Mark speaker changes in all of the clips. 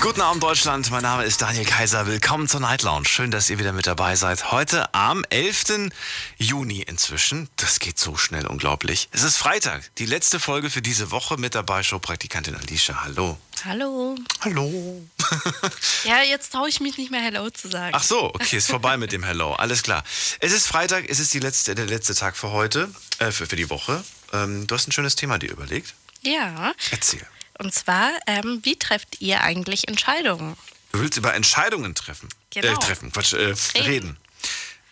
Speaker 1: Guten Abend Deutschland, mein Name ist Daniel Kaiser. Willkommen zur Night Lounge. Schön, dass ihr wieder mit dabei seid. Heute am 11. Juni inzwischen. Das geht so schnell, unglaublich. Es ist Freitag, die letzte Folge für diese Woche mit dabei. Showpraktikantin Alicia, hallo.
Speaker 2: Hallo.
Speaker 1: Hallo.
Speaker 2: Ja, jetzt traue ich mich nicht mehr Hello zu sagen.
Speaker 1: Ach so, okay, ist vorbei mit dem Hello. Alles klar. Es ist Freitag, es ist die letzte, der letzte Tag für heute, äh, für, für die Woche. Ähm, du hast ein schönes Thema dir überlegt.
Speaker 2: Ja,
Speaker 1: Erzähl.
Speaker 2: Und zwar, ähm, wie trefft ihr eigentlich Entscheidungen?
Speaker 1: Du willst über Entscheidungen treffen.
Speaker 2: Genau.
Speaker 1: Äh, treffen, Quatsch, äh, reden.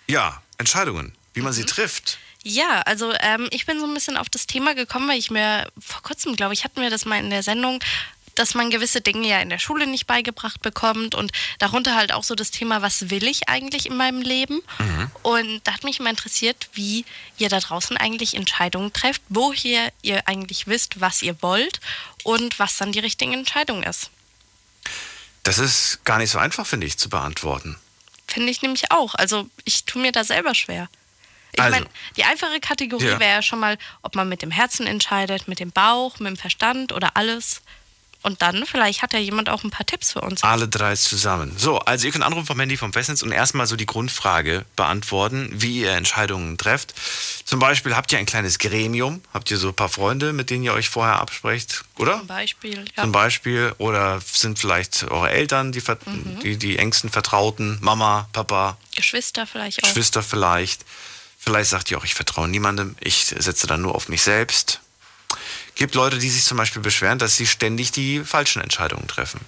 Speaker 1: Ja, Entscheidungen. Wie man
Speaker 2: Mhm.
Speaker 1: sie trifft.
Speaker 2: Ja, also ähm, ich bin so ein bisschen auf das Thema gekommen, weil ich mir vor kurzem, glaube ich, hatten wir das mal in der Sendung, dass man gewisse Dinge ja in der Schule nicht beigebracht bekommt und darunter halt auch so das Thema, was will ich eigentlich in meinem Leben? Und da hat mich mal interessiert, wie ihr da draußen eigentlich Entscheidungen trefft, woher ihr eigentlich wisst, was ihr wollt und was dann die richtige Entscheidung ist.
Speaker 1: Das ist gar nicht so einfach, finde ich, zu beantworten.
Speaker 2: Finde ich nämlich auch. Also ich tue mir da selber schwer. Ich
Speaker 1: Also.
Speaker 2: meine, die einfache Kategorie
Speaker 1: Ja.
Speaker 2: wäre ja schon mal, ob man mit dem Herzen entscheidet, mit dem Bauch, mit dem Verstand oder alles. Und dann, vielleicht hat ja jemand auch ein paar Tipps für uns.
Speaker 1: Alle drei zusammen. So, also ihr könnt anrufen vom Handy vom Festnetz und erstmal so die Grundfrage beantworten, wie ihr Entscheidungen trefft. Zum Beispiel habt ihr ein kleines Gremium, habt ihr so ein paar Freunde, mit denen ihr euch vorher absprecht, oder?
Speaker 2: Zum Beispiel. Ja.
Speaker 1: Zum Beispiel. Oder sind vielleicht eure Eltern die,
Speaker 2: Mhm.
Speaker 1: die, die engsten Vertrauten, Mama, Papa,
Speaker 2: Geschwister vielleicht auch.
Speaker 1: Geschwister vielleicht. Vielleicht sagt ihr auch, ich vertraue niemandem, ich setze dann nur auf mich selbst. Gibt Leute, die sich zum Beispiel beschweren, dass sie ständig die falschen Entscheidungen treffen.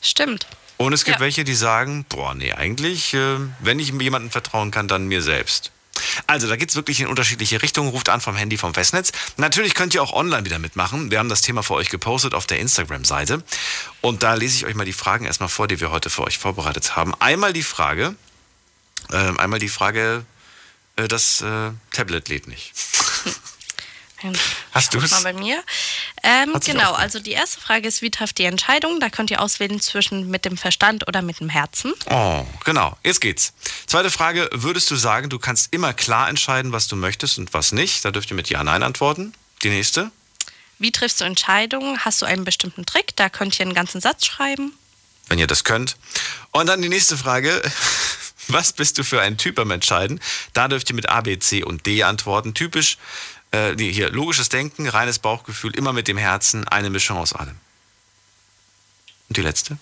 Speaker 2: Stimmt.
Speaker 1: Und es gibt
Speaker 2: Ja.
Speaker 1: welche, die sagen, boah, nee, eigentlich, äh, wenn ich jemandem vertrauen kann, dann mir selbst. Also, da geht's wirklich in unterschiedliche Richtungen. Ruft an vom Handy vom Festnetz. Natürlich könnt ihr auch online wieder mitmachen. Wir haben das Thema für euch gepostet auf der Instagram-Seite. Und da lese ich euch mal die Fragen erstmal vor, die wir heute für euch vorbereitet haben. Einmal die Frage, ähm, einmal die Frage, äh, das äh, Tablet lädt nicht. Hast
Speaker 2: Guck
Speaker 1: du's?
Speaker 2: mal bei mir. Ähm, genau, also die erste Frage ist, wie trefft ihr Entscheidungen? Da könnt ihr auswählen zwischen mit dem Verstand oder mit dem Herzen.
Speaker 1: Oh, genau. Jetzt geht's. Zweite Frage. Würdest du sagen, du kannst immer klar entscheiden, was du möchtest und was nicht? Da dürft ihr mit Ja, Nein antworten. Die nächste.
Speaker 2: Wie triffst du Entscheidungen? Hast du einen bestimmten Trick? Da könnt ihr einen ganzen Satz schreiben.
Speaker 1: wenn ihr das könnt. Und dann die nächste Frage. Was bist du für ein Typ beim Entscheiden? Da dürft ihr mit A, B, C und D antworten. Typisch, äh, nee, hier, logisches Denken, reines Bauchgefühl, immer mit dem Herzen, eine Mischung aus allem. Und die letzte?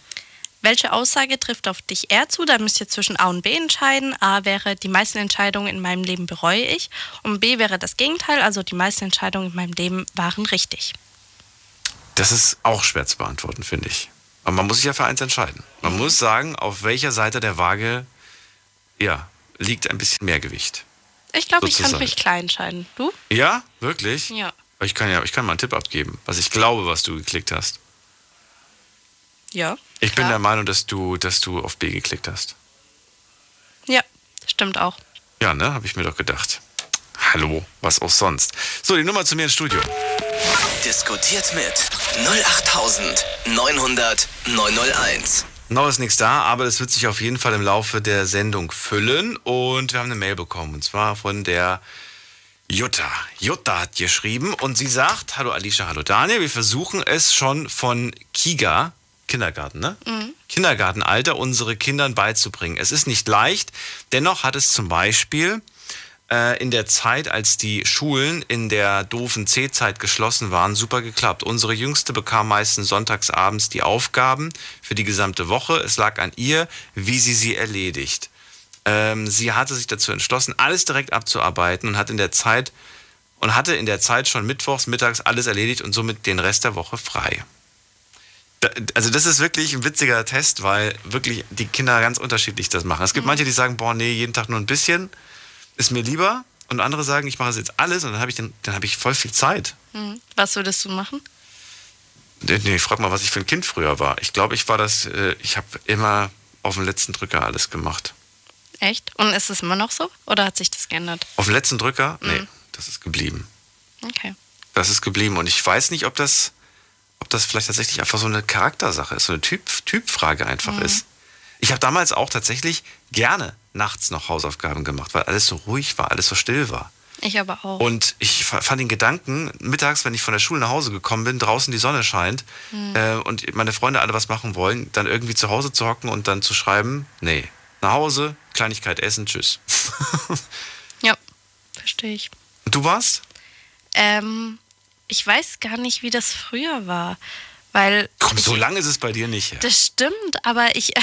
Speaker 2: Welche Aussage trifft auf dich eher zu? Da müsst ihr zwischen A und B entscheiden. A wäre, die meisten Entscheidungen in meinem Leben bereue ich. Und B wäre das Gegenteil, also die meisten Entscheidungen in meinem Leben waren richtig.
Speaker 1: Das ist auch schwer zu beantworten, finde ich. Aber man muss sich ja für eins entscheiden. Man muss sagen, auf welcher Seite der Waage ja, liegt ein bisschen mehr Gewicht.
Speaker 2: Ich glaube, ich kann mich klar entscheiden. Du?
Speaker 1: Ja, wirklich?
Speaker 2: Ja.
Speaker 1: Ich kann ja, ich kann mal einen Tipp abgeben, was ich glaube, was du geklickt hast.
Speaker 2: Ja.
Speaker 1: Ich bin
Speaker 2: klar.
Speaker 1: der Meinung, dass du, dass du auf B geklickt hast.
Speaker 2: Ja, stimmt auch.
Speaker 1: Ja, ne? Habe ich mir doch gedacht. Hallo, was auch sonst. So, die Nummer zu mir ins Studio.
Speaker 3: Diskutiert mit 08900 901.
Speaker 1: Noch ist nichts da, aber das wird sich auf jeden Fall im Laufe der Sendung füllen. Und wir haben eine Mail bekommen, und zwar von der Jutta. Jutta hat geschrieben und sie sagt, hallo Alicia, hallo Daniel, wir versuchen es schon von Kiga, Kindergarten, ne? Kindergartenalter unsere Kindern beizubringen. Es ist nicht leicht, dennoch hat es zum Beispiel in der Zeit, als die Schulen in der doofen C-Zeit geschlossen waren, super geklappt. Unsere Jüngste bekam meistens sonntagsabends die Aufgaben für die gesamte Woche. Es lag an ihr, wie sie sie erledigt. Ähm, sie hatte sich dazu entschlossen, alles direkt abzuarbeiten und hat in der Zeit und hatte in der Zeit schon mittwochs, mittags alles erledigt und somit den Rest der Woche frei. Da- Also das ist wirklich ein witziger Test, weil wirklich die Kinder ganz unterschiedlich das machen. Es gibt manche, die sagen, boah, nee, jeden Tag nur ein bisschen, ist mir lieber. Und andere sagen, ich mache es jetzt alles und dann habe ich, den- dann habe ich voll viel Zeit.
Speaker 2: Hm. Was würdest du machen?
Speaker 1: Nee, nee, frag mal, was ich für ein Kind früher war. Ich glaube, ich war das, äh, ich habe immer auf den letzten Drücker alles gemacht.
Speaker 2: Echt? Und ist es immer noch so? Oder hat sich das geändert?
Speaker 1: Auf den letzten Drücker? Nee, das ist geblieben.
Speaker 2: Okay.
Speaker 1: Das ist geblieben. Und ich weiß nicht, ob das, ob das vielleicht tatsächlich einfach so eine Charaktersache ist, so eine typ, Typfrage einfach ist. Ich habe damals auch tatsächlich gerne nachts noch Hausaufgaben gemacht, weil alles so ruhig war, alles so still war.
Speaker 2: Ich aber auch.
Speaker 1: Und ich fa- fand den Gedanken, mittags, wenn ich von der Schule nach Hause gekommen bin, draußen die Sonne scheint äh, und meine Freunde alle was machen wollen, dann irgendwie zu Hause zu hocken und dann zu schreiben, nee, nach Hause, Kleinigkeit essen, tschüss.
Speaker 2: ja, verstehe ich.
Speaker 1: Und du warst?
Speaker 2: Ähm, ich weiß gar nicht, wie das früher war. Weil.
Speaker 1: Komm, so lange ist es bei dir nicht her.
Speaker 2: Das stimmt, aber ich,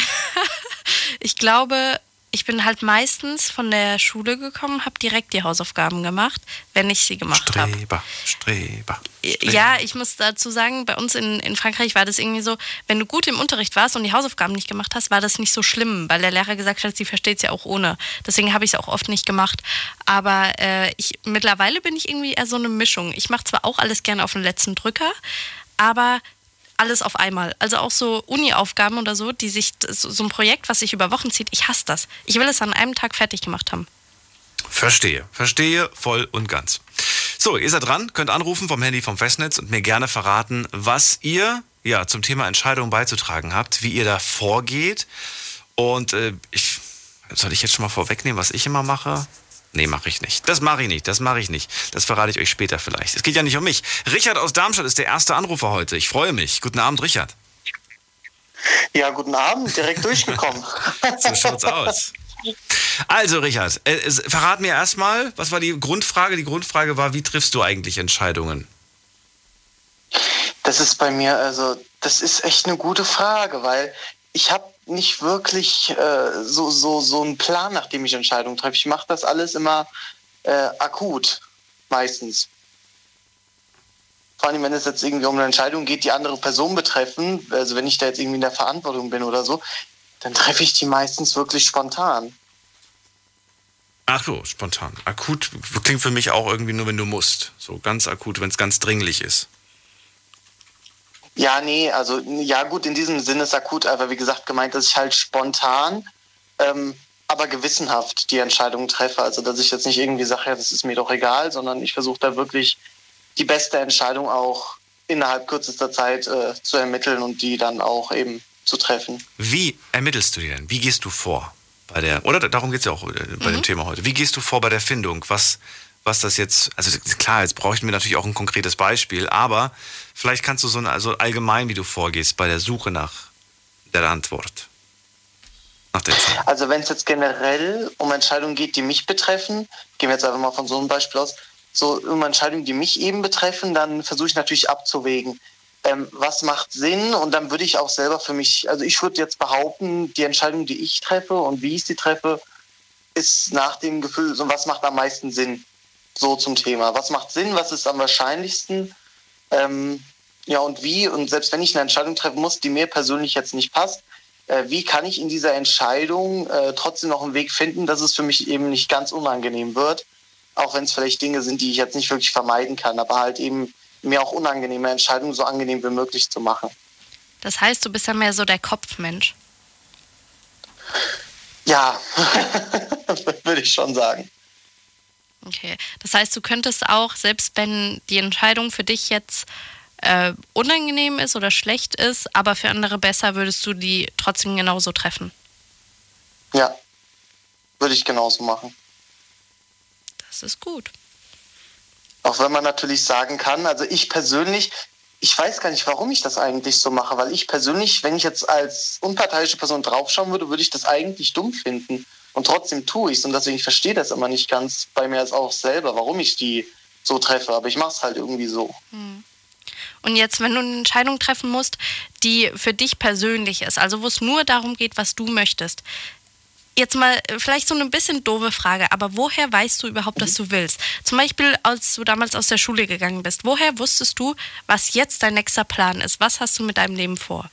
Speaker 2: ich glaube, ich bin halt meistens von der Schule gekommen, habe direkt die Hausaufgaben gemacht, wenn ich sie gemacht habe.
Speaker 1: Streber, Streber, Streber.
Speaker 2: Ja, ich muss dazu sagen, bei uns in, in Frankreich war das irgendwie so, wenn du gut im Unterricht warst und die Hausaufgaben nicht gemacht hast, war das nicht so schlimm, weil der Lehrer gesagt hat, sie versteht es ja auch ohne. Deswegen habe ich es auch oft nicht gemacht. Aber äh, ich, mittlerweile bin ich irgendwie eher so eine Mischung. Ich mache zwar auch alles gerne auf den letzten Drücker, aber alles auf einmal. Also auch so Uni-Aufgaben oder so, die sich, so ein Projekt, was sich über Wochen zieht, ich hasse das. Ich will es an einem Tag fertig gemacht haben.
Speaker 1: Verstehe, verstehe voll und ganz. So, ihr seid dran, könnt anrufen vom Handy vom Festnetz und mir gerne verraten, was ihr ja zum Thema Entscheidung beizutragen habt, wie ihr da vorgeht. Und äh, ich soll ich jetzt schon mal vorwegnehmen, was ich immer mache? Nee, mache ich nicht. Das mache ich nicht, das mache ich nicht. Das verrate ich euch später vielleicht. Es geht ja nicht um mich. Richard aus Darmstadt ist der erste Anrufer heute. Ich freue mich. Guten Abend, Richard.
Speaker 4: Ja, guten Abend, direkt durchgekommen.
Speaker 1: So schaut's aus. Also, Richard, äh, verrat mir erstmal, was war die Grundfrage? Die Grundfrage war, wie triffst du eigentlich Entscheidungen?
Speaker 4: Das ist bei mir, also, das ist echt eine gute Frage, weil ich habe nicht wirklich äh, so, so, so einen Plan, nachdem ich Entscheidungen treffe. Ich mache das alles immer äh, akut, meistens. Vor allem, wenn es jetzt irgendwie um eine Entscheidung geht, die andere Person betreffen, also wenn ich da jetzt irgendwie in der Verantwortung bin oder so, dann treffe ich die meistens wirklich spontan.
Speaker 1: Ach so, spontan. Akut klingt für mich auch irgendwie nur, wenn du musst. So ganz akut, wenn es ganz dringlich ist.
Speaker 4: Ja, nee, also ja gut, in diesem Sinne ist akut, aber wie gesagt gemeint, dass ich halt spontan, ähm, aber gewissenhaft die Entscheidung treffe. Also dass ich jetzt nicht irgendwie sage, ja, das ist mir doch egal, sondern ich versuche da wirklich die beste Entscheidung auch innerhalb kürzester Zeit äh, zu ermitteln und die dann auch eben zu treffen.
Speaker 1: Wie ermittelst du die denn? Wie gehst du vor? Bei der, oder darum geht es ja auch äh, bei dem Thema heute. Wie gehst du vor bei der Findung? Was, was das jetzt, also klar, jetzt bräuchten wir natürlich auch ein konkretes Beispiel, aber vielleicht kannst du so also allgemein, wie du vorgehst bei der Suche nach der Antwort. Nach.
Speaker 4: Also wenn es jetzt generell um Entscheidungen geht, die mich betreffen, gehen wir jetzt einfach mal von so einem Beispiel aus, so um Entscheidungen, die mich eben betreffen, dann versuche ich natürlich abzuwägen, ähm, was macht Sinn und dann würde ich auch selber für mich, also ich würde jetzt behaupten, die Entscheidung, die ich treffe und wie ich sie treffe, ist nach dem Gefühl, so was macht am meisten Sinn, so zum Thema. Was macht Sinn, was ist am wahrscheinlichsten, ähm, ja und wie und selbst wenn ich eine Entscheidung treffen muss, die mir persönlich jetzt nicht passt, äh, wie kann ich in dieser Entscheidung äh, trotzdem noch einen Weg finden, dass es für mich eben nicht ganz unangenehm wird, auch wenn es vielleicht Dinge sind, die ich jetzt nicht wirklich vermeiden kann, aber halt eben mir auch unangenehme Entscheidungen so angenehm wie möglich zu machen.
Speaker 2: Das heißt, du bist ja mehr so der Kopfmensch.
Speaker 4: Ja, würde ich schon sagen.
Speaker 2: Okay. Das heißt, du könntest auch, selbst wenn die Entscheidung für dich jetzt äh, unangenehm ist oder schlecht ist, aber für andere besser, würdest du die trotzdem genauso treffen.
Speaker 4: Ja, würde ich genauso machen.
Speaker 2: Das ist gut.
Speaker 4: Auch wenn man natürlich sagen kann, also ich persönlich, ich weiß gar nicht, warum ich das eigentlich so mache, weil ich persönlich, wenn ich jetzt als unparteiische Person draufschauen würde, würde ich das eigentlich dumm finden. Und trotzdem tue ich es. Und deswegen ich verstehe das immer nicht ganz bei mir als auch selber, warum ich die so treffe. Aber ich mache es halt irgendwie so.
Speaker 2: Und jetzt, wenn du eine Entscheidung treffen musst, die für dich persönlich ist, also wo es nur darum geht, was du möchtest. Jetzt mal äh, vielleicht so eine bisschen doofe Frage, aber woher weißt du überhaupt, dass du willst? Zum Beispiel, als du damals aus der Schule gegangen bist, woher wusstest du, was jetzt dein nächster Plan ist? Was hast du mit deinem Leben vor?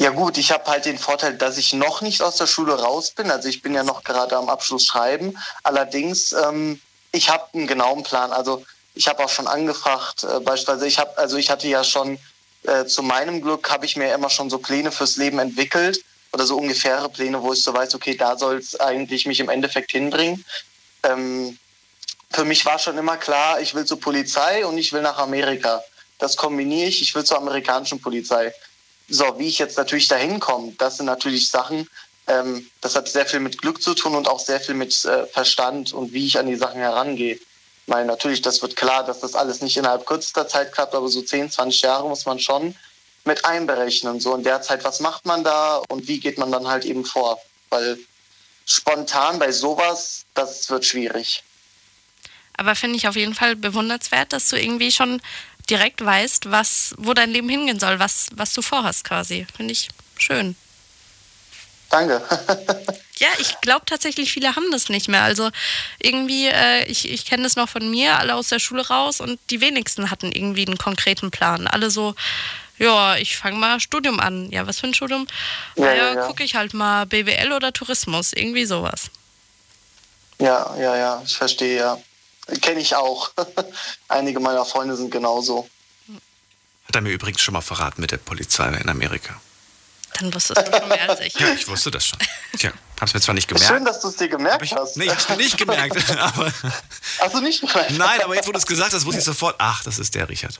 Speaker 4: Ja gut, ich habe halt den Vorteil, dass ich noch nicht aus der Schule raus bin. Also ich bin ja noch gerade am Abschluss schreiben. Allerdings, ähm, ich habe einen genauen Plan. Also ich habe auch schon angefragt, äh, beispielsweise ich habe, also ich hatte ja schon äh, zu meinem Glück habe ich mir immer schon so Pläne fürs Leben entwickelt oder so ungefähre Pläne, wo ich so weiß, okay, da soll es eigentlich mich im Endeffekt hinbringen. Ähm, für mich war schon immer klar, ich will zur Polizei und ich will nach Amerika. Das kombiniere ich, ich will zur amerikanischen Polizei So, wie ich jetzt natürlich dahin komme, das sind natürlich Sachen, ähm, das hat sehr viel mit Glück zu tun und auch sehr viel mit äh, Verstand und wie ich an die Sachen herangehe. Meine, natürlich, das wird klar, dass das alles nicht innerhalb kürzester Zeit klappt, aber so 10, 20 Jahre muss man schon mit einberechnen. So in der Zeit, was macht man da und wie geht man dann halt eben vor? Weil spontan bei sowas, das wird schwierig.
Speaker 2: Aber finde ich auf jeden Fall bewundernswert, dass du irgendwie schon direkt weißt, was, wo dein Leben hingehen soll, was, was du vorhast quasi. Finde ich schön.
Speaker 4: Danke.
Speaker 2: Ja, ich glaube tatsächlich, viele haben das nicht mehr. Also irgendwie, äh, ich, ich kenne das noch von mir, alle aus der Schule raus und die wenigsten hatten irgendwie einen konkreten Plan. Alle so, ja, ich fange mal Studium an. Ja, was für ein Studium?
Speaker 4: Ja,
Speaker 2: Ja,
Speaker 4: ja, ja.
Speaker 2: gucke ich halt mal BWL oder Tourismus, irgendwie sowas.
Speaker 4: Ja, ja, ja, ich verstehe, ja. Kenne ich auch. Einige meiner Freunde sind genauso.
Speaker 1: Hat er mir übrigens schon mal verraten mit der Polizei in Amerika.
Speaker 2: Dann wusstest du schon mehr als ich.
Speaker 1: Ja, ich wusste das schon. Tja, hab's mir zwar nicht gemerkt.
Speaker 4: Schön, dass du es dir gemerkt
Speaker 1: ich,
Speaker 4: hast.
Speaker 1: nee, ich hab's mir nicht gemerkt. aber,
Speaker 4: Hast du nicht gemerkt?
Speaker 1: nein, aber jetzt, wo du es gesagt hast, wusste ich sofort, ach, das ist der Richard.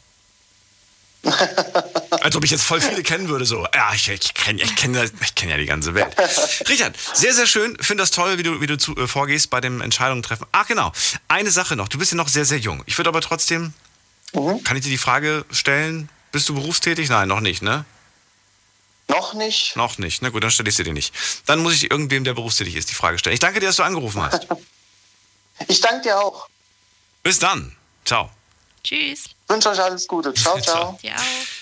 Speaker 1: Als ob ich jetzt voll viele kennen würde, so. Ja, ich, ich kenne ich kenn, ja- ich kenn ja die ganze Welt. Richard, sehr, sehr schön. Finde das toll, wie du, wie du zu, äh, vorgehst bei dem Entscheidungen treffen. Ach, genau. Eine Sache noch. Du bist ja noch sehr, sehr jung. Ich würde aber trotzdem,
Speaker 4: Mhm.
Speaker 1: kann ich dir die Frage stellen, bist du berufstätig? Nein, noch nicht, ne?
Speaker 4: Noch nicht?
Speaker 1: Noch nicht. Na gut, dann stelle ich sie dir nicht. Dann muss ich irgendwem, der berufstätig ist, die Frage stellen. Ich danke dir, dass du angerufen hast.
Speaker 4: Ich danke dir auch.
Speaker 1: Bis dann. Ciao.
Speaker 2: Tschüss.
Speaker 4: Wünsche euch alles Gute. Ciao, ciao.
Speaker 2: Ja.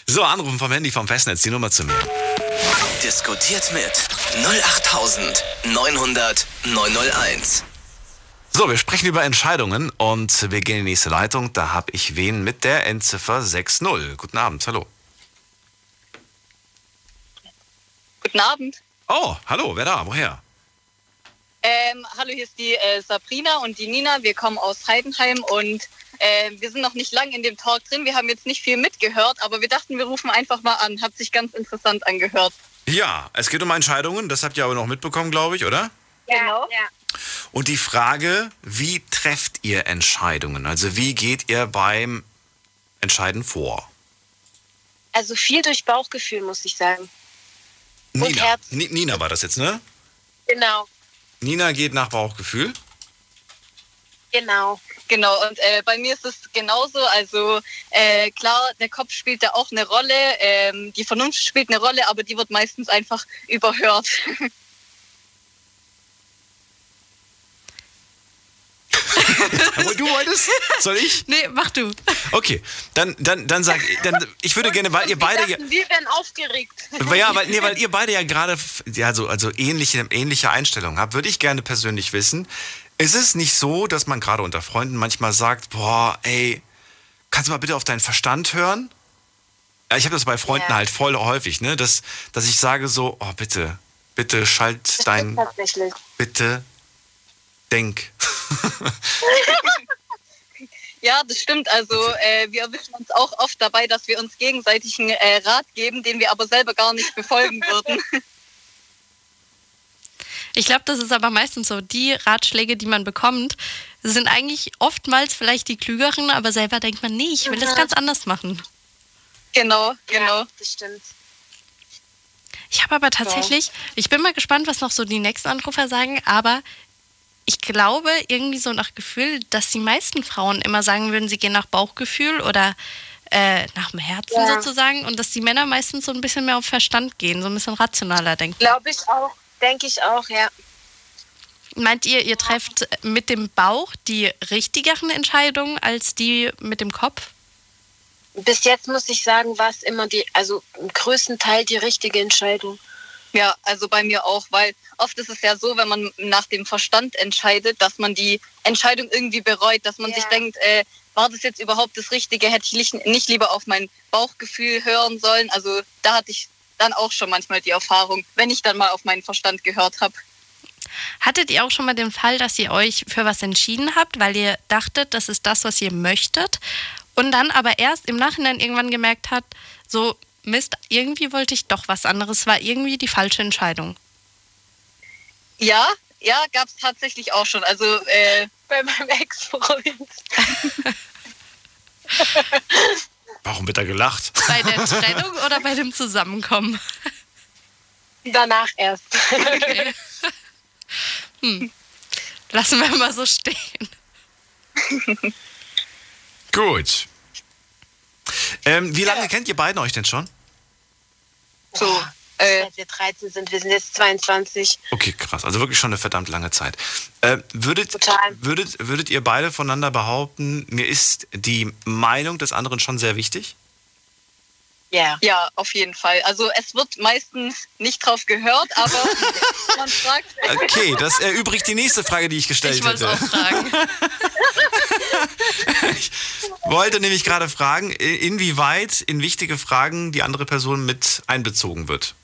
Speaker 1: So, anrufen vom Handy vom Festnetz, die Nummer zu mir.
Speaker 3: Diskutiert mit 08900 901.
Speaker 1: So, wir sprechen über Entscheidungen und wir gehen in die nächste Leitung. Da habe ich wen mit der Endziffer 60. Guten Abend, hallo.
Speaker 5: Guten Abend.
Speaker 1: Oh, hallo, wer da? Woher?
Speaker 5: Ähm, hallo, hier ist die äh, Sabrina und die Nina. Wir kommen aus Heidenheim und äh, wir sind noch nicht lang in dem Talk drin. Wir haben jetzt nicht viel mitgehört, aber wir dachten, wir rufen einfach mal an. Hat sich ganz interessant angehört.
Speaker 1: Ja, es geht um Entscheidungen, das habt ihr aber noch mitbekommen, glaube ich, oder?
Speaker 5: Genau.
Speaker 1: Und die Frage, wie trefft ihr Entscheidungen? Also wie geht ihr beim Entscheiden vor?
Speaker 6: Also viel durch Bauchgefühl, muss ich sagen. Und
Speaker 1: Nina, Nina war das jetzt, ne?
Speaker 6: Genau,
Speaker 1: Nina geht nach Bauchgefühl.
Speaker 6: Genau.
Speaker 5: Genau, und äh, bei mir ist es genauso. Also äh, klar, der Kopf spielt da auch eine Rolle, ähm, die Vernunft spielt eine Rolle, aber die wird meistens einfach überhört.
Speaker 1: Aber du wolltest? Soll ich?
Speaker 2: Nee, mach du.
Speaker 1: Okay, dann, dann, dann sag dann, ich würde gerne, weil ihr beide. ja-
Speaker 6: wir werden aufgeregt.
Speaker 1: Ja, weil, nee, weil ihr beide ja gerade ja, so, also ähnliche, ähnliche Einstellungen habt, würde ich gerne persönlich wissen, ist es nicht so, dass man gerade unter Freunden manchmal sagt, boah, ey, kannst du mal bitte auf deinen Verstand hören? Ich habe das bei Freunden
Speaker 6: Ja.
Speaker 1: halt voll häufig, ne? Dass, dass ich sage so, oh bitte, bitte schalt dein,
Speaker 6: Tatsächlich.
Speaker 1: bitte denk.
Speaker 5: Ja, das stimmt. Also äh, wir erwischen uns auch oft dabei, dass wir uns gegenseitig einen äh, Rat geben, den wir aber selber gar nicht befolgen würden.
Speaker 2: Ich glaube, das ist aber meistens so. Die Ratschläge, die man bekommt, sind eigentlich oftmals vielleicht die klügeren, aber selber denkt man, nee, ich will das
Speaker 6: Mhm.
Speaker 2: ganz anders machen.
Speaker 5: genau, genau.
Speaker 6: Ja, das stimmt.
Speaker 2: Ich habe aber tatsächlich, ich bin mal gespannt, was noch so die nächsten Anrufer sagen, aber ich glaube irgendwie so nach Gefühl, dass die meisten Frauen immer sagen würden, sie gehen nach Bauchgefühl oder äh, nach dem Herzen
Speaker 6: Ja.
Speaker 2: sozusagen und dass die Männer meistens so ein bisschen mehr auf Verstand gehen, so ein bisschen rationaler denken.
Speaker 6: Glaube ich auch. Denke ich auch, ja.
Speaker 2: Meint ihr, ihr trefft mit dem Bauch die richtigeren Entscheidungen als die mit dem Kopf?
Speaker 6: Bis jetzt muss ich sagen, war es immer die, also im größten Teil die richtige Entscheidung.
Speaker 5: Ja, also bei mir auch, weil oft ist es ja so, wenn man nach dem Verstand entscheidet, dass man die Entscheidung irgendwie bereut, dass man
Speaker 6: Ja.
Speaker 5: sich denkt, äh, war das jetzt überhaupt das Richtige? Hätte ich nicht- nicht lieber auf mein Bauchgefühl hören sollen? Also da hatte ich dann auch schon manchmal die Erfahrung, wenn ich dann mal auf meinen Verstand gehört habe.
Speaker 2: Hattet ihr auch schon mal den Fall, dass ihr euch für was entschieden habt, weil ihr dachtet, das ist das, was ihr möchtet, und dann aber erst im Nachhinein irgendwann gemerkt habt, so Mist, irgendwie wollte ich doch was anderes, war irgendwie die falsche Entscheidung.
Speaker 5: Ja, ja, gab es tatsächlich auch schon. Also äh,
Speaker 6: Bei meinem Ex-Freund.
Speaker 1: Warum wird da gelacht?
Speaker 2: Bei der Trennung oder bei dem Zusammenkommen?
Speaker 6: Danach erst.
Speaker 2: Okay. Hm. Lassen wir mal so stehen.
Speaker 1: Gut. Ähm, wie lange
Speaker 5: Ja.
Speaker 1: kennt ihr beiden euch denn schon?
Speaker 5: So, äh,
Speaker 6: Seit wir 13 sind, wir sind jetzt 22.
Speaker 1: Okay, krass. Also wirklich schon eine verdammt lange Zeit. Äh, würdet,
Speaker 6: Total.
Speaker 1: würdet, würdet ihr beide voneinander behaupten, mir ist die Meinung des anderen schon sehr wichtig?
Speaker 6: Ja.
Speaker 5: ja, auf jeden Fall. Also es wird meistens nicht drauf gehört, aber man fragt,
Speaker 1: Okay, das erübrigt die nächste Frage, die ich gestellt
Speaker 2: Ich wollte es
Speaker 1: hätte.
Speaker 2: auch fragen.
Speaker 1: Ich wollte nämlich gerade fragen, inwieweit in wichtige Fragen die andere Person mit einbezogen wird.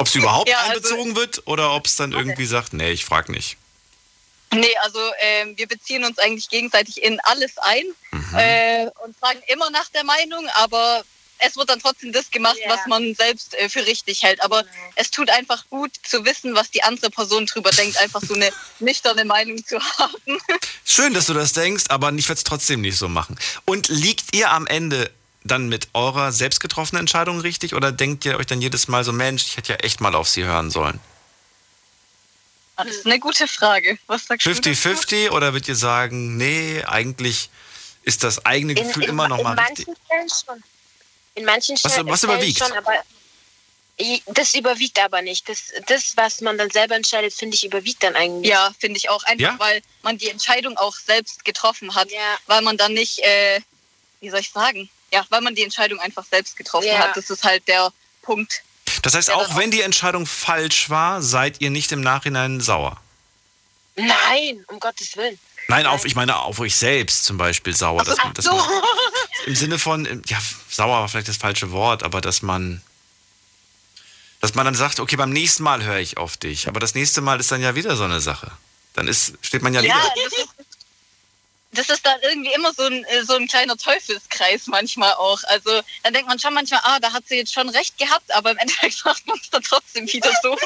Speaker 1: Ob sie überhaupt
Speaker 5: Ja, also-
Speaker 1: einbezogen wird oder ob es dann irgendwie sagt, nee, ich frag nicht.
Speaker 5: nee, also ähm, wir beziehen uns eigentlich gegenseitig in alles ein
Speaker 1: Mhm.
Speaker 5: äh, und fragen immer nach der Meinung, aber es wird dann trotzdem das gemacht,
Speaker 6: Ja.
Speaker 5: was man selbst äh, für richtig hält. Aber es tut einfach gut zu wissen, was die andere Person drüber denkt, einfach so eine nüchterne Meinung zu haben.
Speaker 1: Schön, dass du das denkst, aber ich werde es trotzdem nicht so machen. Und liegt ihr am Ende dann mit eurer selbst getroffenen Entscheidung richtig oder denkt ihr euch dann jedes Mal so, Mensch, ich hätte ja echt mal auf sie hören sollen?
Speaker 5: Das ist eine gute Frage. Was sagst du? dazu?
Speaker 1: 50-50 oder würdet ihr sagen, nee, eigentlich ist das eigene Gefühl immer noch mal
Speaker 6: in
Speaker 1: richtig?
Speaker 6: manchen Fällen schon. In manchen
Speaker 1: Was-
Speaker 6: Fällen
Speaker 1: was überwiegt?
Speaker 6: schon, das überwiegt aber nicht. Das, das was man dann selber entscheidet, finde ich, überwiegt dann eigentlich.
Speaker 5: Ja, finde ich auch. Einfach,
Speaker 1: Ja?
Speaker 5: weil man die Entscheidung auch selbst getroffen hat.
Speaker 6: Ja.
Speaker 5: Weil man dann nicht, äh, wie soll ich sagen? Ja, weil man die Entscheidung einfach selbst getroffen
Speaker 6: Ja.
Speaker 5: hat. Das ist halt der Punkt.
Speaker 1: Das heißt, auch wenn die Entscheidung falsch war, seid ihr nicht im Nachhinein sauer?
Speaker 6: Nein, um Gottes Willen.
Speaker 1: Nein, auf, ich meine auf euch selbst zum Beispiel sauer. Dass,
Speaker 6: Ach
Speaker 1: dass
Speaker 6: so.
Speaker 1: man, Im Sinne von, ja, sauer war vielleicht das falsche Wort, aber dass man, dass man dann sagt, okay, beim nächsten Mal höre ich auf dich. Aber das nächste Mal ist dann ja wieder so eine Sache. Dann ist, steht man ja wieder.
Speaker 5: Ja, das ist, das ist dann irgendwie immer so ein, äh, so ein kleiner Teufelskreis manchmal auch. Also dann denkt man schon manchmal, ah, da hat sie jetzt schon recht gehabt, aber im Endeffekt macht man es dann trotzdem wieder so.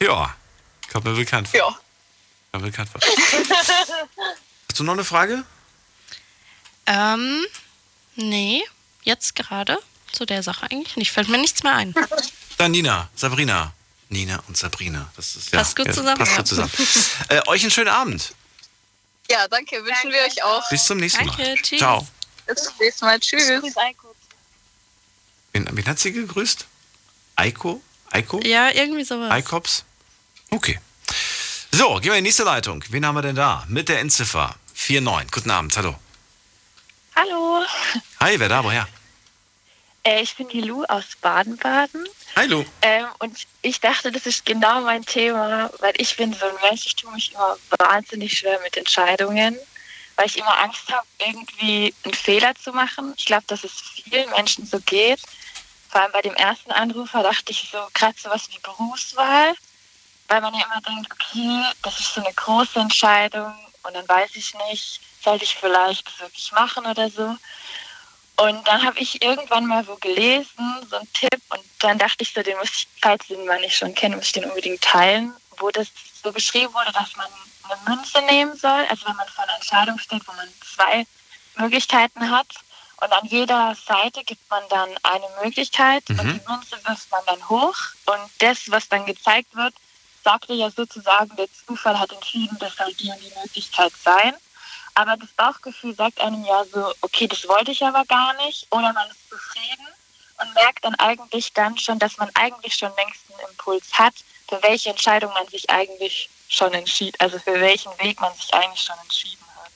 Speaker 1: Ja, kommt mir bekannt vor.
Speaker 5: Ja.
Speaker 1: Kommt mir bekannt vor. Hast du noch eine Frage?
Speaker 2: Ähm, nee, jetzt gerade zu der Sache eigentlich nicht. Fällt mir nichts mehr ein.
Speaker 1: Dann Nina, Sabrina. Nina und Sabrina. Das ist ja,
Speaker 2: Passt gut
Speaker 1: ja,
Speaker 2: zusammen,
Speaker 1: Passt gut zusammen. äh, euch einen schönen Abend.
Speaker 5: Ja, danke. Wünschen wir euch auch.
Speaker 1: Bis zum nächsten Mal.
Speaker 2: Danke, tschüss.
Speaker 1: Ciao.
Speaker 5: Bis zum nächsten Mal. Tschüss.
Speaker 1: Wen, wen hat sie gegrüßt? Eiko? Eiko?
Speaker 2: Ja, irgendwie sowas.
Speaker 1: Eikops? Okay. So, gehen wir in die nächste Leitung. Wen haben wir denn da? Mit der Endziffer 49. Guten Abend, hallo.
Speaker 7: Hallo,
Speaker 1: Hi, wer da? Woher?
Speaker 7: Äh, ich bin die Lu aus Baden-Baden
Speaker 1: Hallo.
Speaker 7: ähm, und ich dachte, das ist genau mein Thema, weil ich bin so ein Mensch, ich tue mich immer wahnsinnig schwer mit Entscheidungen, weil ich immer Angst habe, irgendwie einen Fehler zu machen. Ich glaube, dass es vielen Menschen so geht. Vor allem bei dem ersten Anrufer dachte ich so, gerade sowas wie Berufswahl, weil man ja immer denkt, okay, das ist so eine große Entscheidung und dann weiß ich nicht, sollte ich vielleicht das wirklich machen oder so. Und dann habe ich irgendwann mal wo gelesen, so einen Tipp, und dann dachte ich so, den muss ich, falls den man nicht schon kennt, muss ich den unbedingt teilen, wo das so beschrieben wurde, dass man eine Münze nehmen soll, also wenn man vor einer Entscheidung steht, wo man zwei Möglichkeiten hat. Und an jeder Seite gibt man dann eine Möglichkeit und
Speaker 1: Mhm.
Speaker 7: die Münze wirft man dann hoch. Und das, was dann gezeigt wird, sagte ja sozusagen, der Zufall hat entschieden, das soll die und die Möglichkeit sein. Aber das Bauchgefühl sagt einem ja so, okay, das wollte ich aber gar nicht. Oder man ist zufrieden und merkt dann eigentlich dann schon, dass man eigentlich schon längst einen Impuls hat, für welche Entscheidung man sich eigentlich schon entschied, also für welchen Weg man sich eigentlich schon entschieden hat.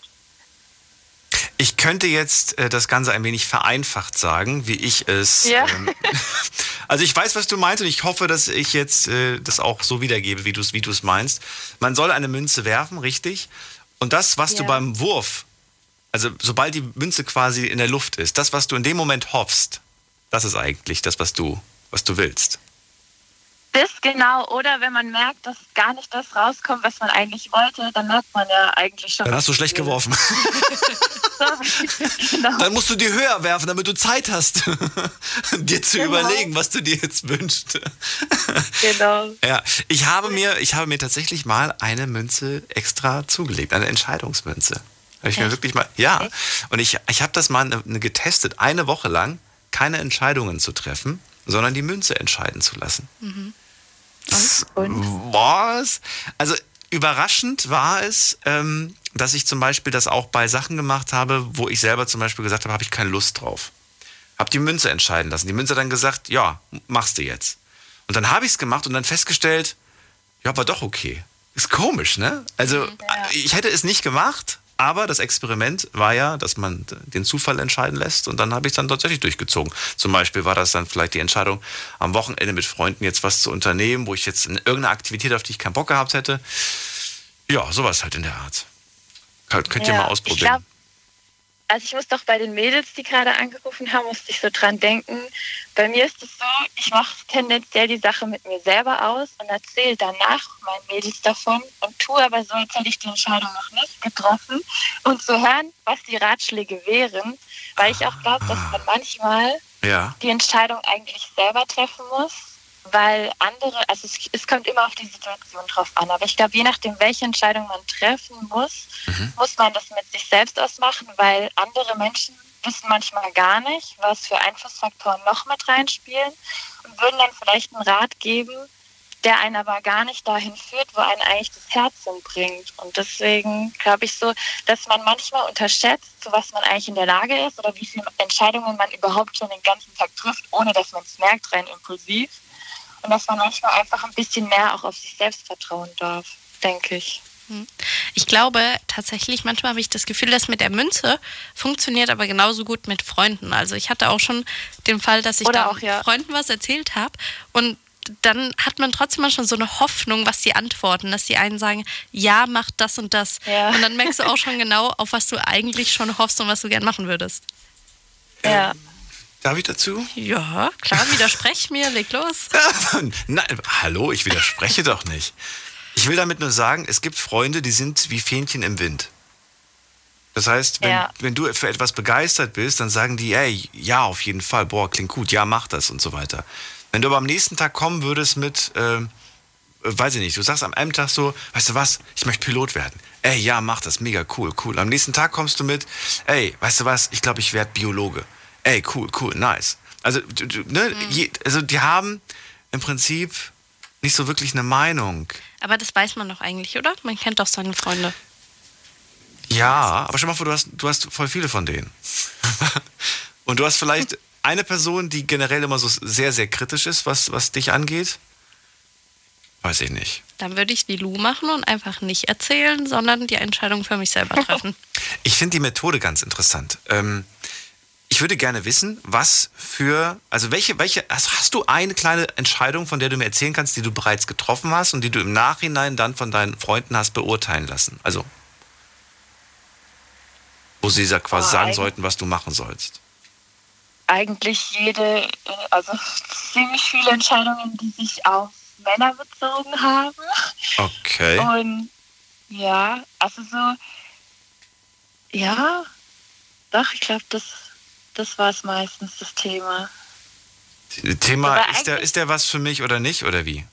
Speaker 1: Ich könnte jetzt äh, das Ganze ein wenig vereinfacht sagen, wie ich es.
Speaker 7: Ja.
Speaker 1: Ähm, also ich weiß, was du meinst und ich hoffe, dass ich jetzt äh, das auch so wiedergebe, wie du es wie du es meinst. Man soll eine Münze werfen, richtig? Und das, was du
Speaker 7: Ja.
Speaker 1: beim Wurf, also sobald die Münze quasi in der Luft ist, das, was du in dem Moment hoffst, das ist eigentlich das, was du, was du willst.
Speaker 7: Das genau, oder wenn man merkt, dass gar nicht das rauskommt, was man eigentlich wollte, dann merkt man ja eigentlich schon.
Speaker 1: Dann hast du schlecht geworfen.
Speaker 7: genau.
Speaker 1: Dann musst du die höher werfen, damit du Zeit hast, dir zu
Speaker 7: Genau.
Speaker 1: überlegen, was du dir jetzt wünschst.
Speaker 7: genau.
Speaker 1: Ja, ich habe mir, ich habe mir tatsächlich mal eine Münze extra zugelegt, eine Entscheidungsmünze. Habe ich mir wirklich mal. Ja. Und ich, ich habe das mal eine, eine getestet, eine Woche lang keine Entscheidungen zu treffen, sondern die Münze entscheiden zu lassen.
Speaker 2: Mhm.
Speaker 1: Das war's. Also überraschend war es, ähm, dass ich zum Beispiel das auch bei Sachen gemacht habe, wo ich selber zum Beispiel gesagt habe, habe ich keine Lust drauf. Habe die Münze entscheiden lassen. Die Münze dann gesagt, ja, machst du jetzt. Und dann habe ich es gemacht und dann festgestellt, ja, war doch okay. Ist komisch, ne? Also ich hätte es nicht gemacht, aber das Experiment war ja, dass man den Zufall entscheiden lässt und dann habe ich es dann tatsächlich durchgezogen. Zum Beispiel war das dann vielleicht die Entscheidung, am Wochenende mit Freunden jetzt was zu unternehmen, wo ich jetzt in irgendeine Aktivität, auf die ich keinen Bock gehabt hätte. Ja, sowas halt in der Art. Könnt, ihr
Speaker 7: Ja,
Speaker 1: mal ausprobieren.
Speaker 7: Also ich muss doch bei den Mädels, die gerade angerufen haben, musste ich so dran denken. Bei mir ist es so, ich mache tendenziell die Sache mit mir selber aus und erzähle danach meinen Mädels davon und tue aber so, als hätte ich die Entscheidung noch nicht getroffen und zu hören, was die Ratschläge wären, weil ich auch glaube, dass man manchmal
Speaker 1: ja.
Speaker 7: die Entscheidung eigentlich selber treffen muss, weil andere, also es, es kommt immer auf die Situation drauf an, aber ich glaube, je nachdem, welche Entscheidung man treffen muss, muss man das mit sich selbst ausmachen, weil andere Menschen wissen manchmal gar nicht, was für Einflussfaktoren noch mit reinspielen und würden dann vielleicht einen Rat geben, der einen aber gar nicht dahin führt, wo einen eigentlich das Herz hinbringt. Und deswegen glaube ich so, dass man manchmal unterschätzt, zu was man eigentlich in der Lage ist oder wie viele Entscheidungen man überhaupt schon den ganzen Tag trifft, ohne dass man es merkt, rein impulsiv. Und dass man manchmal einfach ein bisschen mehr auch auf sich selbst vertrauen darf, denke ich.
Speaker 2: Ich glaube tatsächlich, manchmal habe ich das Gefühl, dass mit der Münze funktioniert aber genauso gut mit Freunden. Also ich hatte auch schon den Fall, dass ich da
Speaker 7: auch, ja.
Speaker 2: Freunden was erzählt habe und dann hat man trotzdem mal schon so eine Hoffnung, was die antworten, dass die einen sagen, ja, mach das und das.
Speaker 7: Ja.
Speaker 2: Und dann merkst du auch schon genau, auf was du eigentlich schon hoffst und was du gern machen würdest.
Speaker 7: Ja.
Speaker 1: Darf ich dazu?
Speaker 2: Ja, klar, widersprech mir, leg los.
Speaker 1: Nein, hallo, ich widerspreche doch nicht. Ich will damit nur sagen, es gibt Freunde, die sind wie Fähnchen im Wind. Das heißt, wenn,
Speaker 7: Ja.
Speaker 1: wenn du für etwas begeistert bist, dann sagen die, ey, ja, auf jeden Fall, boah, klingt gut, ja, mach das und so weiter. Wenn du aber am nächsten Tag kommen würdest mit, äh, weiß ich nicht, du sagst am einen Tag so, weißt du was, ich möchte Pilot werden. Ey, ja, mach das, mega cool, cool. Am nächsten Tag kommst du mit, ey, weißt du was, ich glaube, ich werde Biologe. Ey, cool, cool, nice. Also, ne, je, also die haben im Prinzip nicht so wirklich eine Meinung.
Speaker 2: Aber das weiß man doch eigentlich, oder? Man kennt doch seine Freunde.
Speaker 1: Ja, aber stell mal vor, du hast, du hast voll viele von denen. Und du hast vielleicht eine Person, die generell immer so sehr, sehr kritisch ist, was, was dich angeht. Weiß ich nicht.
Speaker 2: Dann würde ich wie Lou machen und einfach nicht erzählen, sondern die Entscheidung für mich selber treffen.
Speaker 1: Ich finde die Methode ganz interessant. Ähm, ich würde gerne wissen, was für, also welche, welche, also hast du eine kleine Entscheidung, von der du mir erzählen kannst, die du bereits getroffen hast und die du im Nachhinein dann von deinen Freunden hast beurteilen lassen? Also, wo sie quasi sagen sollten, was du machen sollst.
Speaker 7: Eigentlich jede, also ziemlich viele Entscheidungen, die sich auf Männer bezogen haben.
Speaker 1: Okay.
Speaker 7: Und ja, also so, ja, doch, ich glaube, das, das war es meistens, das Thema.
Speaker 1: Thema, ist der, ist der was für mich oder nicht oder wie?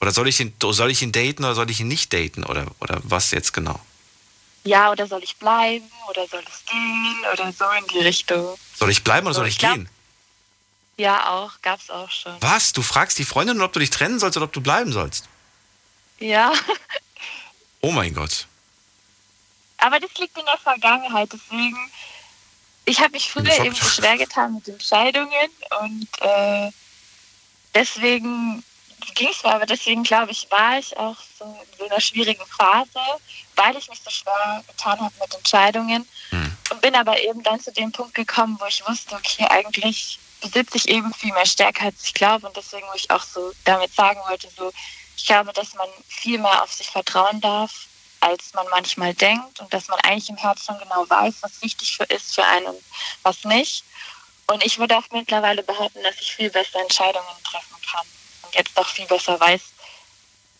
Speaker 1: Oder soll ich ihn, soll ich ihn daten oder soll ich ihn nicht daten oder, oder was jetzt genau?
Speaker 7: Ja, oder soll ich bleiben oder soll es gehen oder so in die Richtung.
Speaker 1: Soll ich bleiben oder
Speaker 7: So,
Speaker 1: soll ich,
Speaker 7: ich glaub-
Speaker 1: gehen?
Speaker 7: Ja, auch, gab's auch schon.
Speaker 1: Was? Du fragst die Freundin, ob du dich trennen sollst oder ob du bleiben sollst?
Speaker 7: Ja,
Speaker 1: Oh mein Gott.
Speaker 7: aber das liegt in der Vergangenheit, deswegen, ich habe mich früher eben so schwer getan mit Entscheidungen und äh, deswegen ging es mir, aber deswegen glaube ich, war ich auch so in so einer schwierigen Phase, weil ich mich so schwer getan habe mit Entscheidungen. Und bin aber eben dann zu dem Punkt gekommen, wo ich wusste, okay, eigentlich besitze ich eben viel mehr Stärke, als ich glaube und deswegen, wo ich auch so damit sagen wollte, so, ich glaube, dass man viel mehr auf sich vertrauen darf, als man manchmal denkt und dass man eigentlich im Herzen genau weiß, was wichtig für ist für einen und was nicht. Und ich würde auch mittlerweile behaupten, dass ich viel bessere Entscheidungen treffen kann und jetzt auch viel besser weiß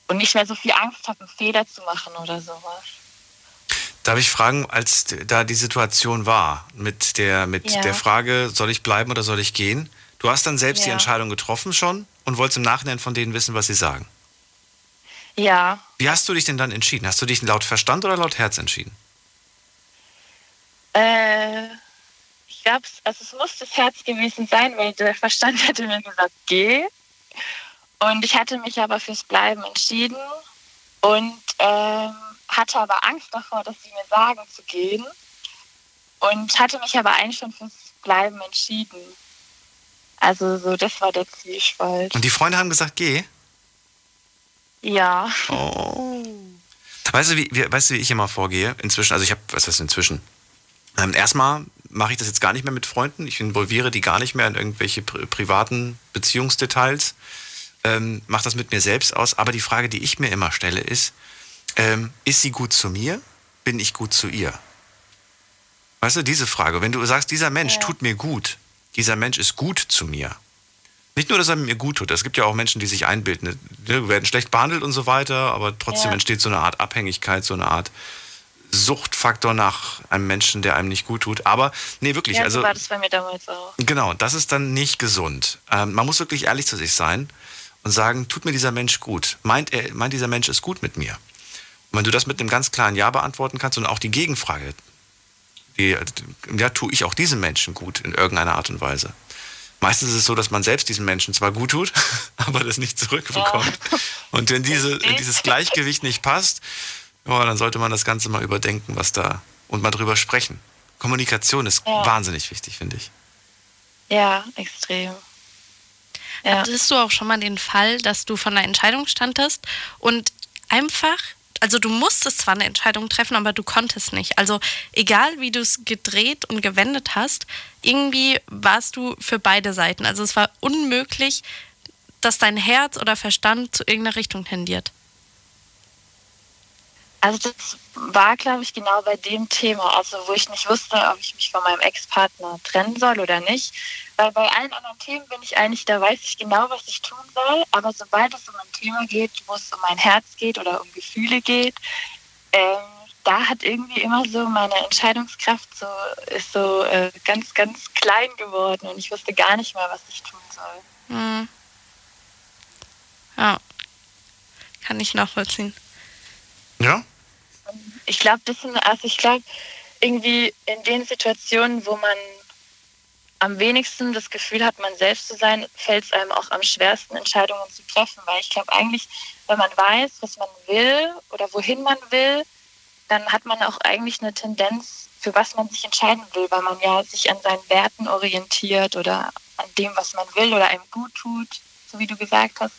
Speaker 7: und nicht mehr so viel Angst habe, einen Fehler zu machen oder sowas.
Speaker 1: Darf ich fragen, als da die Situation war mit der, mit
Speaker 7: Ja.
Speaker 1: der Frage, soll ich bleiben oder soll ich gehen? Du hast dann selbst die
Speaker 7: Ja.
Speaker 1: Entscheidung getroffen schon und wolltest im Nachhinein von denen wissen, was sie sagen.
Speaker 7: Ja,
Speaker 1: Wie hast du dich denn dann entschieden? Hast du dich laut Verstand oder laut Herz entschieden?
Speaker 7: Äh, ich glaube, also es muss das Herz gewesen sein, weil der Verstand hätte mir gesagt, geh. Und ich hatte mich aber fürs Bleiben entschieden und ähm, hatte aber Angst davor, dass sie mir sagen zu gehen. Und hatte mich aber eigentlich schon fürs Bleiben entschieden. Also so, das war der Zwiespalt.
Speaker 1: Und die Freunde haben gesagt, geh?
Speaker 7: Ja.
Speaker 1: Oh. Weißt du, wie, wie, weißt du, wie ich immer vorgehe? Inzwischen, also ich habe, was heißt inzwischen? Ähm, erstmal mache ich das jetzt gar nicht mehr mit Freunden. Ich involviere die gar nicht mehr in irgendwelche pri privaten Beziehungsdetails. Ähm, mache das mit mir selbst aus. Aber die Frage, die ich mir immer stelle, ist, ähm, ist sie gut zu mir? Bin ich gut zu ihr? Weißt du, diese Frage. Wenn du sagst, dieser Mensch ja. tut mir gut, dieser Mensch ist gut zu mir. Nicht nur, dass er mir gut tut. Es gibt ja auch Menschen, die sich einbilden, ne, werden schlecht behandelt und so weiter, aber trotzdem ja. entsteht so eine Art Abhängigkeit, so eine Art Suchtfaktor nach einem Menschen, der einem nicht gut tut. Aber nee, wirklich.
Speaker 7: Ja,
Speaker 1: also,
Speaker 7: so war das bei mir damals auch.
Speaker 1: Genau, das ist dann nicht gesund. Ähm, man muss wirklich ehrlich zu sich sein und sagen, tut mir dieser Mensch gut? Meint, er, meint dieser Mensch ist gut mit mir? Und wenn du das mit einem ganz klaren Ja beantworten kannst und auch die Gegenfrage, die, ja, tue ich auch diesem Menschen gut in irgendeiner Art und Weise? Meistens ist es so, dass man selbst diesen Menschen zwar gut tut, aber das nicht zurückbekommt. Ja. Und wenn, diese, wenn dieses Gleichgewicht nicht passt, oh, dann sollte man das Ganze mal überdenken, was da und mal drüber sprechen. Kommunikation ist ja. wahnsinnig wichtig, finde ich.
Speaker 7: Ja, extrem.
Speaker 2: Ja. Hattest du auch schon mal den Fall, dass du von einer Entscheidung standest und einfach, also du musstest zwar eine Entscheidung treffen, aber du konntest nicht. Also egal, wie du es gedreht und gewendet hast, irgendwie warst du für beide Seiten. Also es war unmöglich, dass dein Herz oder Verstand zu irgendeiner Richtung tendiert.
Speaker 7: Also das war, glaube ich, genau bei dem Thema, also wo ich nicht wusste, ob ich mich von meinem Ex-Partner trennen soll oder nicht. Weil bei allen anderen Themen bin ich eigentlich, da weiß ich genau, was ich tun soll. Aber sobald es um ein Thema geht, wo es um mein Herz geht oder um Gefühle geht, ähm, da hat irgendwie immer so meine Entscheidungskraft so ist so äh, ganz, ganz klein geworden und ich wusste gar nicht mehr, was ich tun soll.
Speaker 2: Hm. Ja, kann ich nachvollziehen.
Speaker 1: Ja?
Speaker 7: Ich glaube, das sind, also ich glaube, irgendwie in den Situationen, wo man am wenigsten das Gefühl hat, man selbst zu sein, fällt es einem auch am schwersten, Entscheidungen zu treffen. Weil ich glaube eigentlich, wenn man weiß, was man will oder wohin man will, dann hat man auch eigentlich eine Tendenz, für was man sich entscheiden will, weil man ja sich an seinen Werten orientiert oder an dem, was man will oder einem gut tut, so wie du gesagt hast.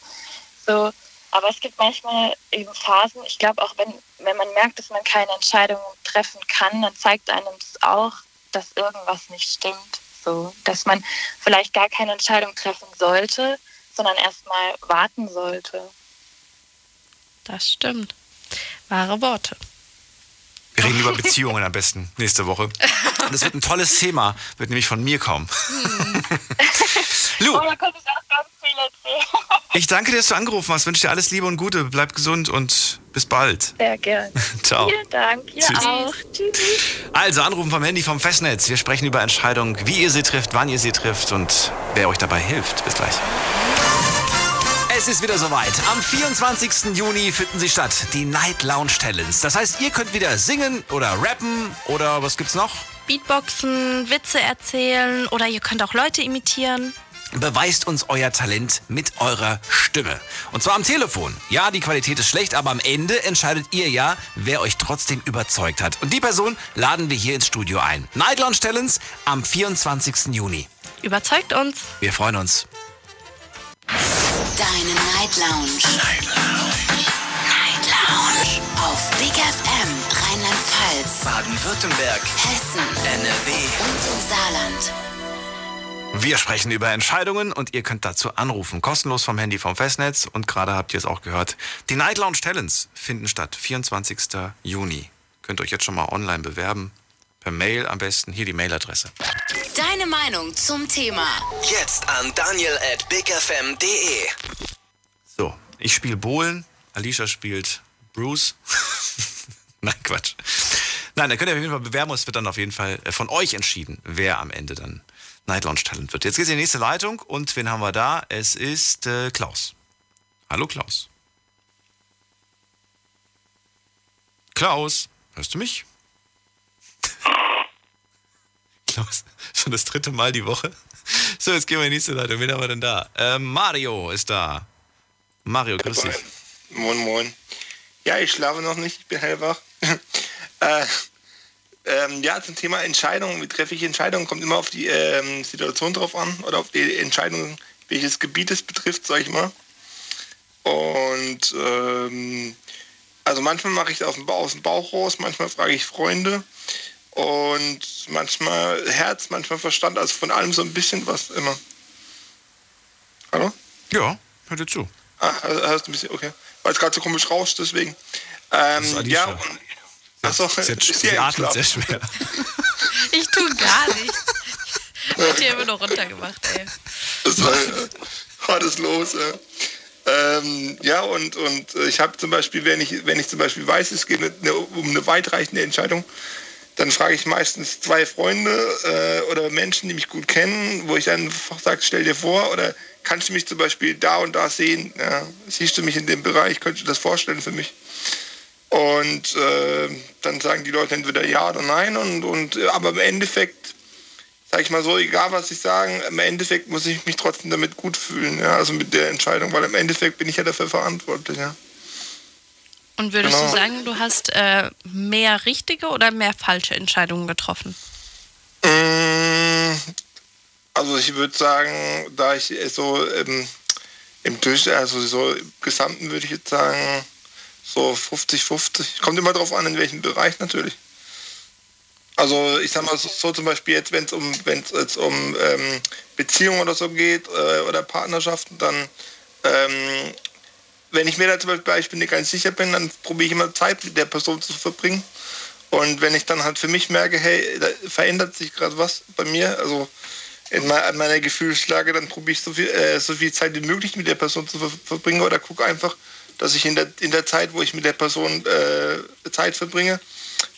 Speaker 7: So, aber es gibt manchmal eben Phasen, ich glaube auch, wenn, wenn man merkt, dass man keine Entscheidungen treffen kann, dann zeigt einem das auch, dass irgendwas nicht stimmt. So, dass man vielleicht gar keine Entscheidung treffen sollte, sondern erstmal warten sollte.
Speaker 2: Das stimmt. Wahre Worte.
Speaker 1: Wir reden über Beziehungen am besten nächste Woche. Das wird ein tolles Thema, wird nämlich von mir kommen. Hm. Lu. Oh, da könnte ich auch ganz. Ich danke dir, dass du angerufen hast. Wünsche dir alles Liebe und Gute. Bleib gesund und bis bald.
Speaker 7: Sehr gern.
Speaker 1: Ciao.
Speaker 7: Vielen Dank. Ihr Tschüss. auch. Tschüss.
Speaker 1: Also anrufen vom Handy vom Festnetz. Wir sprechen über Entscheidungen, wie ihr sie trifft, wann ihr sie trifft und wer euch dabei hilft. Bis gleich. Es ist wieder soweit. Am 24. Juni finden sie statt, die Night Lounge Talents. Das heißt, ihr könnt wieder singen oder rappen oder was gibt's noch?
Speaker 2: Beatboxen, Witze erzählen oder ihr könnt auch Leute imitieren.
Speaker 1: Beweist uns euer Talent mit eurer Stimme. Und zwar am Telefon. Ja, die Qualität ist schlecht, aber am Ende entscheidet ihr ja, wer euch trotzdem überzeugt hat. Und die Person laden wir hier ins Studio ein. Night Lounge Talents am 24. Juni.
Speaker 2: Überzeugt uns.
Speaker 1: Wir freuen uns.
Speaker 8: Deine Night Lounge. Night Lounge. Night Lounge. Auf Big FM Rheinland-Pfalz,
Speaker 3: Baden-Württemberg,
Speaker 8: Hessen,
Speaker 3: NRW
Speaker 8: und im Saarland.
Speaker 1: Wir sprechen über Entscheidungen und ihr könnt dazu anrufen. Kostenlos vom Handy vom Festnetz. Und gerade habt ihr es auch gehört. Die Night Lounge Talents finden statt. 24. Juni. Könnt euch jetzt schon mal online bewerben. Per Mail am besten. Hier die Mailadresse.
Speaker 8: Deine Meinung zum Thema.
Speaker 3: Jetzt an daniel at bigfm.de.
Speaker 1: So, ich spiele Bohlen. Alicia spielt Bruce. Nein, Quatsch. Nein, da könnt ihr auf jeden Fall bewerben. Es wird dann auf jeden Fall äh, von euch entschieden, wer am Ende dann Night Launch Talent wird. Jetzt geht's in die nächste Leitung und wen haben wir da? Es ist äh, Klaus. Hallo Klaus. Klaus, hörst du mich? Los, schon das dritte Mal die Woche. So, jetzt gehen wir in die nächste Leitung. Wen haben wir denn da? Ähm, Mario ist da. Mario, grüß dich.
Speaker 9: Moin, moin. Ja, ich schlafe noch nicht, ich bin hellwach. äh, ähm, ja, zum Thema Entscheidungen, wie treffe ich Entscheidungen, kommt immer auf die ähm, Situation drauf an oder auf die Entscheidung, welches Gebiet es betrifft, sag ich mal. Und ähm, also manchmal mache ich das aus dem, aus dem Bauch raus, manchmal frage ich Freunde und manchmal Herz, manchmal Verstand, also von allem so ein bisschen was immer. Hallo?
Speaker 1: Ja, hör dir zu.
Speaker 9: Ah, hörst du ein bisschen, okay. Weil es gerade so komisch rauscht, deswegen. Ähm, ja, und, achso,
Speaker 1: sie, hat, sie atmet sehr schwer.
Speaker 2: ich tue gar nichts. Ich hab hier immer noch runtergemacht, ey.
Speaker 9: Das war, war das los, ja. Ähm, ja, und, und ich habe zum Beispiel, wenn ich, wenn ich zum Beispiel weiß, es geht eine, um eine weitreichende Entscheidung, dann frage ich meistens zwei Freunde äh, oder Menschen, die mich gut kennen, wo ich einfach sage, stell dir vor, oder kannst du mich zum Beispiel da und da sehen? Ja, siehst du mich in dem Bereich? Könntest du das vorstellen für mich? Und äh, dann sagen die Leute entweder ja oder nein. Und, und, aber im Endeffekt sage ich mal so, egal was ich sage, im Endeffekt muss ich mich trotzdem damit gut fühlen, ja, also mit der Entscheidung, weil im Endeffekt bin ich ja dafür verantwortlich, ja.
Speaker 2: Und würdest genau. du sagen, du hast äh, mehr richtige oder mehr falsche Entscheidungen getroffen?
Speaker 9: Mm, also ich würde sagen, da ich so im, im Durch, also so im Gesamten würde ich jetzt sagen, so 50-50. Kommt immer drauf an, in welchem Bereich natürlich. Also ich sag mal so, zum Beispiel jetzt, wenn es um, wenn's jetzt um ähm, Beziehungen oder so geht äh, oder Partnerschaften, dann ähm, wenn ich mir da zum Beispiel nicht ganz sicher bin, dann probiere ich immer Zeit mit der Person zu verbringen. Und wenn ich dann halt für mich merke, hey, da verändert sich gerade was bei mir, also in meiner Gefühlslage, dann probiere ich so viel, äh, so viel Zeit wie möglich mit der Person zu ver verbringen oder gucke einfach, dass ich in der, in der Zeit, wo ich mit der Person äh, Zeit verbringe,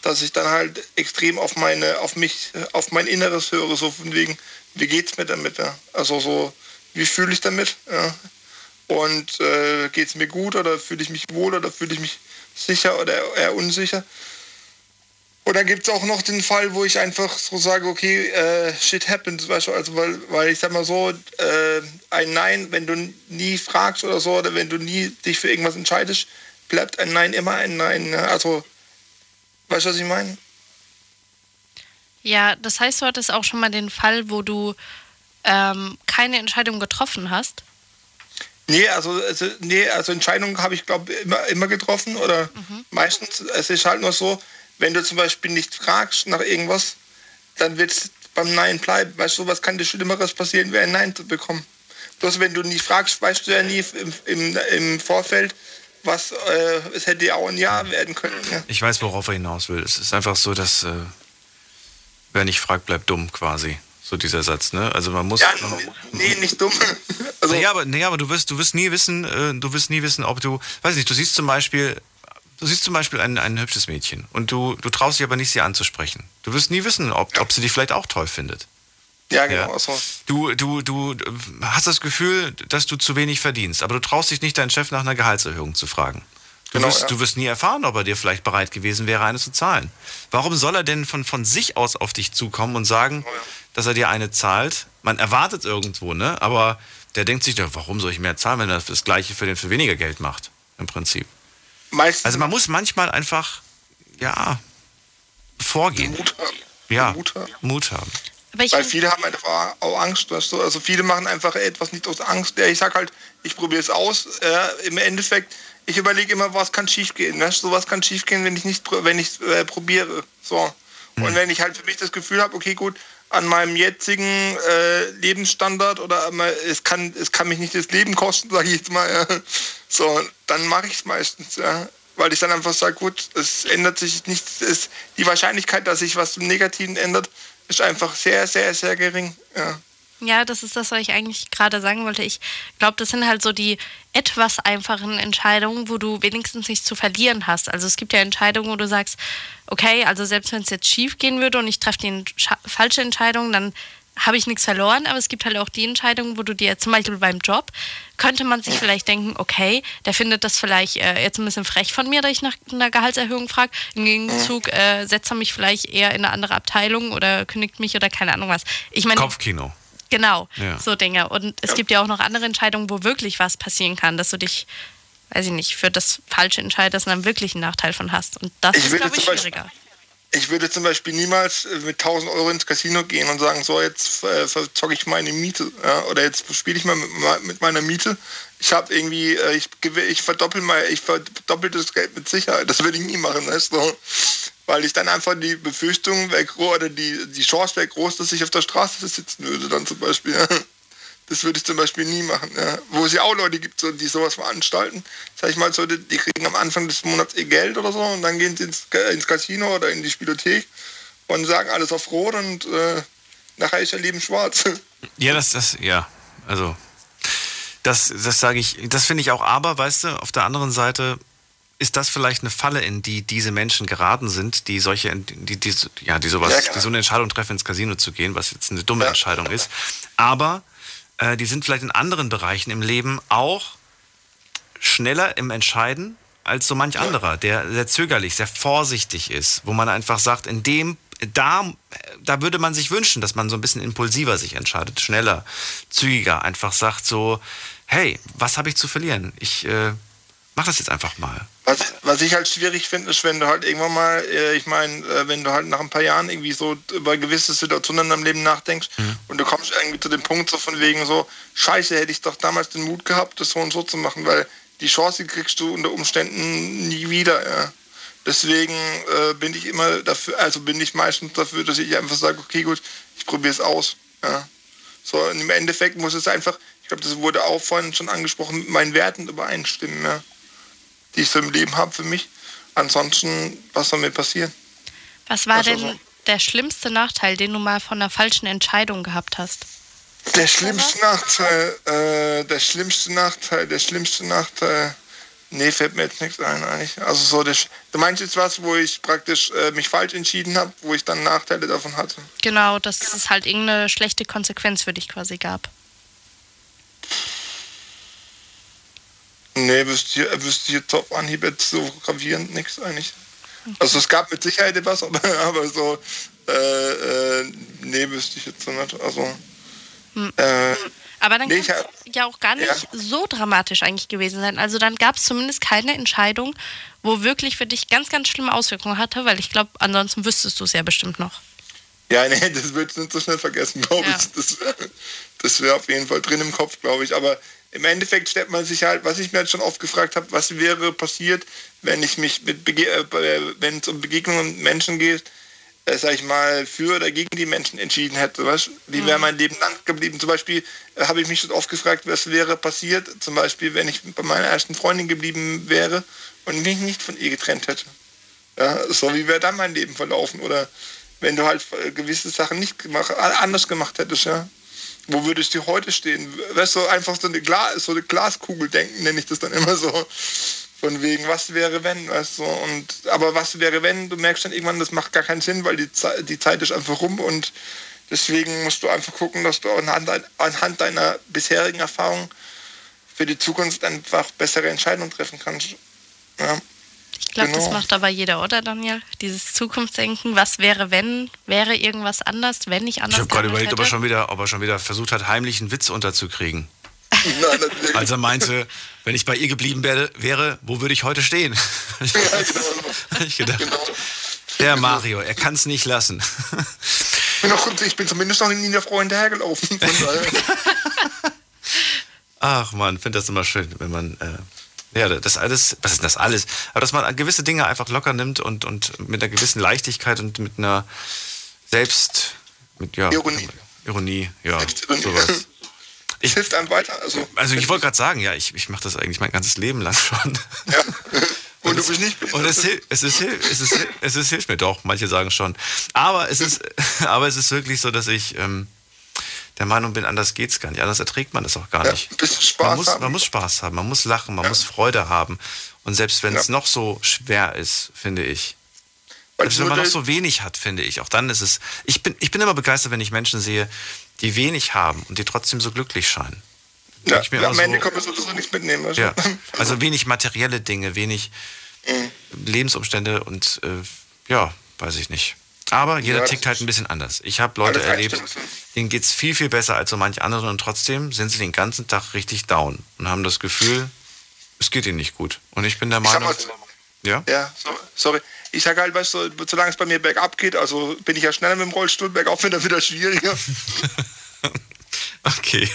Speaker 9: dass ich dann halt extrem auf meine, auf mich, auf mein Inneres höre, so von wegen, wie geht's mir damit? Ja? Also so, wie fühle ich damit? Ja? Und äh, geht es mir gut oder fühle ich mich wohl oder fühle ich mich sicher oder eher unsicher? Dann gibt es auch noch den Fall, wo ich einfach so sage, okay, äh, shit happens, weißt du, also weil, weil ich sag mal so, äh, ein Nein, wenn du nie fragst oder so, oder wenn du nie dich für irgendwas entscheidest, bleibt ein Nein immer ein Nein. Ne? Also Weißt du, was ich meine?
Speaker 2: Ja, das heißt, du hattest auch schon mal den Fall, wo du ähm, keine Entscheidung getroffen hast?
Speaker 9: Nee, also, also, nee, also Entscheidungen habe ich, glaube immer, immer getroffen oder mhm. meistens. Es ist halt nur so, wenn du zum Beispiel nicht fragst nach irgendwas, dann wird es beim Nein bleiben. Weißt du, was kann dir Schlimmeres passieren, wie ein Nein zu bekommen? Bloß wenn du nie fragst, weißt du ja nie im, im, im Vorfeld, was äh, es hätte ja auch ein Jahr werden können. Ja.
Speaker 1: Ich weiß, worauf er hinaus will. Es ist einfach so, dass äh, wer nicht fragt, bleibt dumm quasi. So dieser Satz, ne? Also man muss.
Speaker 9: Ja, nee, nicht dumm.
Speaker 1: Also naja, aber, naja, aber du wirst, du wirst nie wissen, äh, du wirst nie wissen, ob du, weiß nicht, du siehst zum Beispiel, du siehst zum Beispiel ein, ein hübsches Mädchen und du, du traust dich aber nicht, sie anzusprechen. Du wirst nie wissen, ob, ja. ob sie dich vielleicht auch toll findet.
Speaker 9: Ja, genau. Ja. So.
Speaker 1: Du, du, du hast das Gefühl, dass du zu wenig verdienst, aber du traust dich nicht, deinen Chef nach einer Gehaltserhöhung zu fragen. Du, genau, wirst, ja. du wirst nie erfahren, ob er dir vielleicht bereit gewesen wäre, eine zu zahlen. Warum soll er denn von, von sich aus auf dich zukommen und sagen, oh ja. dass er dir eine zahlt? Man erwartet irgendwo, ne? Aber der denkt sich, warum soll ich mehr zahlen, wenn er das Gleiche für den für weniger Geld macht? Im Prinzip. Meistens also man muss manchmal einfach, ja, vorgehen.
Speaker 9: Mut haben.
Speaker 1: Ja, Mut haben. Mut haben.
Speaker 9: Weil viele haben einfach auch Angst, weißt du? Also viele machen einfach etwas nicht aus Angst. Ja, ich sag halt, ich probiere es aus. Äh, Im Endeffekt, ich überlege immer, was kann schiefgehen. Weißt du, was kann schiefgehen, wenn ich nicht, wenn ich äh, probiere. So. Und wenn ich halt für mich das Gefühl habe, okay, gut, an meinem jetzigen äh, Lebensstandard oder es kann, es kann mich nicht das Leben kosten, sage ich jetzt mal. Ja. So, dann mache ich es meistens, ja. Weil ich dann einfach sage, gut, es ändert sich nichts. Es, die Wahrscheinlichkeit, dass sich was zum Negativen ändert, ist einfach sehr, sehr, sehr gering. Ja.
Speaker 2: Ja, das ist das, was ich eigentlich gerade sagen wollte. Ich glaube, das sind halt so die etwas einfachen Entscheidungen, wo du wenigstens nichts zu verlieren hast. Also es gibt ja Entscheidungen, wo du sagst, okay, also selbst wenn es jetzt schief gehen würde und ich treffe die falsche Entscheidung, dann habe ich nichts verloren, aber es gibt halt auch die Entscheidungen, wo du dir zum Beispiel beim Job, könnte man sich vielleicht denken, okay, der findet das vielleicht äh, jetzt ein bisschen frech von mir, dass ich nach einer Gehaltserhöhung frage. Im Gegenzug äh, setzt er mich vielleicht eher in eine andere Abteilung oder kündigt mich oder keine Ahnung was. Ich meine,
Speaker 1: Kopfkino.
Speaker 2: Genau,
Speaker 1: Ja.
Speaker 2: so Dinge. Und es gibt ja auch noch andere Entscheidungen, wo wirklich was passieren kann, dass du dich, weiß ich nicht, für das Falsche entscheidest und dann wirklich einen Nachteil von hast. Und das
Speaker 9: Ich
Speaker 2: ist, glaube ich,
Speaker 9: Beispiel-
Speaker 2: schwieriger.
Speaker 9: Ich würde zum Beispiel niemals äh, mit 1000 Euro ins Casino gehen und sagen, so jetzt äh, verzocke ich meine Miete ja, oder jetzt spiele ich mal mit, me- mit meiner Miete. Ich habe irgendwie, äh, ich, gew- ich verdoppel mal, ich verdoppel das Geld mit Sicherheit. Das würde ich nie machen, weißt du? Weil ich dann einfach die Befürchtung groß oder die, die Chance wäre groß, dass ich auf der Straße sitzen würde dann zum Beispiel. Das würde ich zum Beispiel nie machen. Ja. Wo es ja auch Leute gibt, die sowas veranstalten. Sag ich mal so, die, kriegen am Anfang des Monats ihr Geld oder so und dann gehen sie ins, ins Casino oder in die Spielothek und sagen alles auf Rot und äh, nachher ist ihr Leben schwarz.
Speaker 1: Ja, das, das, ja, also, das, das sage ich, das finde ich auch, aber, weißt du, auf der anderen Seite ist das vielleicht eine Falle, in die diese Menschen geraten sind, die solche, die, die, ja, die sowas,
Speaker 9: Ja,
Speaker 1: die so eine Entscheidung treffen, ins Casino zu gehen, was jetzt eine dumme Entscheidung ist. Aber äh, die sind vielleicht in anderen Bereichen im Leben auch schneller im Entscheiden als so manch anderer, der sehr zögerlich, sehr vorsichtig ist, wo man einfach sagt, in dem, da, da würde man sich wünschen, dass man so ein bisschen impulsiver sich entscheidet, schneller, zügiger, einfach sagt so, hey, was habe ich zu verlieren? Ich äh, mach das jetzt einfach mal.
Speaker 9: Was, was ich halt schwierig finde, ist, wenn du halt irgendwann mal, äh, ich meine, äh, wenn du halt nach ein paar Jahren irgendwie so über gewisse Situationen in deinem Leben nachdenkst und du kommst irgendwie zu dem Punkt so von wegen so, scheiße, hätte ich doch damals den Mut gehabt, das so und so zu machen, weil die Chance kriegst du unter Umständen nie wieder. Ja. Deswegen äh, bin ich immer dafür, also bin ich meistens dafür, dass ich einfach sage, okay gut, ich probiere es aus. Ja. So, im Endeffekt muss es einfach, ich glaube, das wurde auch vorhin schon angesprochen, mit meinen Werten übereinstimmen, ja, die ich so im Leben habe für mich. Ansonsten, was soll mir passieren?
Speaker 2: Was war
Speaker 9: Also
Speaker 2: denn
Speaker 9: so.
Speaker 2: der schlimmste Nachteil, den du mal von einer falschen Entscheidung gehabt hast?
Speaker 9: Der schlimmste Nachteil, äh, der schlimmste Nachteil, der schlimmste Nachteil. Nee, fällt mir jetzt nichts ein eigentlich. Also so, Sch- du meinst jetzt was, wo ich praktisch äh, mich falsch entschieden habe, wo ich dann Nachteile davon hatte?
Speaker 2: Genau, dass es halt irgendeine schlechte Konsequenz für dich quasi gab.
Speaker 9: Nee, wüsste ich, wüsste ich jetzt auf Anhieb jetzt so gravierend nichts eigentlich. Also es gab mit Sicherheit etwas, aber, aber so, äh, äh, nee, wüsste ich jetzt so nicht. Also,
Speaker 2: Hm.
Speaker 9: äh,
Speaker 2: Aber dann
Speaker 9: Nee,
Speaker 2: kann es ja auch gar nicht
Speaker 9: Ja.
Speaker 2: so dramatisch eigentlich gewesen sein. Also dann gab es zumindest keine Entscheidung, wo wirklich für dich ganz, ganz schlimme Auswirkungen hatte, weil ich glaube, ansonsten wüsstest du es ja bestimmt noch.
Speaker 9: Ja, nee, das wird nicht so schnell vergessen, glaube
Speaker 2: Ja.
Speaker 9: ich. Das wäre das wär auf jeden Fall drin im Kopf, glaube ich. Aber im Endeffekt stellt man sich halt, was ich mir jetzt schon oft gefragt habe, was wäre passiert, wenn ich mich mit, Bege äh, wenn es um Begegnungen mit Menschen geht, äh, sag ich mal, für oder gegen die Menschen entschieden hätte. Was? Wie wäre mein Leben dann geblieben? Zum Beispiel äh, habe ich mich schon oft gefragt, was wäre passiert, zum Beispiel, wenn ich bei meiner ersten Freundin geblieben wäre und mich nicht von ihr getrennt hätte. Ja, so wie wäre dann mein Leben verlaufen? Oder wenn du halt äh, gewisse Sachen nicht gemacht, anders gemacht hättest, ja. Wo würdest du heute stehen? Weißt du, einfach so eine, Glas, so eine Glaskugel denken, nenne ich das dann immer so. Von wegen, was wäre wenn, weißt du? Und, aber was wäre wenn, du merkst dann irgendwann, das macht gar keinen Sinn, weil die, Zeit, die Zeit ist einfach rum und deswegen musst du einfach gucken, dass du anhand, anhand deiner bisherigen Erfahrung für die Zukunft einfach bessere Entscheidungen treffen kannst. Ja.
Speaker 2: Ich glaube, das
Speaker 9: Genau.
Speaker 2: macht aber jeder, oder Daniel? Dieses Zukunftsdenken, was wäre, wenn, wäre irgendwas anders, wenn ich anders
Speaker 1: Ich habe gerade überlegt, ob er, schon wieder, ob er schon wieder versucht hat, heimlich einen Witz unterzukriegen.
Speaker 9: Nein, natürlich.
Speaker 1: Als er meinte, wenn ich bei ihr geblieben wäre, wäre wo würde ich heute stehen? Hab ich gedacht. Der Mario, er kann es nicht lassen.
Speaker 9: Ich bin, noch, ich bin zumindest noch in Nina Frau hinterhergelaufen.
Speaker 1: Ach man, finde das immer schön, wenn man äh, ja das alles, was ist das alles? Aber dass man gewisse Dinge einfach locker nimmt und, und mit einer gewissen Leichtigkeit und mit einer Selbst mit ja
Speaker 9: Ironie.
Speaker 1: Ironie, ja,
Speaker 9: Selbstironie.
Speaker 1: sowas.
Speaker 9: Es hilft einem weiter. Also,
Speaker 1: Also ich wollte gerade sagen, ja, ich, ich mache das eigentlich mein ganzes Leben lang schon.
Speaker 9: ja. Und du bist nicht
Speaker 1: Und es, hil- es, ist, es, ist, es ist hilft mir doch, manche sagen schon. Aber es ist, aber es ist wirklich so, dass ich ähm, der Meinung bin, anders geht's gar nicht. Anders erträgt man das auch gar
Speaker 9: Ja,
Speaker 1: nicht.
Speaker 9: ein bisschen Spaß
Speaker 1: man, muss,
Speaker 9: haben.
Speaker 1: man muss Spaß haben, man muss lachen, man muss Freude haben. Und selbst wenn es
Speaker 9: Ja.
Speaker 1: noch so schwer ist, finde ich.
Speaker 9: Weil
Speaker 1: Selbst
Speaker 9: es
Speaker 1: wenn man noch so wenig hat, finde ich, auch dann ist es. Ich bin, ich bin immer begeistert, wenn ich Menschen sehe, die wenig haben und die trotzdem so glücklich scheinen.
Speaker 9: Ja,
Speaker 1: Ich mir
Speaker 9: ja, am
Speaker 1: immer
Speaker 9: Ende
Speaker 1: so-
Speaker 9: kann man sowieso nichts mitnehmen. du?
Speaker 1: Ja, also wenig materielle Dinge, wenig Lebensumstände und äh, ja, weiß ich nicht. Aber jeder
Speaker 9: Ja, das
Speaker 1: tickt halt ein bisschen anders. Ich habe Leute erlebt, denen geht es viel, viel besser als so manch anderen und trotzdem sind sie den ganzen Tag richtig down und haben das Gefühl, es geht ihnen nicht gut. Und ich bin der
Speaker 9: Ich
Speaker 1: Meinung,
Speaker 9: mal,
Speaker 1: ja,
Speaker 9: ja, so, sorry. Ich sage halt, weißt du, solange es bei mir bergab geht, also bin ich ja schneller mit dem Rollstuhl, bergauf wird dann wieder schwieriger.
Speaker 1: okay.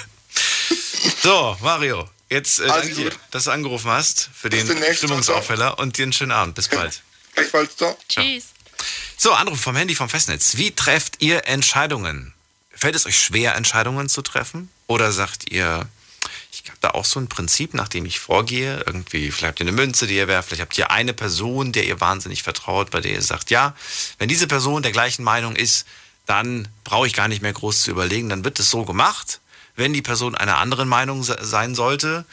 Speaker 1: So, Mario, jetzt äh,
Speaker 9: Also
Speaker 1: danke dir,
Speaker 9: gut.
Speaker 1: dass du angerufen hast für den
Speaker 9: Bis demnächst.
Speaker 1: Stimmungsaufheller und dir einen schönen Abend. Bis bald.
Speaker 9: Gleichfalls so.
Speaker 2: Tschüss.
Speaker 1: So, Anruf vom Handy vom Festnetz. Wie trefft ihr Entscheidungen? Fällt es euch schwer, Entscheidungen zu treffen? Oder sagt ihr, ich habe da auch so ein Prinzip, nach dem ich vorgehe? Irgendwie, vielleicht habt ihr eine Münze, die ihr werft, vielleicht habt ihr eine Person, der ihr wahnsinnig vertraut, bei der ihr sagt, ja, wenn diese Person der gleichen Meinung ist, dann brauche ich gar nicht mehr groß zu überlegen, dann wird es so gemacht. Wenn die Person einer anderen Meinung se- sein sollte,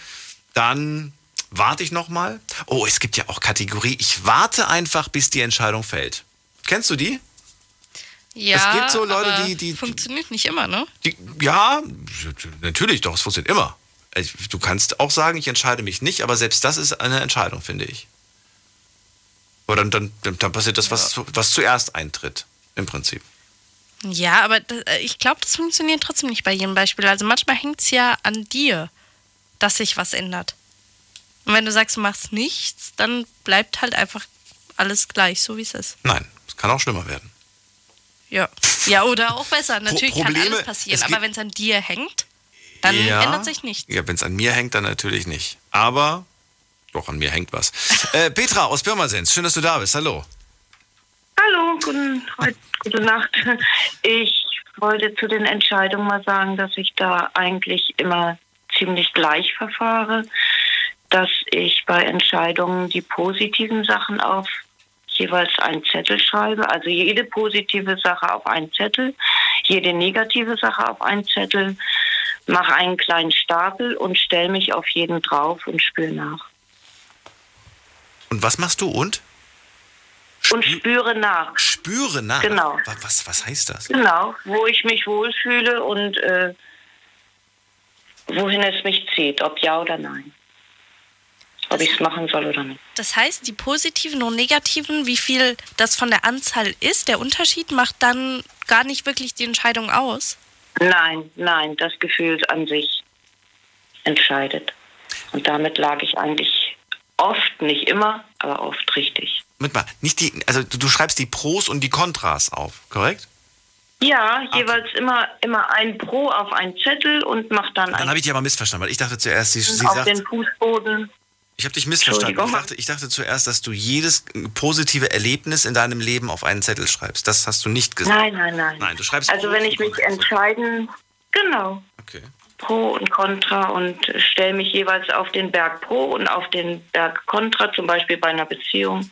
Speaker 1: dann warte ich noch mal. Oh, es gibt ja auch Kategorie, ich warte einfach, bis die Entscheidung fällt. Kennst du die?
Speaker 2: Ja,
Speaker 1: Es gibt so Leute,
Speaker 2: aber
Speaker 1: die- die-
Speaker 2: Funktioniert nicht immer, ne?
Speaker 1: die? Ja, natürlich, doch, es funktioniert immer. Du kannst auch sagen, ich entscheide mich nicht, aber selbst das ist eine Entscheidung, finde ich. Oder dann, dann, dann passiert das, was, was zuerst eintritt, im Prinzip.
Speaker 2: Ja, aber das, ich glaube, das funktioniert trotzdem nicht bei jedem Beispiel. Also manchmal hängt es ja an dir, dass sich was ändert. Und wenn du sagst, du machst nichts, dann bleibt halt einfach alles gleich, so wie es ist.
Speaker 1: Nein, es kann auch schlimmer werden.
Speaker 2: Ja. Ja, oder auch besser. Natürlich kann
Speaker 1: Probleme-
Speaker 2: alles passieren, aber wenn es an dir hängt, dann
Speaker 1: Ja.
Speaker 2: ändert sich nichts.
Speaker 1: Ja, wenn es an mir hängt, dann natürlich nicht. Aber doch, an mir hängt was. äh, Petra aus Pirmasens, schön, dass du da bist. Hallo.
Speaker 10: Hallo, guten, heute, gute Nacht. Ich wollte zu den Entscheidungen mal sagen, dass ich da eigentlich immer ziemlich gleich verfahre, dass ich bei Entscheidungen die positiven Sachen auf jeweils einen Zettel schreibe, also jede positive Sache auf einen Zettel, jede negative Sache auf einen Zettel, mache einen kleinen Stapel und stelle mich auf jeden drauf und spüre nach.
Speaker 1: Und was machst du und?
Speaker 10: Und spüre nach.
Speaker 1: Spüre nach.
Speaker 10: Genau.
Speaker 1: Wa- Was, was heißt das?
Speaker 10: Genau, wo ich mich wohlfühle und äh, wohin es mich zieht, ob ja oder nein. Ob ich es machen soll oder nicht.
Speaker 2: Das heißt, die positiven und negativen, wie viel das von der Anzahl ist, der Unterschied macht dann gar nicht wirklich die Entscheidung aus.
Speaker 10: Nein, nein, das Gefühl an sich entscheidet. Und damit lag ich eigentlich oft, nicht immer, aber oft richtig.
Speaker 1: Mit mal, nicht die, also du, du schreibst die Pros und die Kontras auf, korrekt?
Speaker 10: Ja, jeweils immer, immer ein Pro auf einen Zettel und mach dann,
Speaker 1: Dann habe ich dich aber missverstanden, weil ich dachte zuerst, sie, sie
Speaker 10: auf
Speaker 1: sagt,
Speaker 10: den Fußboden.
Speaker 1: Ich habe dich missverstanden. Ich dachte, ich dachte zuerst, dass du jedes positive Erlebnis in deinem Leben auf einen Zettel schreibst. Das hast du nicht gesagt.
Speaker 10: Nein, nein, nein.
Speaker 1: Nein, du schreibst
Speaker 10: Also wenn ich mich entscheiden, genau,
Speaker 1: Okay.
Speaker 10: Pro und Contra und stelle mich jeweils auf den Berg Pro und auf den Berg Contra, zum Beispiel bei einer Beziehung.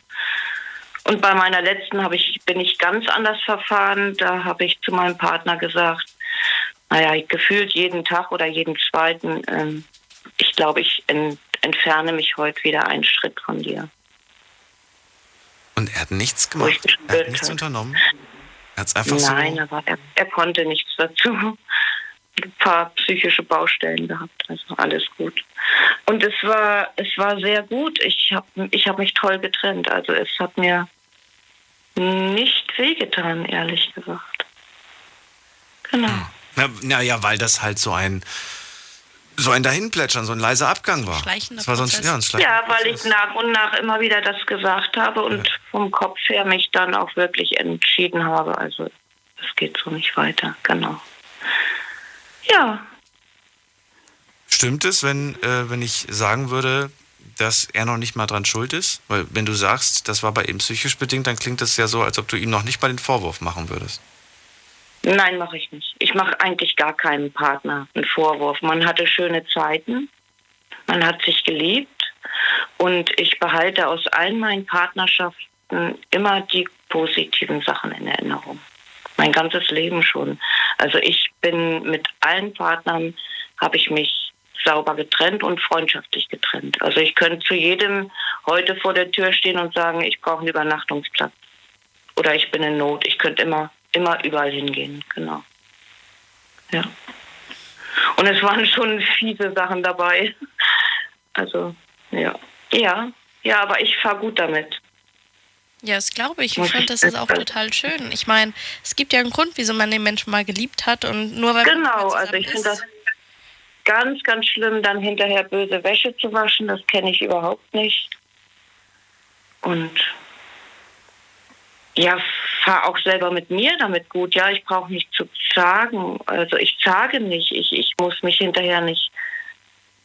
Speaker 10: Und bei meiner letzten habe ich, bin ich ganz anders verfahren. Da habe ich zu meinem Partner gesagt, naja, gefühlt jeden Tag oder jeden zweiten, ähm, ich glaube, ich entferne mich heute wieder einen Schritt von dir.
Speaker 1: Und er hat nichts gemacht. Er hat nichts
Speaker 10: habe.
Speaker 1: unternommen. Er hat es einfach
Speaker 10: Nein,
Speaker 1: so.
Speaker 10: aber er, er konnte nichts dazu. Ein paar psychische Baustellen gehabt, also alles gut. Und es war, es war sehr gut. Ich habe ich hab mich toll getrennt. Also es hat mir nicht wehgetan, ehrlich gesagt. Genau.
Speaker 1: Na, na ja, weil das halt so ein so ein Dahinplätschern, so ein leiser Abgang war.
Speaker 2: Schleichender
Speaker 1: das war so ein,
Speaker 2: Prozess.
Speaker 1: ja,
Speaker 10: Ja, weil ich nach und nach immer wieder das gesagt habe und vom Kopf her mich dann auch wirklich entschieden habe. Also es geht so nicht weiter. Genau. Ja,
Speaker 1: Stimmt es, wenn, äh, wenn ich sagen würde, dass er noch nicht mal dran schuld ist? Weil wenn du sagst, das war bei ihm psychisch bedingt, dann klingt das ja so, als ob du ihm noch nicht mal den Vorwurf machen würdest.
Speaker 10: Nein, mache ich nicht. Ich mache eigentlich gar keinem Partner einen Vorwurf. Man hatte schöne Zeiten, man hat sich geliebt und ich behalte aus allen meinen Partnerschaften immer die positiven Sachen in Erinnerung. Mein ganzes Leben schon. Also ich bin mit allen Partnern, habe ich mich sauber getrennt und freundschaftlich getrennt. Also ich könnte zu jedem heute vor der Tür stehen und sagen, ich brauche einen Übernachtungsplatz oder ich bin in Not. Ich könnte immer, immer überall hingehen, genau. Ja. Und es waren schon fiese Sachen dabei. Also, ja. Ja, ja, aber ich fahre gut damit.
Speaker 2: Ja, das glaube ich. Ich finde, das ist auch total schön. Ich meine, es gibt ja einen Grund, wieso man den Menschen mal geliebt hat und nur weil
Speaker 10: Genau, also ich finde das ganz, ganz schlimm, dann hinterher böse Wäsche zu waschen. Das kenne ich überhaupt nicht. Und ja, fahr auch selber mit mir damit gut. Ja, ich brauche nicht zu zagen. Also ich zage nicht. Ich, ich muss mich hinterher nicht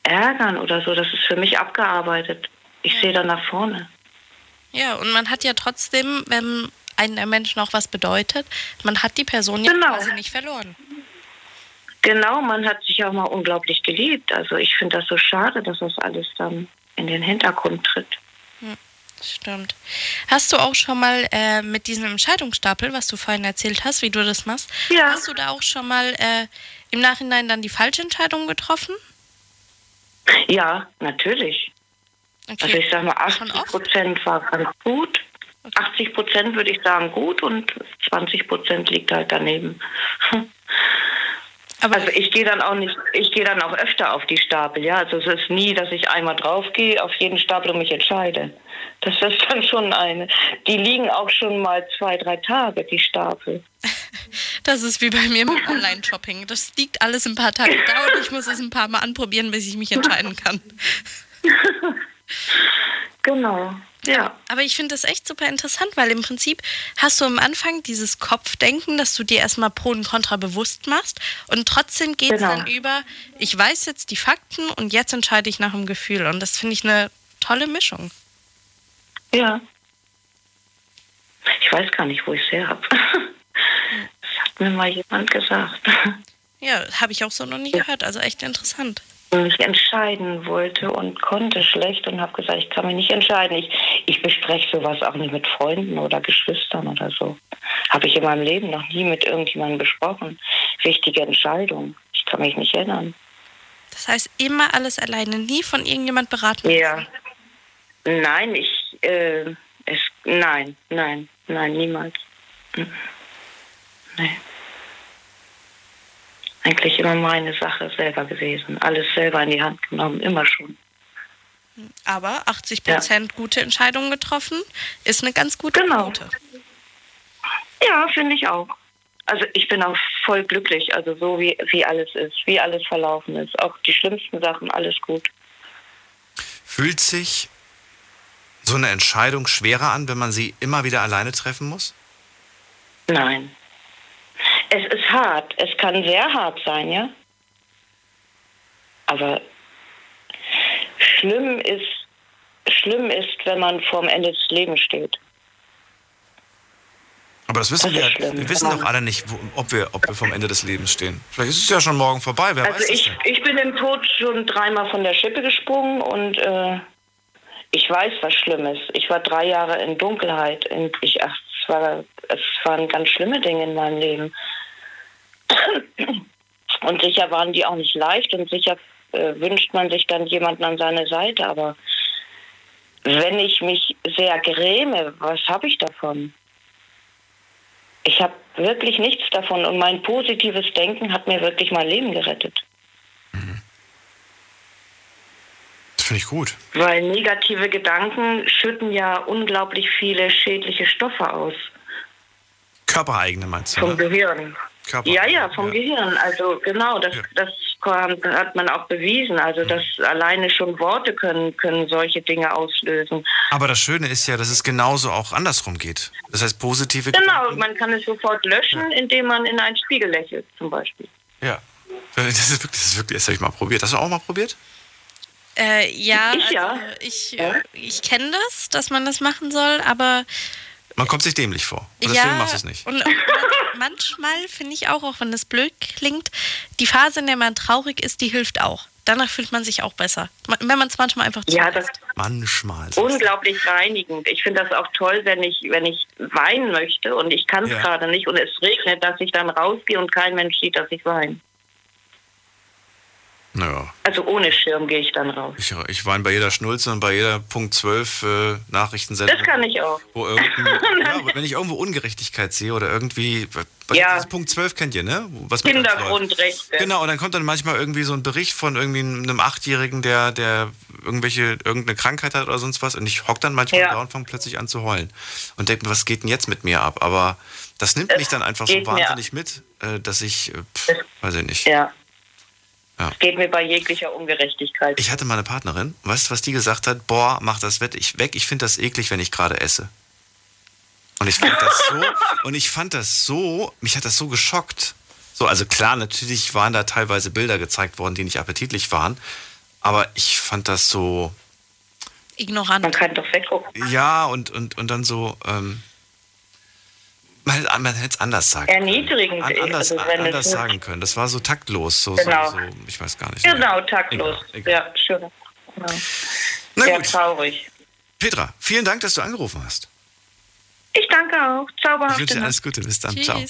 Speaker 10: ärgern oder so. Das ist für mich abgearbeitet. Ich sehe da nach vorne.
Speaker 2: Ja, und man hat ja trotzdem, wenn einem der Menschen auch was bedeutet, man hat die Person ja
Speaker 10: Genau.
Speaker 2: quasi nicht verloren.
Speaker 10: Genau, man hat sich auch mal unglaublich geliebt. Also ich finde das so schade, dass das alles dann in den Hintergrund tritt.
Speaker 2: Stimmt. Hast du auch schon mal äh, mit diesem Entscheidungsstapel, was du vorhin erzählt hast, wie du das machst,
Speaker 10: Ja.
Speaker 2: hast du da auch schon mal äh, im Nachhinein dann die falsche Entscheidung getroffen?
Speaker 10: Ja, natürlich.
Speaker 2: Okay.
Speaker 10: Also ich sage mal, 80 Prozent war ganz gut. 80 Prozent würde ich sagen gut und 20 Prozent liegt halt daneben. also ich gehe dann auch nicht, ich gehe dann auch öfter auf die Stapel, ja. Also es ist nie, dass ich einmal draufgehe auf jeden Stapel und mich entscheide. Das ist dann schon eine. Die liegen auch schon mal zwei, drei Tage, die Stapel.
Speaker 2: Das ist wie bei mir mit Online-Shopping. Das liegt alles ein paar Tage da und ich muss es ein paar Mal anprobieren, bis ich mich entscheiden kann.
Speaker 10: Genau, ja.
Speaker 2: Aber ich finde das echt super interessant, weil im Prinzip hast du am Anfang dieses Kopfdenken, dass du dir erstmal Pro und Contra bewusst machst und trotzdem geht es
Speaker 10: Genau.
Speaker 2: dann über, ich weiß jetzt die Fakten und jetzt entscheide ich nach dem Gefühl. Und das finde ich eine tolle Mischung.
Speaker 10: Ja. Ich weiß gar nicht, wo ich es her habe. Das hat mir mal jemand gesagt.
Speaker 2: Ja, habe ich auch so noch nie gehört. Also echt interessant.
Speaker 10: Mich entscheiden wollte und konnte schlecht und habe gesagt, ich kann mich nicht entscheiden. Ich, ich bespreche sowas auch nicht mit Freunden oder Geschwistern oder so. Habe ich in meinem Leben noch nie mit irgendjemandem besprochen. Wichtige Entscheidung. Ich kann mich nicht erinnern.
Speaker 2: Das heißt, immer alles alleine, nie von irgendjemand beraten.
Speaker 10: Ja. Nein, ich, äh, es, nein, nein, nein, niemals. Mhm. Nee. Eigentlich immer meine Sache selber gewesen. Alles selber in die Hand genommen, immer schon.
Speaker 2: Aber 80 Prozent gute Entscheidungen getroffen, ist eine ganz gute
Speaker 10: Genau.
Speaker 2: Quote.
Speaker 10: Ja, finde ich auch. Also ich bin auch voll glücklich, also so wie, wie alles ist, wie alles verlaufen ist. Auch die schlimmsten Sachen, alles gut.
Speaker 1: Fühlt sich so eine Entscheidung schwerer an, wenn man sie immer wieder alleine treffen muss?
Speaker 10: Nein. Es ist hart. Es kann sehr hart sein, ja. Aber schlimm ist, schlimm ist, wenn man vorm Ende des Lebens steht.
Speaker 1: Aber das wissen
Speaker 10: Das
Speaker 1: wir,
Speaker 10: schlimm.
Speaker 1: wir wissen doch alle nicht, ob, wir, ob wir vom Ende des Lebens stehen. Vielleicht ist es ja schon morgen vorbei, wer weiß
Speaker 10: Also
Speaker 1: es
Speaker 10: ich, ich bin im Tod schon dreimal von der Schippe gesprungen und äh, ich weiß, was schlimm ist. Ich war drei Jahre in Dunkelheit. In, ich, ach, es, war, es waren ganz schlimme Dinge in meinem Leben. Und sicher waren die auch nicht leicht und sicher äh, wünscht man sich dann jemanden an seine Seite. Aber wenn ich mich sehr gräme, was habe ich davon? Ich habe wirklich nichts davon und mein positives Denken hat mir wirklich mein Leben gerettet.
Speaker 1: Das finde ich gut.
Speaker 10: Weil negative Gedanken schütten ja unglaublich viele schädliche Stoffe aus
Speaker 1: Körpereigene meinst du?
Speaker 10: vom
Speaker 1: Ne?
Speaker 10: Gehirn.
Speaker 1: Körper.
Speaker 10: Ja, ja, vom Gehirn. Also genau, das, das hat man auch bewiesen. Also
Speaker 1: Mhm.
Speaker 10: dass alleine schon Worte können, können solche Dinge auslösen.
Speaker 1: Aber das Schöne ist ja, dass es genauso auch andersrum geht. Das heißt, positive
Speaker 10: Genau, man kann es sofort löschen, indem man in einen Spiegel lächelt zum Beispiel.
Speaker 1: Ja. Das ist wirklich, das ist wirklich, das habe ich mal probiert. Hast du auch mal probiert?
Speaker 2: Äh, ja,
Speaker 10: Ich ja.
Speaker 2: Also ich, ich kenne das, dass man das machen soll, aber
Speaker 1: Man kommt sich dämlich vor. Und deswegen
Speaker 2: ja,
Speaker 1: machst du es nicht.
Speaker 2: Und, manchmal finde ich auch, auch wenn das blöd klingt, die Phase, in der man traurig ist, die hilft auch. Danach fühlt man sich auch besser. Wenn man es manchmal einfach
Speaker 10: Ja, das
Speaker 1: Manchmal.
Speaker 10: unglaublich reinigend. Ich finde das auch toll, wenn ich, wenn ich weinen möchte und ich kann es
Speaker 1: Ja.
Speaker 10: gerade nicht und es regnet, dass ich dann rausgehe und kein Mensch sieht, dass ich weine.
Speaker 1: Naja.
Speaker 10: Also ohne Schirm gehe ich dann raus.
Speaker 1: Ich, ich weine bei jeder Schnulze und bei jeder Punkt 12 äh, Nachrichtensendung.
Speaker 10: Das kann ich auch.
Speaker 1: Wo ja, wenn ich irgendwo Ungerechtigkeit sehe oder irgendwie.
Speaker 10: Ja.
Speaker 1: Punkt 12 kennt ihr, ne? Was.
Speaker 10: Kindergrundrechte.
Speaker 1: Genau, und dann kommt dann manchmal irgendwie so ein Bericht von irgendwie einem Achtjährigen, der, der irgendwelche, irgendeine Krankheit hat oder sonst was. Und ich hock dann manchmal
Speaker 10: Ja.
Speaker 1: da und fange plötzlich an zu heulen. Und denke mir, was geht denn jetzt mit mir ab? Aber das nimmt
Speaker 10: Es
Speaker 1: mich dann einfach so wahnsinnig mit, äh, dass ich, äh, pff, weiß ich nicht.
Speaker 10: Ja.
Speaker 1: Ja.
Speaker 10: Es geht mir bei jeglicher Ungerechtigkeit.
Speaker 1: Ich hatte mal eine Partnerin, weißt du, was die gesagt hat? Boah, mach das Wett ich weg, ich finde das eklig, wenn ich gerade esse. Und ich fand das so, und ich fand das so, mich hat das so geschockt. So, also klar, natürlich waren da teilweise Bilder gezeigt worden, die nicht appetitlich waren, aber ich fand das so,
Speaker 2: Ignorant.
Speaker 10: Man kann doch weggucken.
Speaker 1: ja, und, und, und dann so, ähm, man, hätte- man hätte es anders sagen
Speaker 10: Erniedrigend.
Speaker 1: an, anders,
Speaker 10: also wenn
Speaker 1: anders sagen können. Das war so taktlos, so,
Speaker 10: Genau.
Speaker 1: so, so ich weiß gar nicht.
Speaker 10: Genau, taktlos.
Speaker 1: Egal,
Speaker 10: Ja, schön. Genau.
Speaker 1: Na
Speaker 10: Sehr
Speaker 1: gut.
Speaker 10: traurig.
Speaker 1: Petra, vielen Dank, dass du angerufen hast.
Speaker 10: Ich danke auch.
Speaker 1: Ich
Speaker 10: Zauberhafte
Speaker 1: wünsche dir alles Gute, bis dann. Ciao.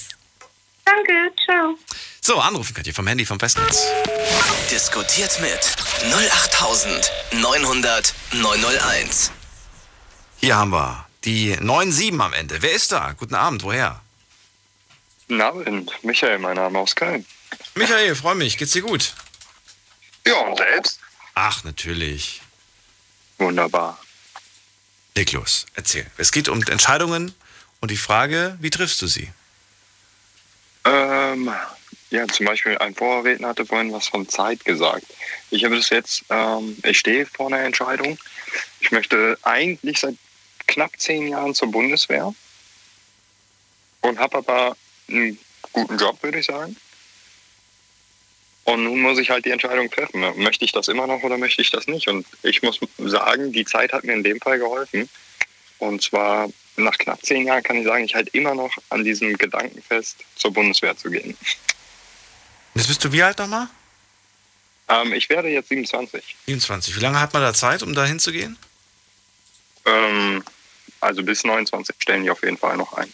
Speaker 10: Danke, ciao.
Speaker 1: So, anrufen könnt ihr vom Handy vom Festnetz.
Speaker 3: Diskutiert mit 08900 901.
Speaker 1: Hier haben wir die 9-7 am Ende. Wer ist da? Guten Abend, woher?
Speaker 11: Guten Abend, Michael, mein Name aus Köln.
Speaker 1: Michael, freue mich. Geht's dir gut?
Speaker 11: Ja, und selbst?
Speaker 1: Ach, natürlich.
Speaker 11: Wunderbar.
Speaker 1: Leg los, erzähl. Es geht um Entscheidungen und die Frage, wie triffst du sie?
Speaker 11: Ähm, ja, zum Beispiel ein Vorredner hatte vorhin was von Zeit gesagt. Ich habe das jetzt, ähm, ich stehe vor einer Entscheidung. Ich möchte eigentlich seit knapp zehn Jahren zur Bundeswehr und habe aber einen guten Job, würde ich sagen. Und nun muss ich halt die Entscheidung treffen. Möchte ich das immer noch oder möchte ich das nicht? Und ich muss sagen, die Zeit hat mir in dem Fall geholfen. Und zwar nach knapp zehn Jahren kann ich sagen, ich halte immer noch an diesem Gedanken fest, zur Bundeswehr zu gehen.
Speaker 1: Jetzt bist du wie alt nochmal?
Speaker 11: Ähm, ich werde jetzt 27.
Speaker 1: 27. Wie lange hat man da Zeit, um da hinzugehen?
Speaker 11: Ähm, also bis 29 stellen die auf jeden Fall noch ein.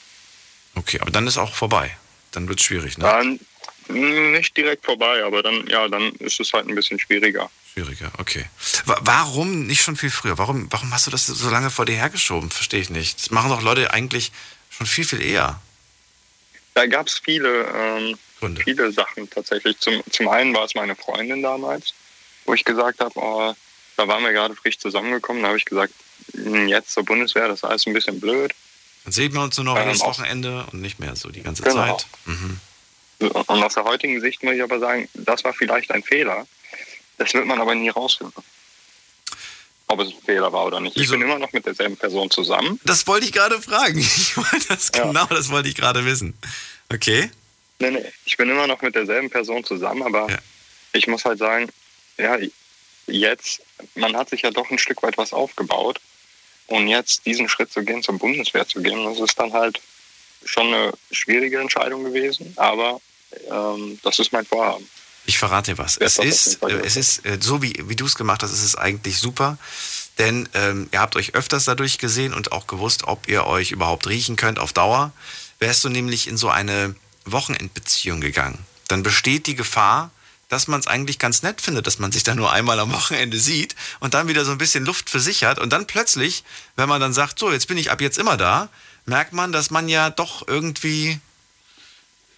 Speaker 1: Okay, aber dann ist auch vorbei. Dann wird es schwierig, ne?
Speaker 11: Dann mh, nicht direkt vorbei, aber dann, ja, dann ist es halt ein bisschen schwieriger.
Speaker 1: Schwieriger, okay. Wa- Warum nicht schon viel früher? Warum, warum hast du das so lange vor dir hergeschoben? Verstehe ich nicht. Das machen doch Leute eigentlich schon viel, viel eher.
Speaker 11: Da gab es viele, ähm, viele Sachen tatsächlich. Zum, zum einen war es meine Freundin damals, wo ich gesagt habe, oh, da waren wir gerade frisch zusammengekommen. Da habe ich gesagt, jetzt zur Bundeswehr, das ist alles ein bisschen blöd.
Speaker 1: Dann sehen wir uns nur noch
Speaker 11: Ähm,
Speaker 1: jedes
Speaker 11: auch-
Speaker 1: Wochenende und nicht mehr so die ganze
Speaker 11: Genau.
Speaker 1: Zeit. Mhm.
Speaker 11: Und aus der heutigen Sicht muss ich aber sagen, das war vielleicht ein Fehler. Das wird man aber nie rausfinden. Ob es ein Fehler war oder nicht. Ich bin immer noch mit derselben Person zusammen.
Speaker 1: Das wollte ich gerade fragen. Ich wollte das genau, das wollte ich gerade wissen. Okay.
Speaker 11: Nee, nee, ich bin immer noch mit derselben Person zusammen, aber ich muss halt sagen, ja, jetzt, man hat sich ja doch ein Stück weit was aufgebaut. Und jetzt diesen Schritt zu gehen, zur Bundeswehr zu gehen, das ist dann halt schon eine schwierige Entscheidung gewesen, aber ähm, das ist mein Vorhaben.
Speaker 1: Ich verrate dir was. Es
Speaker 11: ist Fall
Speaker 1: äh, es ist so, wie, wie du es gemacht hast, ist es eigentlich super. Denn ähm, ihr habt euch öfters dadurch gesehen und auch gewusst, ob ihr euch überhaupt riechen könnt auf Dauer. Wärst du nämlich in so eine Wochenendbeziehung gegangen, dann besteht die Gefahr, dass man es eigentlich ganz nett findet, dass man sich da nur einmal am Wochenende sieht und dann wieder so ein bisschen Luft für sich hat. Und dann plötzlich, wenn man dann sagt, so, jetzt bin ich ab jetzt immer da, merkt man, dass man ja doch irgendwie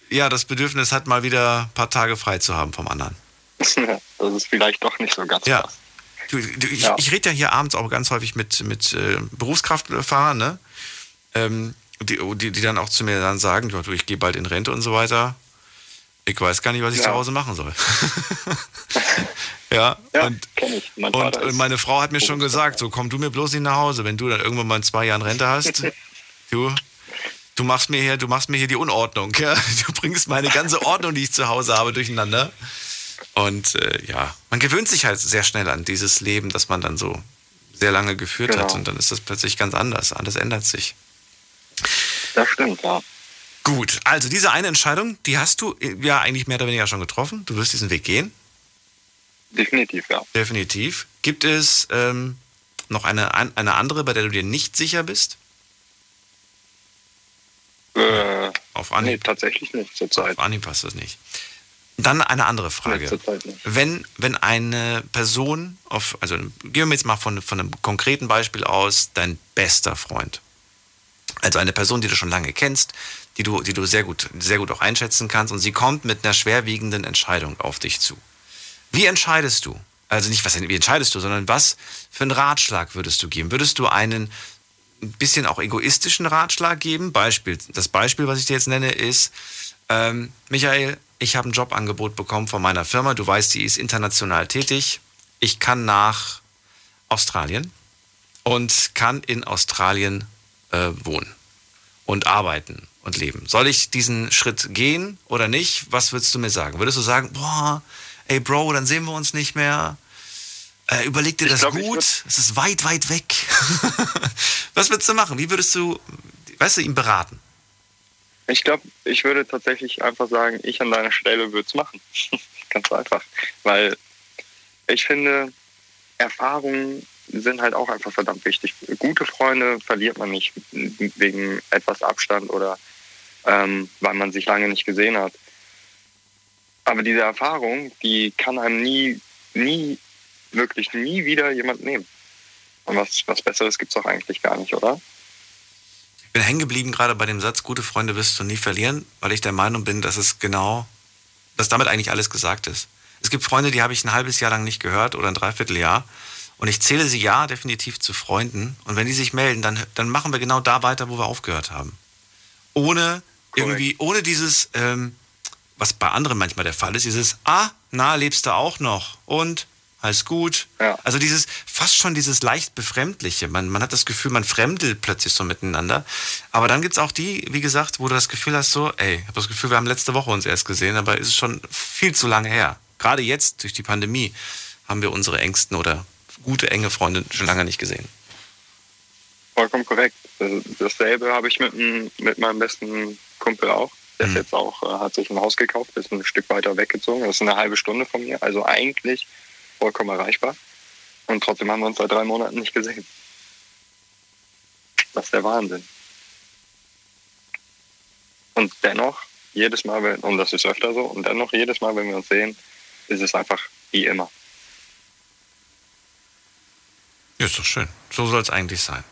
Speaker 1: ja, das Bedürfnis hat, mal wieder ein paar Tage frei zu haben vom anderen.
Speaker 11: das ist vielleicht doch nicht so ganz
Speaker 1: Ja.
Speaker 11: krass.
Speaker 1: Du, du, ich,
Speaker 11: Ja.
Speaker 1: ich rede ja hier abends auch ganz häufig mit, mit äh, Berufskraftfahrern, ne? Ähm, die, die, die dann auch zu mir dann sagen, du, ich gehe bald in Rente und so weiter. Ich weiß gar nicht, was ich
Speaker 11: Ja.
Speaker 1: zu Hause machen soll. ja, und,
Speaker 11: kenn ich. Mein
Speaker 1: und, und meine Frau hat mir schon gesagt, so komm du mir bloß nicht nach Hause, wenn du dann irgendwann mal in zwei Jahren Rente hast. du, du machst mir hier, du machst mir hier die Unordnung, ja? Du bringst meine ganze Ordnung, die ich zu Hause habe, durcheinander. Und äh, ja, man gewöhnt sich halt sehr schnell an dieses Leben, das man dann so sehr lange geführt hat.
Speaker 11: Genau.
Speaker 1: Und dann ist das plötzlich ganz anders. Alles ändert sich.
Speaker 11: Das stimmt, ja.
Speaker 1: Gut, also diese eine Entscheidung, die hast du äh, ja eigentlich mehr oder weniger schon getroffen. Du wirst diesen Weg gehen.
Speaker 11: Definitiv, ja.
Speaker 1: Definitiv. Gibt es ähm, noch eine, eine andere, bei der du dir nicht sicher bist?
Speaker 11: Äh,
Speaker 1: Auf Anhieb.
Speaker 11: nee, tatsächlich nicht zurzeit.
Speaker 1: Auf Anhieb passt das nicht. Dann eine andere Frage. Wenn, wenn eine Person auf, also gehen wir jetzt mal von, von einem konkreten Beispiel aus, dein bester Freund. Also eine Person, die du schon lange kennst, die du, die du sehr gut, sehr gut auch einschätzen kannst und sie kommt mit einer schwerwiegenden Entscheidung auf dich zu. Wie entscheidest du? Also nicht, was, wie entscheidest du, sondern was für einen Ratschlag würdest du geben? Würdest du einen ein bisschen auch egoistischen Ratschlag geben? Beispiel, das Beispiel, was ich dir jetzt nenne, ist, ähm, Michael, ich habe ein Jobangebot bekommen von meiner Firma. Du weißt, die ist international tätig. Ich kann nach Australien und kann in Australien äh, wohnen und arbeiten und leben. Soll ich diesen Schritt gehen oder nicht? Was würdest du mir sagen? Würdest du sagen, boah, ey Bro, dann sehen wir uns nicht mehr? Äh, überleg dir das glaub, gut. Es ist weit, weit weg. Was würdest du machen? Wie würdest du, weißt du, ihm beraten?
Speaker 11: Ich glaube, ich würde tatsächlich einfach sagen, ich an deiner Stelle würde es machen. Ganz einfach. Weil ich finde, Erfahrungen sind halt auch einfach verdammt wichtig. Gute Freunde verliert man nicht wegen etwas Abstand oder ähm, weil man sich lange nicht gesehen hat. Aber diese Erfahrung, die kann einem nie, nie, wirklich nie wieder jemand nehmen. Und was, was Besseres gibt es auch eigentlich gar nicht, oder?
Speaker 1: Ich bin hängen geblieben gerade bei dem Satz, gute Freunde wirst du nie verlieren, weil ich der Meinung bin, dass es genau, dass damit eigentlich alles gesagt ist. Es gibt Freunde, die habe ich ein halbes Jahr lang nicht gehört oder ein Dreivierteljahr. Und ich zähle sie ja definitiv zu Freunden. Und wenn die sich melden, dann, dann machen wir genau da weiter, wo wir aufgehört haben. Ohne irgendwie, ohne dieses, ähm, was bei anderen manchmal der Fall ist, dieses, ah, na, lebst du auch noch und alles gut. Ja. Also dieses, fast schon dieses leicht befremdliche. Man, man hat das Gefühl, man fremdelt plötzlich so miteinander. Aber dann gibt es auch die, wie gesagt, wo du das Gefühl hast, so, ey, ich habe das Gefühl, wir haben letzte Woche uns erst gesehen, aber ist es schon viel zu lange her. Gerade jetzt, durch die Pandemie, haben wir unsere engsten oder gute, enge Freunde schon lange nicht gesehen.
Speaker 11: Vollkommen korrekt. Dasselbe habe ich mit, mit meinem besten Kumpel auch. Der mhm. jetzt auch, äh, hat sich ein Haus gekauft, ist ein Stück weiter weggezogen. Das ist eine halbe Stunde von mir, also eigentlich vollkommen erreichbar. Und trotzdem haben wir uns seit drei Monaten nicht gesehen. Das ist der Wahnsinn. Und dennoch, jedes Mal, und das ist öfter so, und dennoch, jedes Mal, wenn wir uns sehen, ist es einfach wie immer.
Speaker 1: Ja, ist doch schön. So soll es eigentlich sein.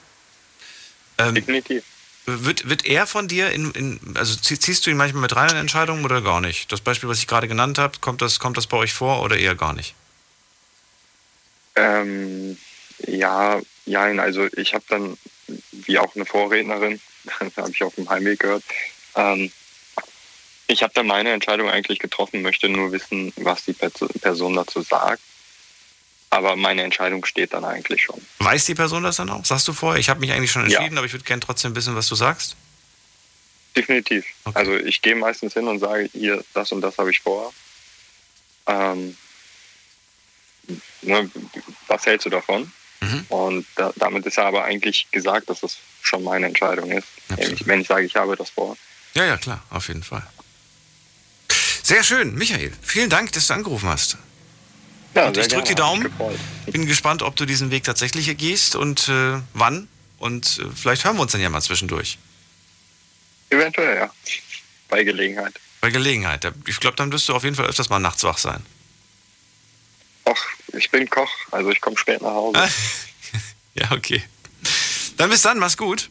Speaker 1: Ähm,
Speaker 11: Definitiv.
Speaker 1: Wird, wird er von dir in, in, also ziehst du ihn manchmal mit rein in Entscheidungen oder gar nicht? Das Beispiel, was ich gerade genannt habe, kommt das, kommt das bei euch vor oder eher gar nicht?
Speaker 11: Ähm, ja, ja, also ich habe dann, wie auch eine Vorrednerin, habe ich auf dem Heimweg gehört, ähm, ich habe dann meine Entscheidung eigentlich getroffen, möchte nur wissen, was die Person dazu sagt. Aber meine Entscheidung steht dann eigentlich schon.
Speaker 1: Weiß die Person das dann auch? Sagst du vorher, ich habe mich eigentlich schon entschieden, ja. aber ich würde gerne trotzdem wissen, was du sagst?
Speaker 11: Definitiv. Okay. Also ich gehe meistens hin und sage, hier, das und das habe ich vor. Ähm, ne, was hältst du davon? Mhm. Und da, damit ist ja aber eigentlich gesagt, dass das schon meine Entscheidung ist. Absolut. Wenn ich sage, ich habe das vor.
Speaker 1: Ja, ja, klar, auf jeden Fall. Sehr schön, Michael. Vielen Dank, dass du angerufen hast. Ja, und ich drücke die Daumen. Bin gespannt, ob du diesen Weg tatsächlich gehst und äh, wann. Und äh, vielleicht hören wir uns dann ja mal zwischendurch.
Speaker 11: Eventuell, ja. Bei Gelegenheit.
Speaker 1: Bei Gelegenheit. Ich glaube, dann wirst du auf jeden Fall öfters mal nachts wach sein.
Speaker 11: Ach, ich bin Koch, also ich komme spät nach Hause.
Speaker 1: ja, okay. Dann bis dann, mach's gut.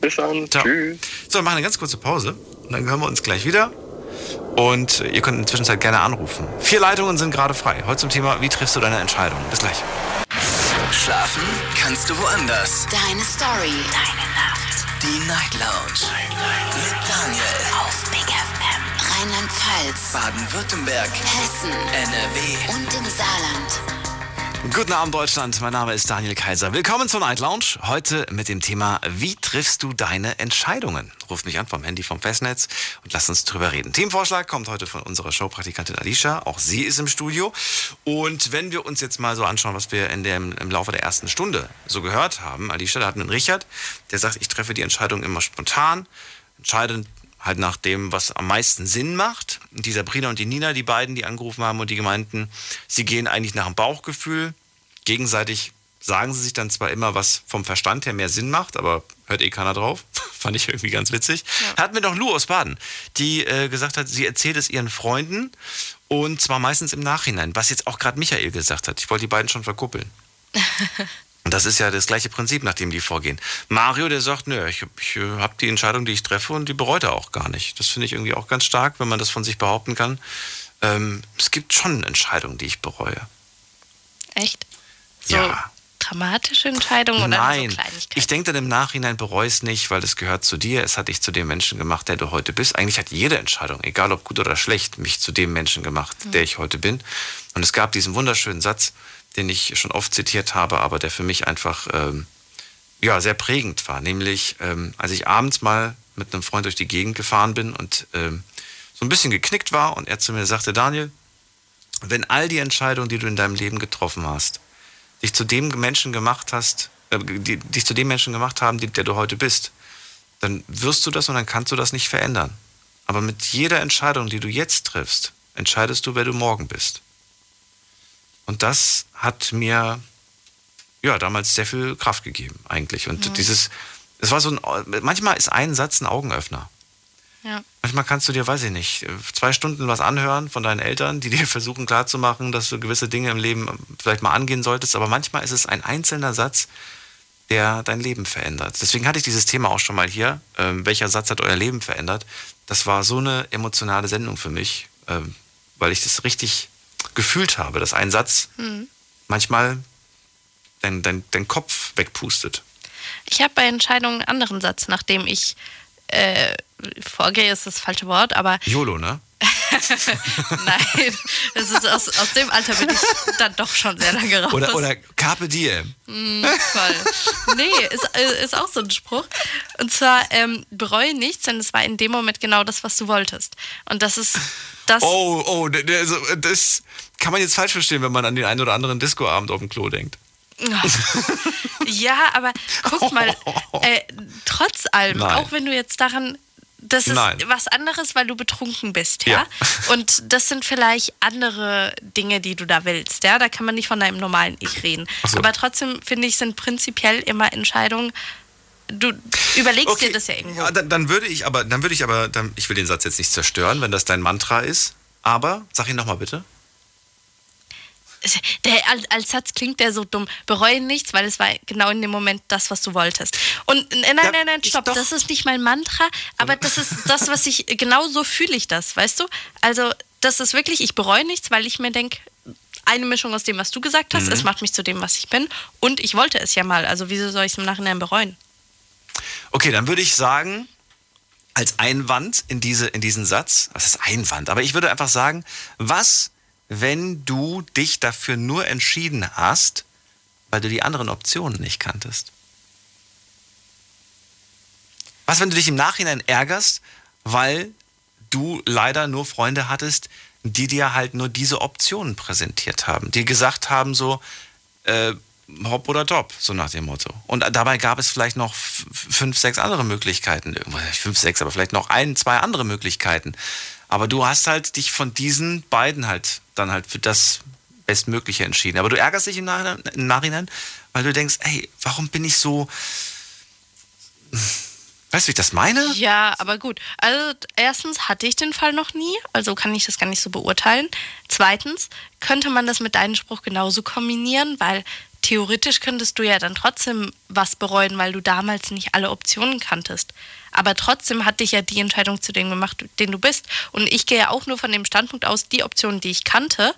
Speaker 11: Bis dann. Ciao. Tschüss.
Speaker 1: So, wir machen eine ganz kurze Pause und dann hören wir uns gleich wieder. Und ihr könnt in der Zwischenzeit gerne anrufen. Vier Leitungen sind gerade frei. Heute zum Thema, wie triffst du deine Entscheidung? Bis gleich.
Speaker 3: Schlafen kannst du woanders.
Speaker 8: Deine Story.
Speaker 3: Deine Nacht. Die Night Lounge. Night, Night. Mit Daniel.
Speaker 8: Auf Big FM. Rheinland-Pfalz.
Speaker 3: Baden-Württemberg.
Speaker 8: Hessen.
Speaker 3: NRW.
Speaker 8: Und im Saarland.
Speaker 1: Guten Abend Deutschland, mein Name ist Daniel Kaiser. Willkommen zur Night Lounge. Heute mit dem Thema, wie triffst du deine Entscheidungen? Ruft mich an vom Handy vom Festnetz und lasst uns drüber reden. Themenvorschlag kommt heute von unserer Showpraktikantin Alicia. Auch sie ist im Studio. Und wenn wir uns jetzt mal so anschauen, was wir in dem, im Laufe der ersten Stunde so gehört haben, Alicia, da hatten wir einen Richard, der sagt, ich treffe die Entscheidung immer spontan, entscheide halt nach dem, was am meisten Sinn macht. Die Sabrina und die Nina, die beiden, die angerufen haben und die gemeinten, sie gehen eigentlich nach dem Bauchgefühl. Gegenseitig sagen sie sich dann zwar immer, was vom Verstand her mehr Sinn macht, aber hört eh keiner drauf. Fand ich irgendwie ganz witzig. Ja. Hatten wir noch Lu aus Baden, die äh, gesagt hat, sie erzählt es ihren Freunden und zwar meistens im Nachhinein, was jetzt auch gerade Michael gesagt hat. Ich wollte die beiden schon verkuppeln. Und das ist ja das gleiche Prinzip, nach dem die vorgehen. Mario, der sagt, nö, ich, ich habe die Entscheidung, die ich treffe und die bereut er auch gar nicht. Das finde ich irgendwie auch ganz stark, wenn man das von sich behaupten kann. Ähm, es gibt schon Entscheidungen, die ich bereue.
Speaker 2: Echt? So
Speaker 1: ja.
Speaker 2: dramatische Entscheidungen oder
Speaker 1: Nein,
Speaker 2: so Kleinigkeiten?
Speaker 1: ich denke dann im Nachhinein bereue es nicht, weil es gehört zu dir. Es hat dich zu dem Menschen gemacht, der du heute bist. Eigentlich hat jede Entscheidung, egal ob gut oder schlecht, mich zu dem Menschen gemacht,
Speaker 2: Mhm.
Speaker 1: der ich heute bin. Und es gab diesen wunderschönen Satz, den ich schon oft zitiert habe, aber der für mich einfach ähm, ja, sehr prägend war. Nämlich, ähm, als ich abends mal mit einem Freund durch die Gegend gefahren bin und ähm, so ein bisschen geknickt war und er zu mir sagte, Daniel, wenn all die Entscheidungen, die du in deinem Leben getroffen hast, dich zu dem Menschen gemacht hast, äh, die, dich zu dem Menschen gemacht haben, die, der du heute bist, dann wirst du das und dann kannst du das nicht verändern. Aber mit jeder Entscheidung, die du jetzt triffst, entscheidest du, wer du morgen bist. Und das hat mir ja damals sehr viel Kraft gegeben eigentlich. Und
Speaker 2: Mhm.
Speaker 1: dieses, es war so ein, manchmal ist ein Satz ein Augenöffner.
Speaker 2: Ja.
Speaker 1: Manchmal kannst du dir, weiß ich nicht, zwei Stunden was anhören von deinen Eltern, die dir versuchen klarzumachen, dass du gewisse Dinge im Leben vielleicht mal angehen solltest. Aber manchmal ist es ein einzelner Satz, der dein Leben verändert. Deswegen hatte ich dieses Thema auch schon mal hier. Ähm, welcher Satz hat euer Leben verändert? Das war so eine emotionale Sendung für mich, ähm, weil ich das richtig gefühlt habe, dass ein Satz
Speaker 2: Hm.
Speaker 1: manchmal dein, dein, dein Kopf wegpustet.
Speaker 2: Ich habe bei Entscheidungen einen anderen Satz, nachdem ich äh, vorgehe, ist das falsche Wort, aber
Speaker 1: YOLO, ne?
Speaker 2: nein, das ist aus, aus dem Alter bin ich dann doch schon sehr lange raus.
Speaker 1: Oder, oder Carpe Diem.
Speaker 2: Mm, voll. Nee, ist, äh, ist auch so ein Spruch. Und zwar, ähm, bereue nichts, denn es war in dem Moment genau das, was du wolltest. Und das ist das.
Speaker 1: Oh, oh, also, das kann man jetzt falsch verstehen, wenn man an den einen oder anderen Discoabend auf dem Klo denkt.
Speaker 2: Ja, aber guck mal, äh, trotz allem,
Speaker 1: Nein.
Speaker 2: auch wenn du jetzt daran. Das ist
Speaker 1: Nein.
Speaker 2: was anderes, weil du betrunken bist, ja?
Speaker 1: Ja.
Speaker 2: Und das sind vielleicht andere Dinge, die du da willst, ja? Da kann man nicht von deinem normalen Ich reden.
Speaker 1: So.
Speaker 2: Aber trotzdem, finde ich, sind prinzipiell immer Entscheidungen. Du überlegst dir das ja irgendwo.
Speaker 1: Ja, dann, dann würde ich aber, dann würde ich aber, dann, ich will den Satz jetzt nicht zerstören, wenn das dein Mantra ist. Aber, sag ihn nochmal bitte.
Speaker 2: Der, als, Satz klingt der so dumm. Bereue nichts, weil es war genau in dem Moment das, was du wolltest. Und äh, nein, nein, nein, stopp. Das ist nicht mein Mantra, aber das ist das, was ich, genau so fühle ich das, weißt du? Also, das ist wirklich, ich bereue nichts, weil ich mir denke, eine Mischung aus dem, was du gesagt hast,
Speaker 1: Mhm.
Speaker 2: es macht mich zu dem, was ich bin. Und ich wollte es ja mal. Also, wieso soll ich es im Nachhinein bereuen?
Speaker 1: Okay, dann würde ich sagen, als Einwand in, diese, in diesen Satz, was ist Einwand? Aber ich würde einfach sagen, was, wenn du dich dafür nur entschieden hast, weil du die anderen Optionen nicht kanntest? Was, wenn du dich im Nachhinein ärgerst, weil du leider nur Freunde hattest, die dir halt nur diese Optionen präsentiert haben, die gesagt haben so, äh, hopp oder top, so nach dem Motto. Und dabei gab es vielleicht noch fünf, sechs andere Möglichkeiten, fünf, sechs, aber vielleicht noch ein, zwei andere Möglichkeiten. Aber du hast halt dich von diesen beiden halt dann halt für das Bestmögliche entschieden. Aber du ärgerst dich im Nachhinein, im Nachhinein weil du denkst, ey, warum bin ich so, weißt du, wie ich das meine?
Speaker 2: Ja, aber gut. Also erstens hatte ich den Fall noch nie, also kann ich das gar nicht so beurteilen. Zweitens könnte man das mit deinem Spruch genauso kombinieren, weil theoretisch könntest du ja dann trotzdem was bereuen, weil du damals nicht alle Optionen kanntest. Aber trotzdem hat dich ja die Entscheidung zu dem gemacht, den du bist. Und ich gehe ja auch nur von dem Standpunkt aus, die Optionen, die ich kannte,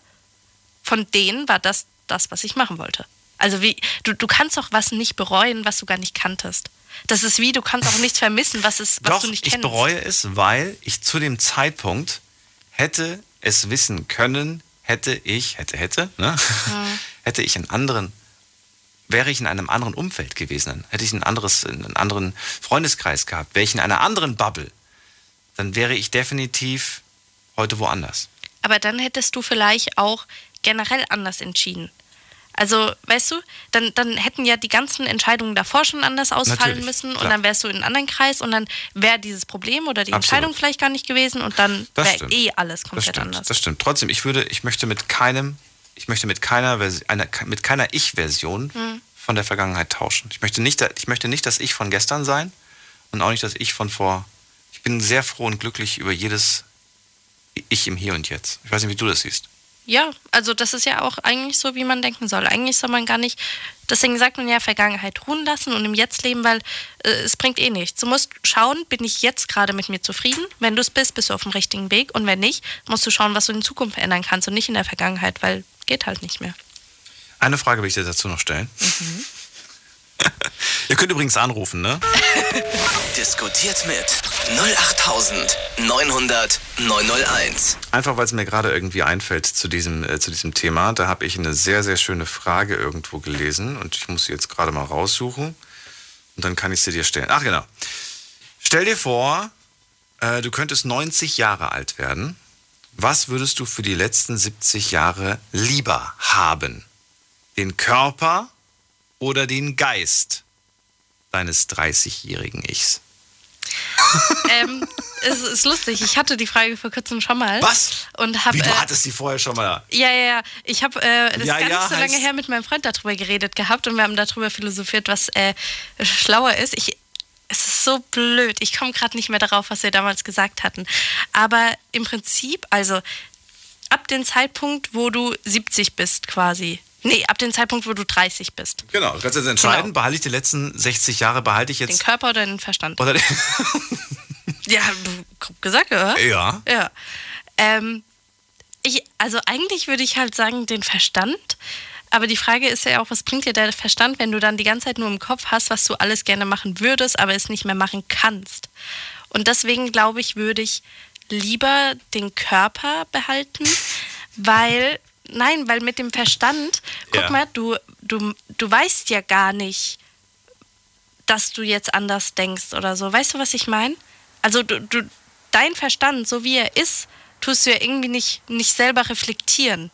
Speaker 2: von denen war das das, was ich machen wollte. Also wie, du, du kannst auch was nicht bereuen, was du gar nicht kanntest. Das ist wie, du kannst auch nichts vermissen, was, ist, was
Speaker 1: Doch,
Speaker 2: du nicht
Speaker 1: ich
Speaker 2: kennst.
Speaker 1: bereue es, weil ich zu dem Zeitpunkt hätte es wissen können, hätte ich, hätte, hätte, ne? hätte ich einen anderen, wäre ich in einem anderen Umfeld gewesen, hätte ich ein anderes, einen anderen Freundeskreis gehabt, wäre ich in einer anderen Bubble, dann wäre ich definitiv heute woanders.
Speaker 2: Aber dann hättest du vielleicht auch generell anders entschieden. Also, weißt du, dann, dann hätten ja die ganzen Entscheidungen davor schon anders ausfallen
Speaker 1: Natürlich,
Speaker 2: müssen und
Speaker 1: klar.
Speaker 2: dann wärst du in einem anderen Kreis und dann wäre dieses Problem oder die
Speaker 1: Absolut.
Speaker 2: Entscheidung vielleicht gar nicht gewesen und dann
Speaker 1: Das
Speaker 2: wäre eh alles
Speaker 1: Das
Speaker 2: komplett
Speaker 1: stimmt,
Speaker 2: anders.
Speaker 1: das stimmt. Trotzdem, ich würde, ich möchte mit keinem, ich möchte mit keiner, Versi- einer, mit keiner Ich-Version
Speaker 2: Hm.
Speaker 1: von der Vergangenheit tauschen. Ich möchte nicht, ich möchte nicht das Ich von gestern sein und auch nicht das Ich von vor. Ich bin sehr froh und glücklich über jedes Ich im Hier und Jetzt. Ich weiß nicht, wie du das siehst.
Speaker 2: Ja, also das ist ja auch eigentlich so, wie man denken soll. Eigentlich soll man gar nicht, deswegen sagt man ja Vergangenheit ruhen lassen und im Jetzt leben, weil äh, es bringt eh nichts. Du musst schauen, bin ich jetzt gerade mit mir zufrieden? Wenn du es bist, bist du auf dem richtigen Weg und wenn nicht, musst du schauen, was du in Zukunft ändern kannst und nicht in der Vergangenheit, weil geht halt nicht mehr.
Speaker 1: Eine Frage will ich dir dazu noch stellen. Mhm. Ihr könnt übrigens anrufen, ne?
Speaker 3: Diskutiert mit 08900 901.
Speaker 1: Einfach weil es mir gerade irgendwie einfällt zu diesem, äh, zu diesem Thema. Da habe ich eine sehr, sehr schöne Frage irgendwo gelesen und ich muss sie jetzt gerade mal raussuchen. Und dann kann ich sie dir stellen. Ach genau. Stell dir vor, äh, du könntest 90 Jahre alt werden. Was würdest du für die letzten 70 Jahre lieber haben? Den Körper oder den Geist deines 30-jährigen Ichs?
Speaker 2: ähm, es ist lustig. Ich hatte die Frage vor kurzem schon mal.
Speaker 1: Was?
Speaker 2: Und hab,
Speaker 1: Wie, du
Speaker 2: äh,
Speaker 1: hattest die vorher schon mal?
Speaker 2: Ja, ja, ja. Ich habe äh, das
Speaker 1: Ja,
Speaker 2: gar
Speaker 1: ja,
Speaker 2: nicht so lange her mit meinem Freund darüber geredet gehabt und wir haben darüber philosophiert, was äh, schlauer ist. Ich, es ist so blöd. Ich komme gerade nicht mehr darauf, was wir damals gesagt hatten. Aber im Prinzip, also ab dem Zeitpunkt, wo du 70 bist quasi. Nee, ab dem Zeitpunkt, wo du 30 bist.
Speaker 1: Genau, du kannst jetzt entscheiden, behalte ich die letzten 60 Jahre, behalte ich
Speaker 2: Den
Speaker 1: jetzt.
Speaker 2: Körper oder den Verstand?
Speaker 1: Oder
Speaker 2: Ja, grob gesagt, oder?
Speaker 1: Ja.
Speaker 2: Ja. Ähm, ich, also eigentlich würde ich halt sagen, den Verstand. Aber die Frage ist ja auch, was bringt dir der Verstand, wenn du dann die ganze Zeit nur im Kopf hast, was du alles gerne machen würdest, aber es nicht mehr machen kannst. Und deswegen glaube ich, würde ich lieber den Körper behalten, weil, nein, weil mit dem Verstand, guck
Speaker 12: Ja.
Speaker 2: mal, du, du, du weißt ja gar nicht, dass du jetzt anders denkst oder so. Weißt du, was ich meine? Also du, du, dein Verstand, so wie er ist, tust du ja irgendwie nicht, nicht selber reflektieren.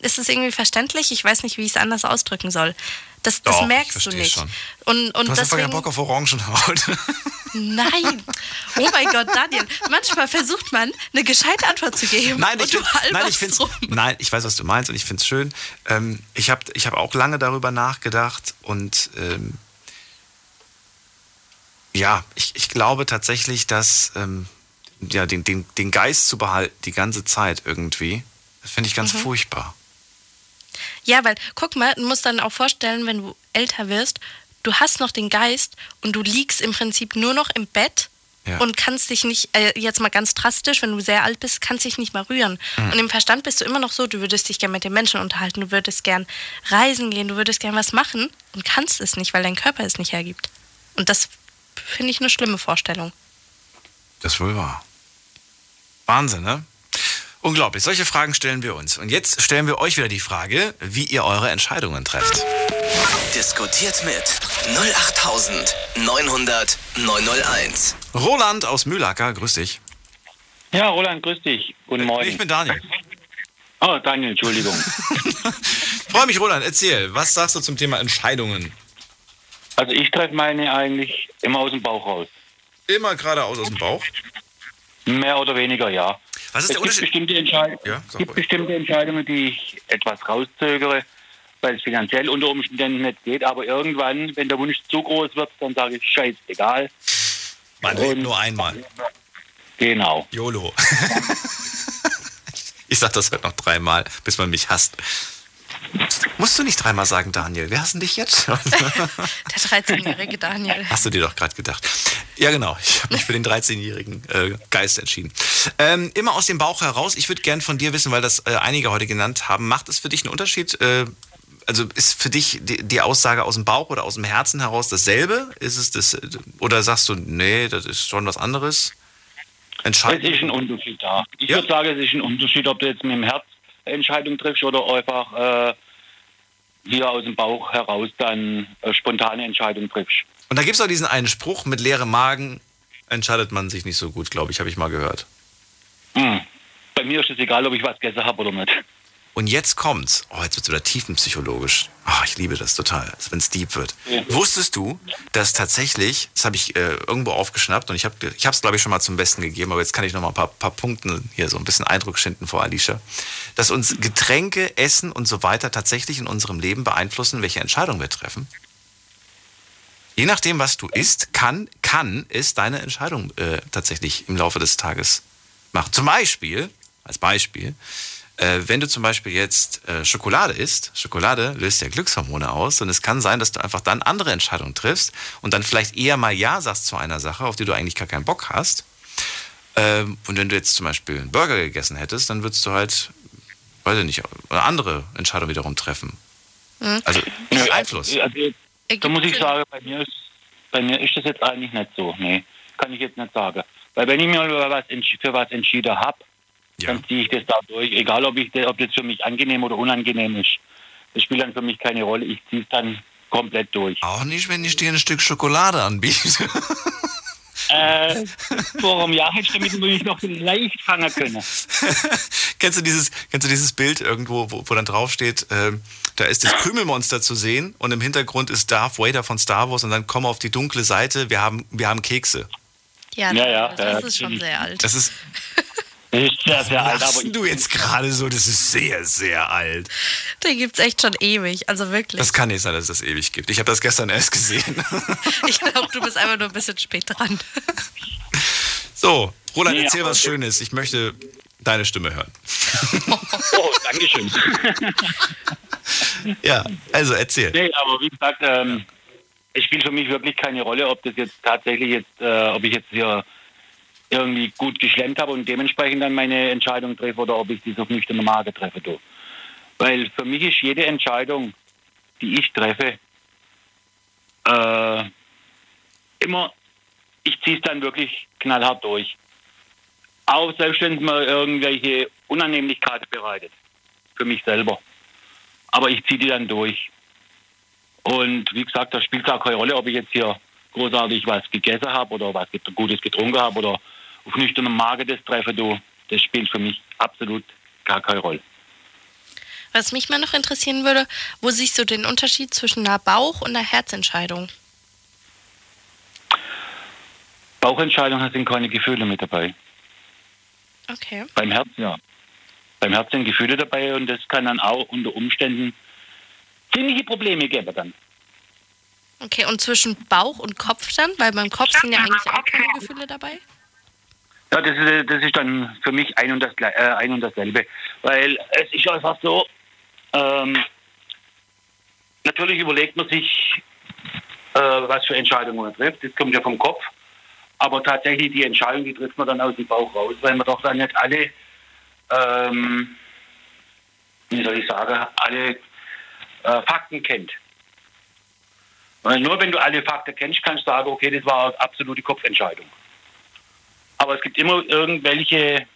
Speaker 2: Ist es irgendwie verständlich? Ich weiß nicht, wie ich es anders ausdrücken soll. Das, das
Speaker 1: Doch, ich
Speaker 2: merkst du nicht.
Speaker 1: schon.
Speaker 2: Und, und
Speaker 1: du hast einfach
Speaker 2: deswegen,
Speaker 1: keinen Bock auf Orangenhaut.
Speaker 2: Nein. Oh mein Gott, Daniel. Manchmal versucht man, eine gescheite Antwort zu geben.
Speaker 1: Nein, ich,
Speaker 2: und
Speaker 1: find, nein, ich find's,
Speaker 2: rum.
Speaker 1: nein, ich weiß, was du meinst und ich finde es schön. Ähm, ich habe ich hab auch lange darüber nachgedacht und ähm, ja, ich, ich glaube tatsächlich, dass ähm, ja, den, den, den Geist zu behalten die ganze Zeit irgendwie, das finde ich ganz
Speaker 2: Mhm.
Speaker 1: furchtbar.
Speaker 2: Ja, weil, guck mal, du musst dann auch vorstellen, wenn du älter wirst, du hast noch den Geist und du liegst im Prinzip nur noch im Bett
Speaker 1: Ja.
Speaker 2: und kannst dich nicht, äh, jetzt mal ganz drastisch, wenn du sehr alt bist, kannst dich nicht mal rühren.
Speaker 1: Mhm.
Speaker 2: Und im Verstand bist du immer noch so, du würdest dich gern mit den Menschen unterhalten, du würdest gern reisen gehen, du würdest gern was machen und kannst es nicht, weil dein Körper es nicht hergibt. Und das finde ich eine schlimme Vorstellung.
Speaker 1: Das wohl wahr. Wahnsinn, ne? Unglaublich. Solche Fragen stellen wir uns. Und jetzt stellen wir euch wieder die Frage, wie ihr eure Entscheidungen trefft.
Speaker 3: Diskutiert mit 08900 901.
Speaker 1: Roland aus Mühlacker, grüß dich.
Speaker 13: Ja, Roland, grüß dich. Guten Morgen.
Speaker 1: Ich bin Daniel.
Speaker 13: Oh, Daniel, Entschuldigung.
Speaker 1: Freue mich, Roland. Erzähl, was sagst du zum Thema Entscheidungen?
Speaker 13: Also ich treffe meine eigentlich immer aus dem Bauch raus.
Speaker 1: Immer geradeaus aus dem Bauch?
Speaker 13: Mehr oder weniger, ja.
Speaker 1: Was ist
Speaker 13: es
Speaker 1: der
Speaker 13: gibt
Speaker 1: Unterschied?
Speaker 13: Bestimmte Entscheid
Speaker 1: Ja,
Speaker 13: gibt bestimmte Entscheidungen, die ich etwas rauszögere, weil es finanziell unter Umständen nicht geht. Aber irgendwann, wenn der Wunsch zu groß wird, dann sage ich, scheiß, egal.
Speaker 1: Man lebt nur einmal.
Speaker 13: Genau.
Speaker 1: YOLO. ich sag das halt noch dreimal, bis man mich hasst. Musst du nicht dreimal sagen, Daniel. Wir hassen dich jetzt schon.
Speaker 2: Der 13-jährige Daniel.
Speaker 1: Hast du dir doch gerade gedacht. Ja, genau. Ich habe mich für den 13-jährigen äh, Geist entschieden. Ähm, immer aus dem Bauch heraus. Ich würde gern von dir wissen, weil das äh, einige heute genannt haben. Macht es für dich einen Unterschied? Äh, also ist für dich die, die Aussage aus dem Bauch oder aus dem Herzen heraus dasselbe? Ist es das, oder sagst du, nee, das ist schon was anderes?
Speaker 13: Es
Speaker 1: Entscheidend.
Speaker 13: ist ein Unterschied da. Ich würde sagen, es ist ein Unterschied, ob du jetzt mit dem Herz Entscheidung triffst oder einfach äh, hier aus dem Bauch heraus dann spontane Entscheidung triffst.
Speaker 1: Und da gibt es auch diesen einen Spruch, mit leerem Magen entscheidet man sich nicht so gut, glaube ich, habe ich mal gehört.
Speaker 13: Hm. Bei mir ist es egal, ob ich was gegessen habe oder nicht.
Speaker 1: Und jetzt kommt's. Oh, jetzt wird's wieder tiefenpsychologisch. Oh, ich liebe das total, wenn es deep wird. Wusstest du, dass tatsächlich, das habe ich äh, irgendwo aufgeschnappt und ich habe ich es, glaube ich, schon mal zum Besten gegeben, aber jetzt kann ich noch mal ein paar, paar Punkte hier so ein bisschen Eindruck schinden vor Alicia, dass uns Getränke, Essen und so weiter tatsächlich in unserem Leben beeinflussen, welche Entscheidungen wir treffen? Je nachdem, was du isst, kann, kann es deine Entscheidung äh, tatsächlich im Laufe des Tages machen. Zum Beispiel, als Beispiel, äh, wenn du zum Beispiel jetzt äh, Schokolade isst, Schokolade löst ja Glückshormone aus und es kann sein, dass du einfach dann andere Entscheidungen triffst und dann vielleicht eher mal Ja sagst zu einer Sache, auf die du eigentlich gar keinen Bock hast. Ähm, und wenn du jetzt zum Beispiel einen Burger gegessen hättest, dann würdest du halt, weiß ich nicht, eine andere Entscheidung wiederum treffen.
Speaker 2: Mhm.
Speaker 1: Also
Speaker 13: Nö,
Speaker 1: Einfluss.
Speaker 13: Also, da muss ich sagen, bei mir, ist, bei mir ist das jetzt eigentlich nicht so. Nee, kann ich jetzt nicht sagen. Weil wenn ich mir über was, entsch- für was entschieden habe, dann ziehe ich das da durch. Egal, ob, ich, das- ob das für mich angenehm oder unangenehm ist. Das spielt dann für mich keine Rolle. Ich ziehe es dann komplett durch.
Speaker 1: Auch nicht, wenn ich dir ein Stück Schokolade anbiete.
Speaker 13: Äh, vor einem Jahr hätte ich damit natürlich noch leicht fangen können.
Speaker 1: kennst, du dieses, kennst du dieses Bild irgendwo, wo, wo dann draufsteht, ähm, da ist das Krümelmonster zu sehen und im Hintergrund ist Darth Vader von Star Wars und dann komm auf die dunkle Seite, wir haben, wir haben Kekse.
Speaker 2: Ja,
Speaker 13: Ja, ja,
Speaker 2: das
Speaker 13: ja,
Speaker 2: ist schon sehr alt.
Speaker 1: Das ist.
Speaker 13: Das ist sehr, sehr alt, aber
Speaker 1: du jetzt gerade so? Das ist sehr, sehr alt.
Speaker 2: Den gibt es echt schon ewig, also wirklich.
Speaker 1: Das kann nicht sein, dass es das ewig gibt. Ich habe das gestern erst gesehen.
Speaker 2: Ich glaube, du bist einfach nur ein bisschen spät dran.
Speaker 1: So, Roland,
Speaker 13: Nee,
Speaker 1: erzähl was
Speaker 13: okay.
Speaker 1: Schönes. Ich möchte deine Stimme hören.
Speaker 13: Oh, Dankeschön.
Speaker 1: Ja, also erzähl.
Speaker 13: Nee, aber wie gesagt, ähm, es spielt für mich wirklich keine Rolle, ob das jetzt tatsächlich jetzt, äh, ob ich jetzt hier irgendwie gut geschlemmt habe und dementsprechend dann meine Entscheidung treffe oder ob ich das auf nüchterne Magen treffe. Du. Weil für mich ist jede Entscheidung, die ich treffe, äh, immer, ich ziehe es dann wirklich knallhart durch. Auch selbst wenn es mir irgendwelche Unannehmlichkeiten bereitet. Für mich selber. Aber ich ziehe die dann durch. Und wie gesagt, da spielt auch keine Rolle, ob ich jetzt hier großartig was gegessen habe oder was Gutes getrunken habe oder auf nüchternem Magen das treffe. Du, das spielt für mich absolut gar keine Rolle.
Speaker 2: Was mich mal noch interessieren würde, wo siehst du den Unterschied zwischen einer Bauch- und einer Herzentscheidung?
Speaker 13: Bauchentscheidungen sind keine Gefühle mit dabei.
Speaker 2: Okay.
Speaker 13: Beim Herz ja. Beim Herz sind Gefühle dabei und das kann dann auch unter Umständen ziemliche Probleme geben dann.
Speaker 2: Okay, und zwischen Bauch und Kopf dann? Weil beim Kopf sind ja eigentlich auch keine Gefühle dabei.
Speaker 13: Ja, das ist, das ist dann für mich ein und, das, äh, ein und dasselbe. Weil es ist einfach so, ähm, natürlich überlegt man sich, äh, was für Entscheidungen man trifft. Das kommt ja vom Kopf. Aber tatsächlich die Entscheidung, die trifft man dann aus dem Bauch raus, weil man doch dann nicht alle, ähm, wie soll ich sagen, alle äh, Fakten kennt. Weil nur wenn du alle Fakten kennst, kannst du sagen, okay, das war eine absolute Kopfentscheidung. Aber es gibt immer irgendwelche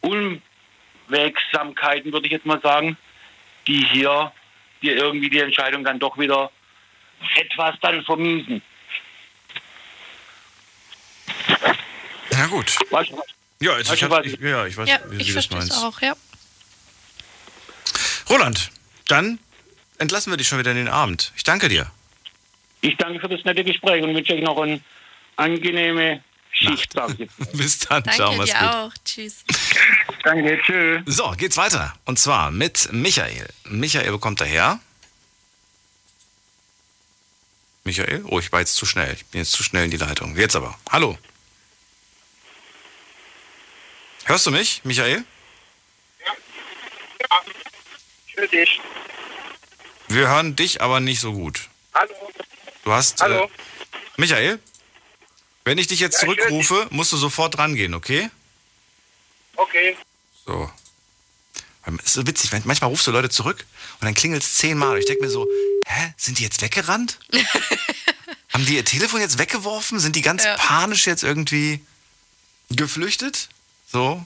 Speaker 13: Unwegsamkeiten, würde ich jetzt mal sagen, die hier dir irgendwie die Entscheidung dann doch wieder etwas dann vermiesen.
Speaker 1: Na gut.
Speaker 13: Weißt du,
Speaker 1: Ja, jetzt,
Speaker 13: Weißt
Speaker 1: ich,
Speaker 13: du,
Speaker 1: hab,
Speaker 13: was-
Speaker 1: ich, ja, ich weiß,
Speaker 2: Ja,
Speaker 1: wie
Speaker 2: ich
Speaker 1: du das
Speaker 2: verstehe es
Speaker 1: meinst.
Speaker 2: auch, ja.
Speaker 1: Roland, dann entlassen wir dich schon wieder in den Abend. Ich danke dir.
Speaker 13: Ich danke für das nette Gespräch und wünsche euch noch eine angenehme Schicht. Sag ich jetzt.
Speaker 1: Bis dann.
Speaker 2: Danke
Speaker 1: Ciao, mach's
Speaker 2: dir
Speaker 1: gut.
Speaker 2: auch. Tschüss.
Speaker 13: Danke, tschüss.
Speaker 1: So, geht's weiter. Und zwar mit Michael. Michael kommt daher. Michael? Oh, ich war jetzt zu schnell. Ich bin jetzt zu schnell in die Leitung. Jetzt aber. Hallo. Hörst du mich, Michael?
Speaker 12: Ich höre dich.
Speaker 1: Wir hören dich aber nicht so gut.
Speaker 12: Hallo.
Speaker 1: Du hast.
Speaker 12: Hallo.
Speaker 1: Äh, Michael? Wenn ich dich jetzt
Speaker 12: Ja,
Speaker 1: zurückrufe, musst du sofort rangehen, okay?
Speaker 12: Okay.
Speaker 1: So. Es ist so witzig, manchmal rufst du Leute zurück und dann klingelt es zehnmal. Ich denke mir so, hä, sind die jetzt weggerannt? Haben die ihr Telefon jetzt weggeworfen? Sind die ganz
Speaker 2: Ja.
Speaker 1: panisch jetzt irgendwie geflüchtet? So.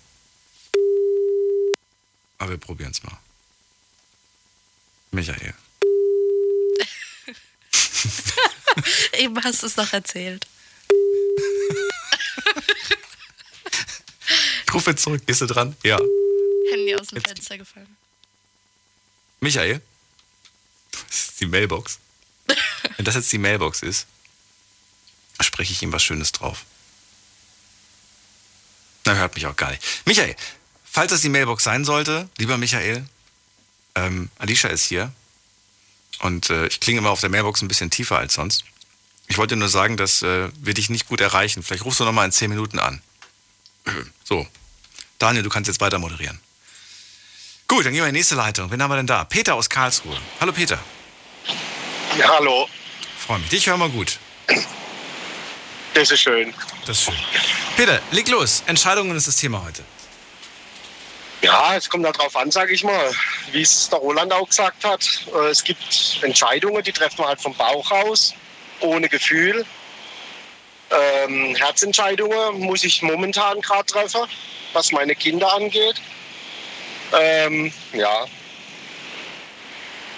Speaker 1: Aber wir probieren es mal. Michael.
Speaker 2: Eben hast du es noch erzählt.
Speaker 1: rufe jetzt zurück. Gehst du dran? Ja.
Speaker 2: Handy aus dem Fenster gefallen.
Speaker 1: Michael? Das ist die Mailbox. Wenn das jetzt die Mailbox ist, spreche ich ihm was Schönes drauf. Na, hört mich auch gar nicht. Michael, falls das die Mailbox sein sollte, lieber Michael, ähm, Alicia ist hier Und äh, ich klinge immer auf der Mailbox ein bisschen tiefer als sonst. Ich wollte nur sagen, das äh, wird dich nicht gut erreichen. Vielleicht rufst du nochmal in 10 Minuten an. So. Daniel, du kannst jetzt weiter moderieren. Gut, dann gehen wir in die nächste Leitung. Wen haben wir denn da? Peter aus Karlsruhe. Hallo Peter.
Speaker 12: Ja, hallo.
Speaker 1: Freue mich. Dich hören wir gut.
Speaker 12: Das ist schön.
Speaker 1: Das ist schön. Peter, leg los. Entscheidungen ist das Thema heute.
Speaker 12: Ja, es kommt darauf an, sage ich mal, wie es der Roland auch gesagt hat. Äh, Es gibt Entscheidungen, die treffen wir halt vom Bauch aus, ohne Gefühl. Ähm, Herzentscheidungen muss ich momentan gerade treffen, was meine Kinder angeht. Ähm, ja.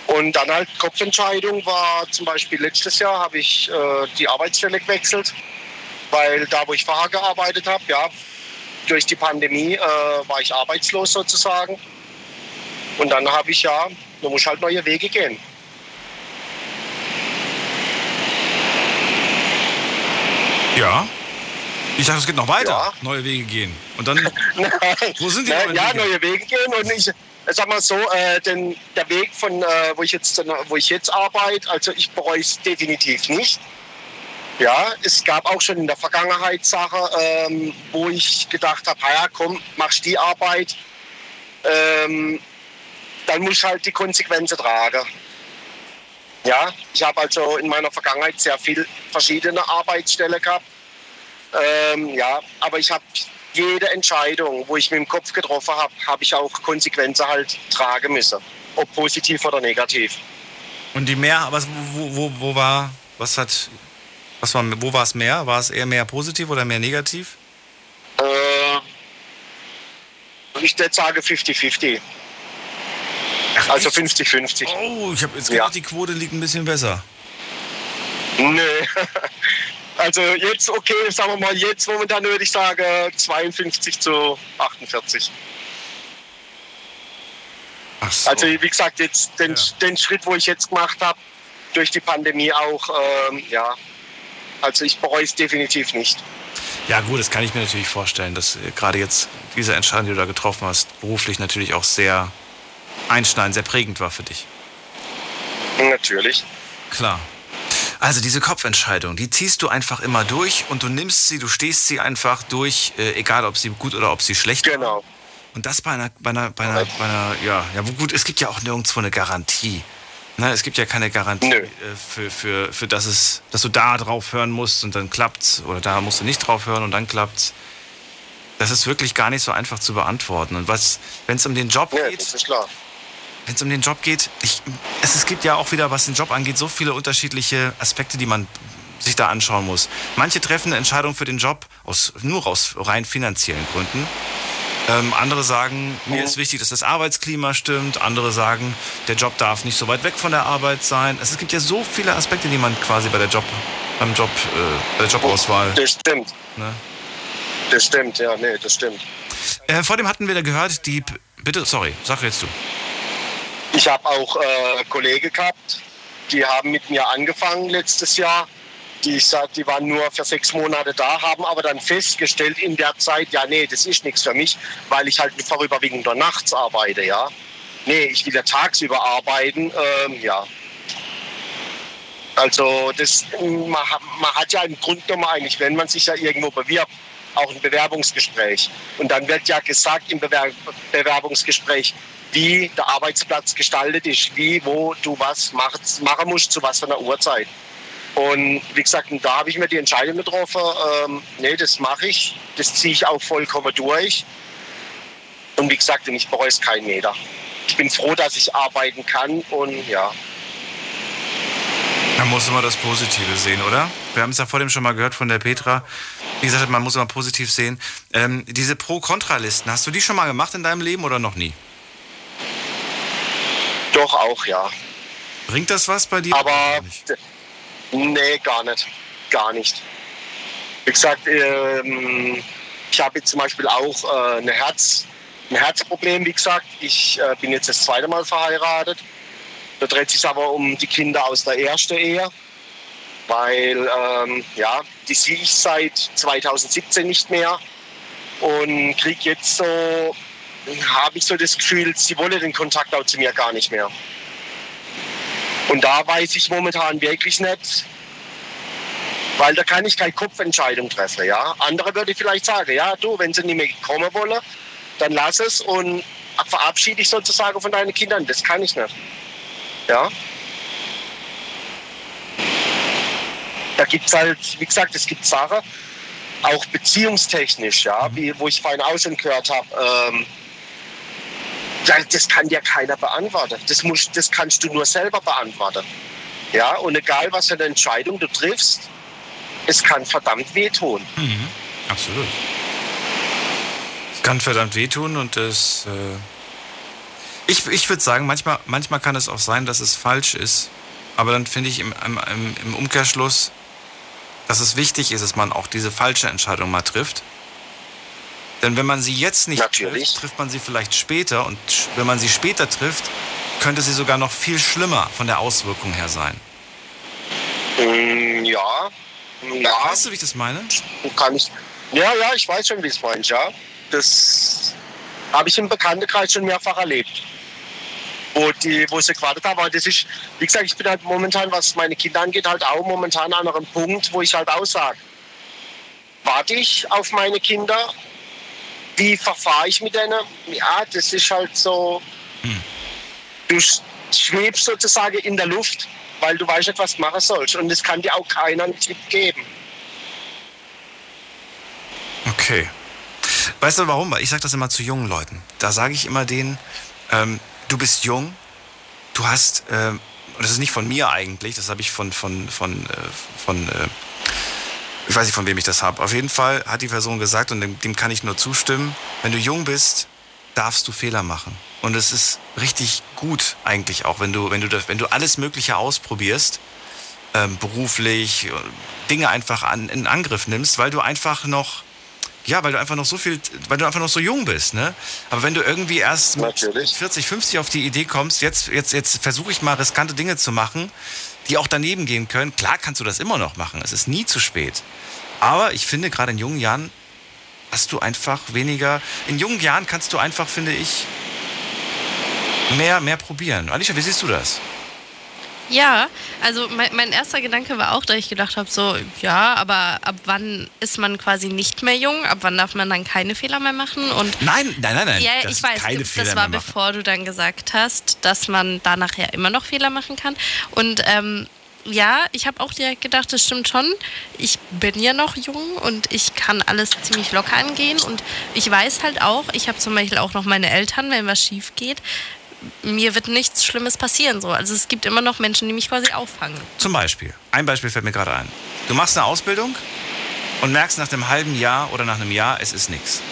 Speaker 12: Und dann halt Kopfentscheidung war zum Beispiel letztes Jahr habe ich äh, die Arbeitsstelle gewechselt, weil da, wo ich vorher gearbeitet habe, ja, durch die Pandemie äh, war ich arbeitslos sozusagen. Und dann habe ich ja, man muss halt neue Wege gehen.
Speaker 1: Ja. Ich dachte, es geht noch weiter. Neue Wege gehen. Und dann. Wo sind die neuen
Speaker 12: ja,
Speaker 1: Wege?
Speaker 12: neue Wege gehen und ich sag mal so, äh, den, der Weg von äh, wo ich jetzt wo ich jetzt arbeite, also ich bereue es definitiv nicht. Ja, es gab auch schon in der Vergangenheit Sachen, ähm, wo ich gedacht habe, ja komm, machst die Arbeit, ähm, dann muss ich halt die Konsequenzen tragen. Ja, ich habe also in meiner Vergangenheit sehr viel verschiedene Arbeitsstellen gehabt. Ähm, ja, aber ich habe jede Entscheidung, wo ich mit dem Kopf getroffen habe, habe ich auch Konsequenzen halt tragen müssen. Ob positiv oder negativ.
Speaker 1: Und die mehr, was, wo, wo, wo war, was hat, was war, wo war es mehr? War es eher mehr positiv oder mehr negativ?
Speaker 12: Äh, ich würde sagen 50-50. Also 50-50.
Speaker 1: Oh, ich habe jetzt gedacht, die Quote liegt ein bisschen besser.
Speaker 12: Nee. Also jetzt, okay, sagen wir mal, jetzt momentan würde ich sagen 52 zu 48.
Speaker 1: Ach so.
Speaker 12: Also wie gesagt, jetzt den, den Schritt, wo ich jetzt gemacht habe, durch die Pandemie auch, ähm, ja, also ich bereue es definitiv nicht.
Speaker 1: Ja gut, das kann ich mir natürlich vorstellen, dass äh, gerade jetzt diese Entscheidung, die du da getroffen hast, beruflich natürlich auch sehr einschneidend, sehr prägend war für dich.
Speaker 12: Natürlich.
Speaker 1: Klar. Also diese Kopfentscheidung, die ziehst du einfach immer durch und du nimmst sie, du stehst sie einfach durch, äh, egal ob sie gut oder ob sie schlecht
Speaker 12: Genau.
Speaker 1: Und das bei einer, bei einer, bei einer, bei einer ja, ja wo gut, es gibt ja auch nirgendwo eine Garantie. Ne, es gibt ja keine Garantie äh, für, für, für dass, es, dass du da drauf hören musst und dann klappt's oder da musst du nicht drauf hören und dann klappt's. Das ist wirklich gar nicht so einfach zu beantworten. Und was, wenn es um den Job geht,
Speaker 12: ist klar.
Speaker 1: Wenn es um den Job geht, ich, es, es gibt ja auch wieder, was den Job angeht, so viele unterschiedliche Aspekte, die man sich da anschauen muss. Manche treffen eine Entscheidung für den Job aus, nur aus rein finanziellen Gründen. Ähm, andere sagen, mir ist wichtig, dass das Arbeitsklima stimmt. Andere sagen, der Job darf nicht so weit weg von der Arbeit sein. Es gibt ja so viele Aspekte, die man quasi bei der Job, beim Job, äh, bei der Jobauswahl.
Speaker 12: Das stimmt.
Speaker 1: Ne?
Speaker 12: Das stimmt, ja, nee, das stimmt.
Speaker 1: Äh, vor dem hatten wir da gehört, die. Bitte, sorry, sag jetzt du.
Speaker 12: Ich habe auch äh, Kollegen gehabt, die haben mit mir angefangen letztes Jahr. Die, die waren nur für sechs Monate da, haben aber dann festgestellt in der Zeit, ja, nee, das ist nichts für mich, weil ich halt vorüberwiegend nur nachts arbeite, ja. Nee, ich will ja tagsüber arbeiten, ähm, ja. Also das, man, hat- man hat ja im Grunde genommen eigentlich, wenn man sich ja irgendwo bewirbt, auch ein Bewerbungsgespräch. Und dann wird ja gesagt im Bewer Bewerbungsgespräch, wie der Arbeitsplatz gestaltet ist, wie, wo du was macht, machen musst, zu was für einer Uhrzeit. Und wie gesagt, da habe ich mir die Entscheidung getroffen, ähm, nee, das mache ich, das ziehe ich auch vollkommen durch. Und wie gesagt, ich bereue es keinen Meter. Ich bin froh, dass ich arbeiten kann und ja.
Speaker 1: Man muss immer das Positive sehen, oder? Wir haben es ja vor dem schon mal gehört von der Petra. Wie gesagt, man muss immer positiv sehen. Ähm, diese Pro-Kontra-Listen, hast du die schon mal gemacht in deinem Leben oder noch nie?
Speaker 12: Doch auch, ja.
Speaker 1: Bringt das was bei dir?
Speaker 12: Aber nee, gar nicht. Gar nicht. Wie gesagt, ähm, ich habe jetzt zum Beispiel auch äh, eine Herz, ein Herzproblem, wie gesagt. Ich äh, bin jetzt das zweite Mal verheiratet. Da dreht sich aber um die Kinder aus der ersten Ehe. Weil, ähm, ja, die sehe ich seit 2017 nicht mehr. Und kriege jetzt so, habe ich so das Gefühl, sie wolle den Kontakt auch zu mir gar nicht mehr. Und da weiß ich momentan wirklich nicht, weil da kann ich keine Kopfentscheidung treffen. Ja? Andere würde vielleicht sagen, ja, du, wenn sie nicht mehr kommen wollen, dann lass es und verabschiede dich sozusagen von deinen Kindern. Das kann ich nicht. Ja. Da gibt es halt, wie gesagt, es gibt Sachen, auch beziehungstechnisch, ja, wie, wo ich vorhin außen gehört habe, ähm, das kann dir keiner beantworten. Das, musst, das kannst du nur selber beantworten. Ja, und egal was für eine Entscheidung du triffst, es kann verdammt wehtun.
Speaker 1: Mhm, absolut. Es kann verdammt wehtun und es. Äh ich ich würde sagen, manchmal, manchmal kann es auch sein, dass es falsch ist. Aber dann finde ich im, im, im Umkehrschluss, dass es wichtig ist, dass man auch diese falsche Entscheidung mal trifft. Denn wenn man sie jetzt nicht
Speaker 12: Natürlich.
Speaker 1: trifft, trifft man sie vielleicht später. Und wenn man sie später trifft, könnte sie sogar noch viel schlimmer von der Auswirkung her sein.
Speaker 12: Mm, ja. ja.
Speaker 1: Weißt du, wie ich das meine?
Speaker 12: Kann ich. Ja, ja, ich weiß schon, wie es meinst, ja. Das habe ich im Bekanntenkreis schon mehrfach erlebt. Wo, die, wo sie gewartet haben. Aber das ist, wie gesagt, ich bin halt momentan, was meine Kinder angeht, halt auch momentan an einem Punkt, wo ich halt auch sage, warte ich auf meine Kinder? Wie verfahre ich mit denen? Ja, das ist halt so, du schwebst sozusagen in der Luft, weil du weißt nicht, was du machen sollst. Und es kann dir auch keiner einen Tipp geben.
Speaker 1: Okay. Weißt du warum? Ich sage das immer zu jungen Leuten. Da sage ich immer denen, ähm, du bist jung, du hast, ähm, das ist nicht von mir eigentlich, das habe ich von, von, von, äh, von äh, ich weiß nicht, von wem ich das habe. Auf jeden Fall hat die Person gesagt, und dem, dem kann ich nur zustimmen, wenn du jung bist, darfst du Fehler machen. Und es ist richtig gut eigentlich auch, wenn du, wenn du, das, wenn du alles Mögliche ausprobierst, ähm, beruflich, äh, Dinge einfach an, in Angriff nimmst, weil du einfach noch, ja, weil du einfach noch so viel, weil du einfach noch so jung bist, ne? Aber wenn du irgendwie erst mit 40, 50 auf die Idee kommst, jetzt, jetzt, jetzt versuche ich mal riskante Dinge zu machen, die auch daneben gehen können, klar kannst du das immer noch machen. Es ist nie zu spät. Aber ich finde, gerade in jungen Jahren hast du einfach weniger. In jungen Jahren kannst du einfach, finde ich, mehr, mehr probieren. Alicia, wie siehst du das?
Speaker 2: Ja, also mein, mein erster Gedanke war auch, dass ich gedacht habe, so, ja, aber ab wann ist man quasi nicht mehr jung? Ab wann darf man dann keine Fehler mehr machen? Und
Speaker 1: Nein, nein, nein, nein.
Speaker 2: ja,
Speaker 1: das
Speaker 2: ich weiß,
Speaker 1: keine
Speaker 2: das
Speaker 1: Fehler
Speaker 2: war bevor du dann gesagt hast, dass man danach ja immer noch Fehler machen kann. Und ähm, ja, ich habe auch direkt gedacht, das stimmt schon. Ich bin ja noch jung und ich kann alles ziemlich locker angehen. Und ich weiß halt auch, ich habe zum Beispiel auch noch meine Eltern, wenn was schief geht, mir wird nichts Schlimmes passieren. So. Also es gibt immer noch Menschen, die mich quasi auffangen.
Speaker 1: Zum Beispiel. Ein Beispiel fällt mir gerade ein. Du machst eine Ausbildung und merkst nach einem halben Jahr oder nach einem Jahr, es ist nichts.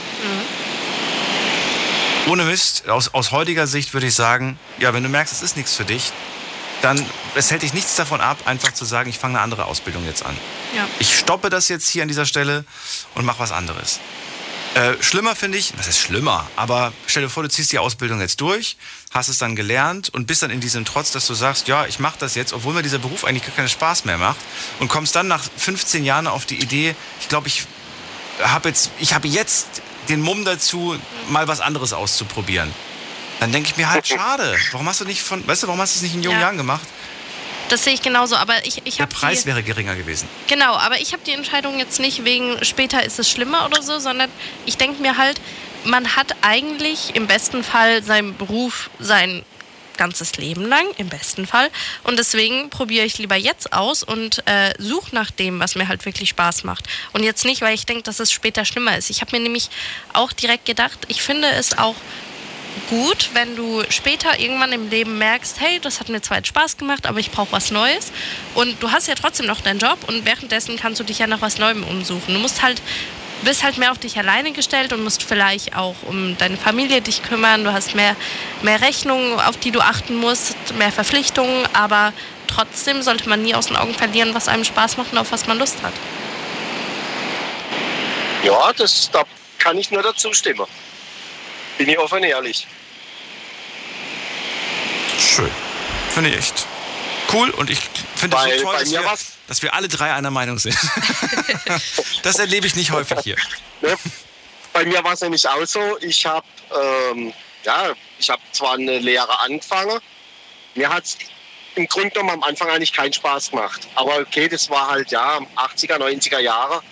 Speaker 1: Ohne Mist, aus, aus heutiger Sicht würde ich sagen, ja, wenn du merkst, es ist nichts für dich, dann es hält dich nichts davon ab, einfach zu sagen, ich fange eine andere Ausbildung jetzt an.
Speaker 2: Ja.
Speaker 1: Ich stoppe das jetzt hier an dieser Stelle und mache was anderes. Äh, schlimmer finde ich, was ist schlimmer? Aber stell dir vor, du ziehst die Ausbildung jetzt durch, hast es dann gelernt und bist dann in diesem Trotz, dass du sagst, ja, ich mache das jetzt, obwohl mir dieser Beruf eigentlich gar keinen Spaß mehr macht und kommst dann nach 15 Jahren auf die Idee, ich glaube, ich habe jetzt, ich habe jetzt den Mumm dazu, mal was anderes auszuprobieren. Dann denke ich mir halt, schade. Warum hast du nicht von, weißt du, warum hast du es nicht in jungen
Speaker 2: Ja.
Speaker 1: Jahren gemacht?
Speaker 2: Das sehe ich genauso, aber ich, ich
Speaker 1: Der
Speaker 2: habe
Speaker 1: Preis wäre geringer gewesen.
Speaker 2: Genau, aber ich habe die Entscheidung jetzt nicht wegen später ist es schlimmer oder so, sondern ich denke mir halt, man hat eigentlich im besten Fall seinen Beruf sein ganzes Leben lang, im besten Fall. Und deswegen probiere ich lieber jetzt aus und äh, suche nach dem, was mir halt wirklich Spaß macht. Und jetzt nicht, weil ich denke, dass es später schlimmer ist. Ich habe mir nämlich auch direkt gedacht, ich finde es auch gut, wenn du später irgendwann im Leben merkst, hey, das hat mir zwar jetzt Spaß gemacht, aber ich brauche was Neues. Und du hast ja trotzdem noch deinen Job und währenddessen kannst du dich ja nach was Neuem umsuchen. Du musst halt bist halt mehr auf dich alleine gestellt und musst vielleicht auch um deine Familie dich kümmern. Du hast mehr, mehr Rechnungen, auf die du achten musst, mehr Verpflichtungen, aber trotzdem sollte man nie aus den Augen verlieren, was einem Spaß macht und auf was man Lust hat.
Speaker 12: Ja, das, da kann ich nur dazu stimmen. Bin ich offen und ehrlich.
Speaker 1: Schön. Finde ich echt cool und ich finde es so toll,
Speaker 12: bei
Speaker 1: dass
Speaker 12: mir
Speaker 1: wir,
Speaker 12: war's-
Speaker 1: dass wir alle drei einer Meinung sind. das erlebe ich nicht häufig hier.
Speaker 12: Ne? Bei mir war es nämlich auch so, ich habe ähm, ja, ich habe zwar eine Lehre angefangen, mir hat es im Grunde genommen am Anfang eigentlich keinen Spaß gemacht. Aber okay, das war halt ja 80er, 90er Jahre.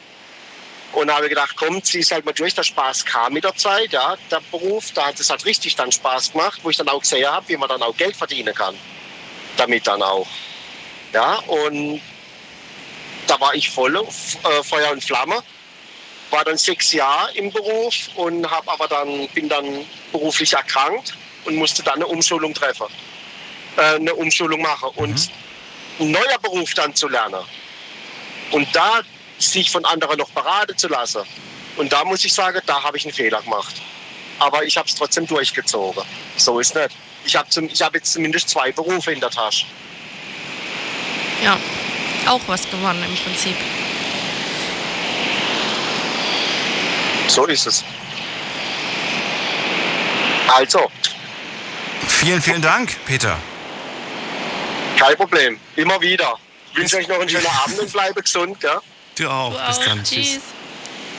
Speaker 12: Und da habe ich gedacht, komm, zieh es halt mal durch. Der Spaß kam mit der Zeit, ja, der Beruf. Da hat es halt richtig dann Spaß gemacht, wo ich dann auch gesehen habe, wie man dann auch Geld verdienen kann. Damit dann auch. Ja, und da war ich voll äh, Feuer und Flamme. War dann sechs Jahre im Beruf und habe aber dann, bin dann beruflich erkrankt und musste dann eine Umschulung treffen. Äh, eine Umschulung machen und ein neuer Beruf dann zu lernen. Und da sich von anderen noch beraten zu lassen. Und da muss ich sagen, da habe ich einen Fehler gemacht. Aber ich habe es trotzdem durchgezogen. So ist nicht. Ich habe ich hab jetzt zumindest zwei Berufe in der Tasche.
Speaker 2: Ja, auch was gewonnen im Prinzip.
Speaker 12: So ist es. Also.
Speaker 1: Vielen, vielen Dank, Peter.
Speaker 12: Kein Problem. Immer wieder. Ich wünsche euch noch einen schönen Abend und bleibe gesund. Ja?
Speaker 1: Du auch.
Speaker 2: Du
Speaker 1: Bis
Speaker 2: auch.
Speaker 1: dann.
Speaker 2: Tschüss.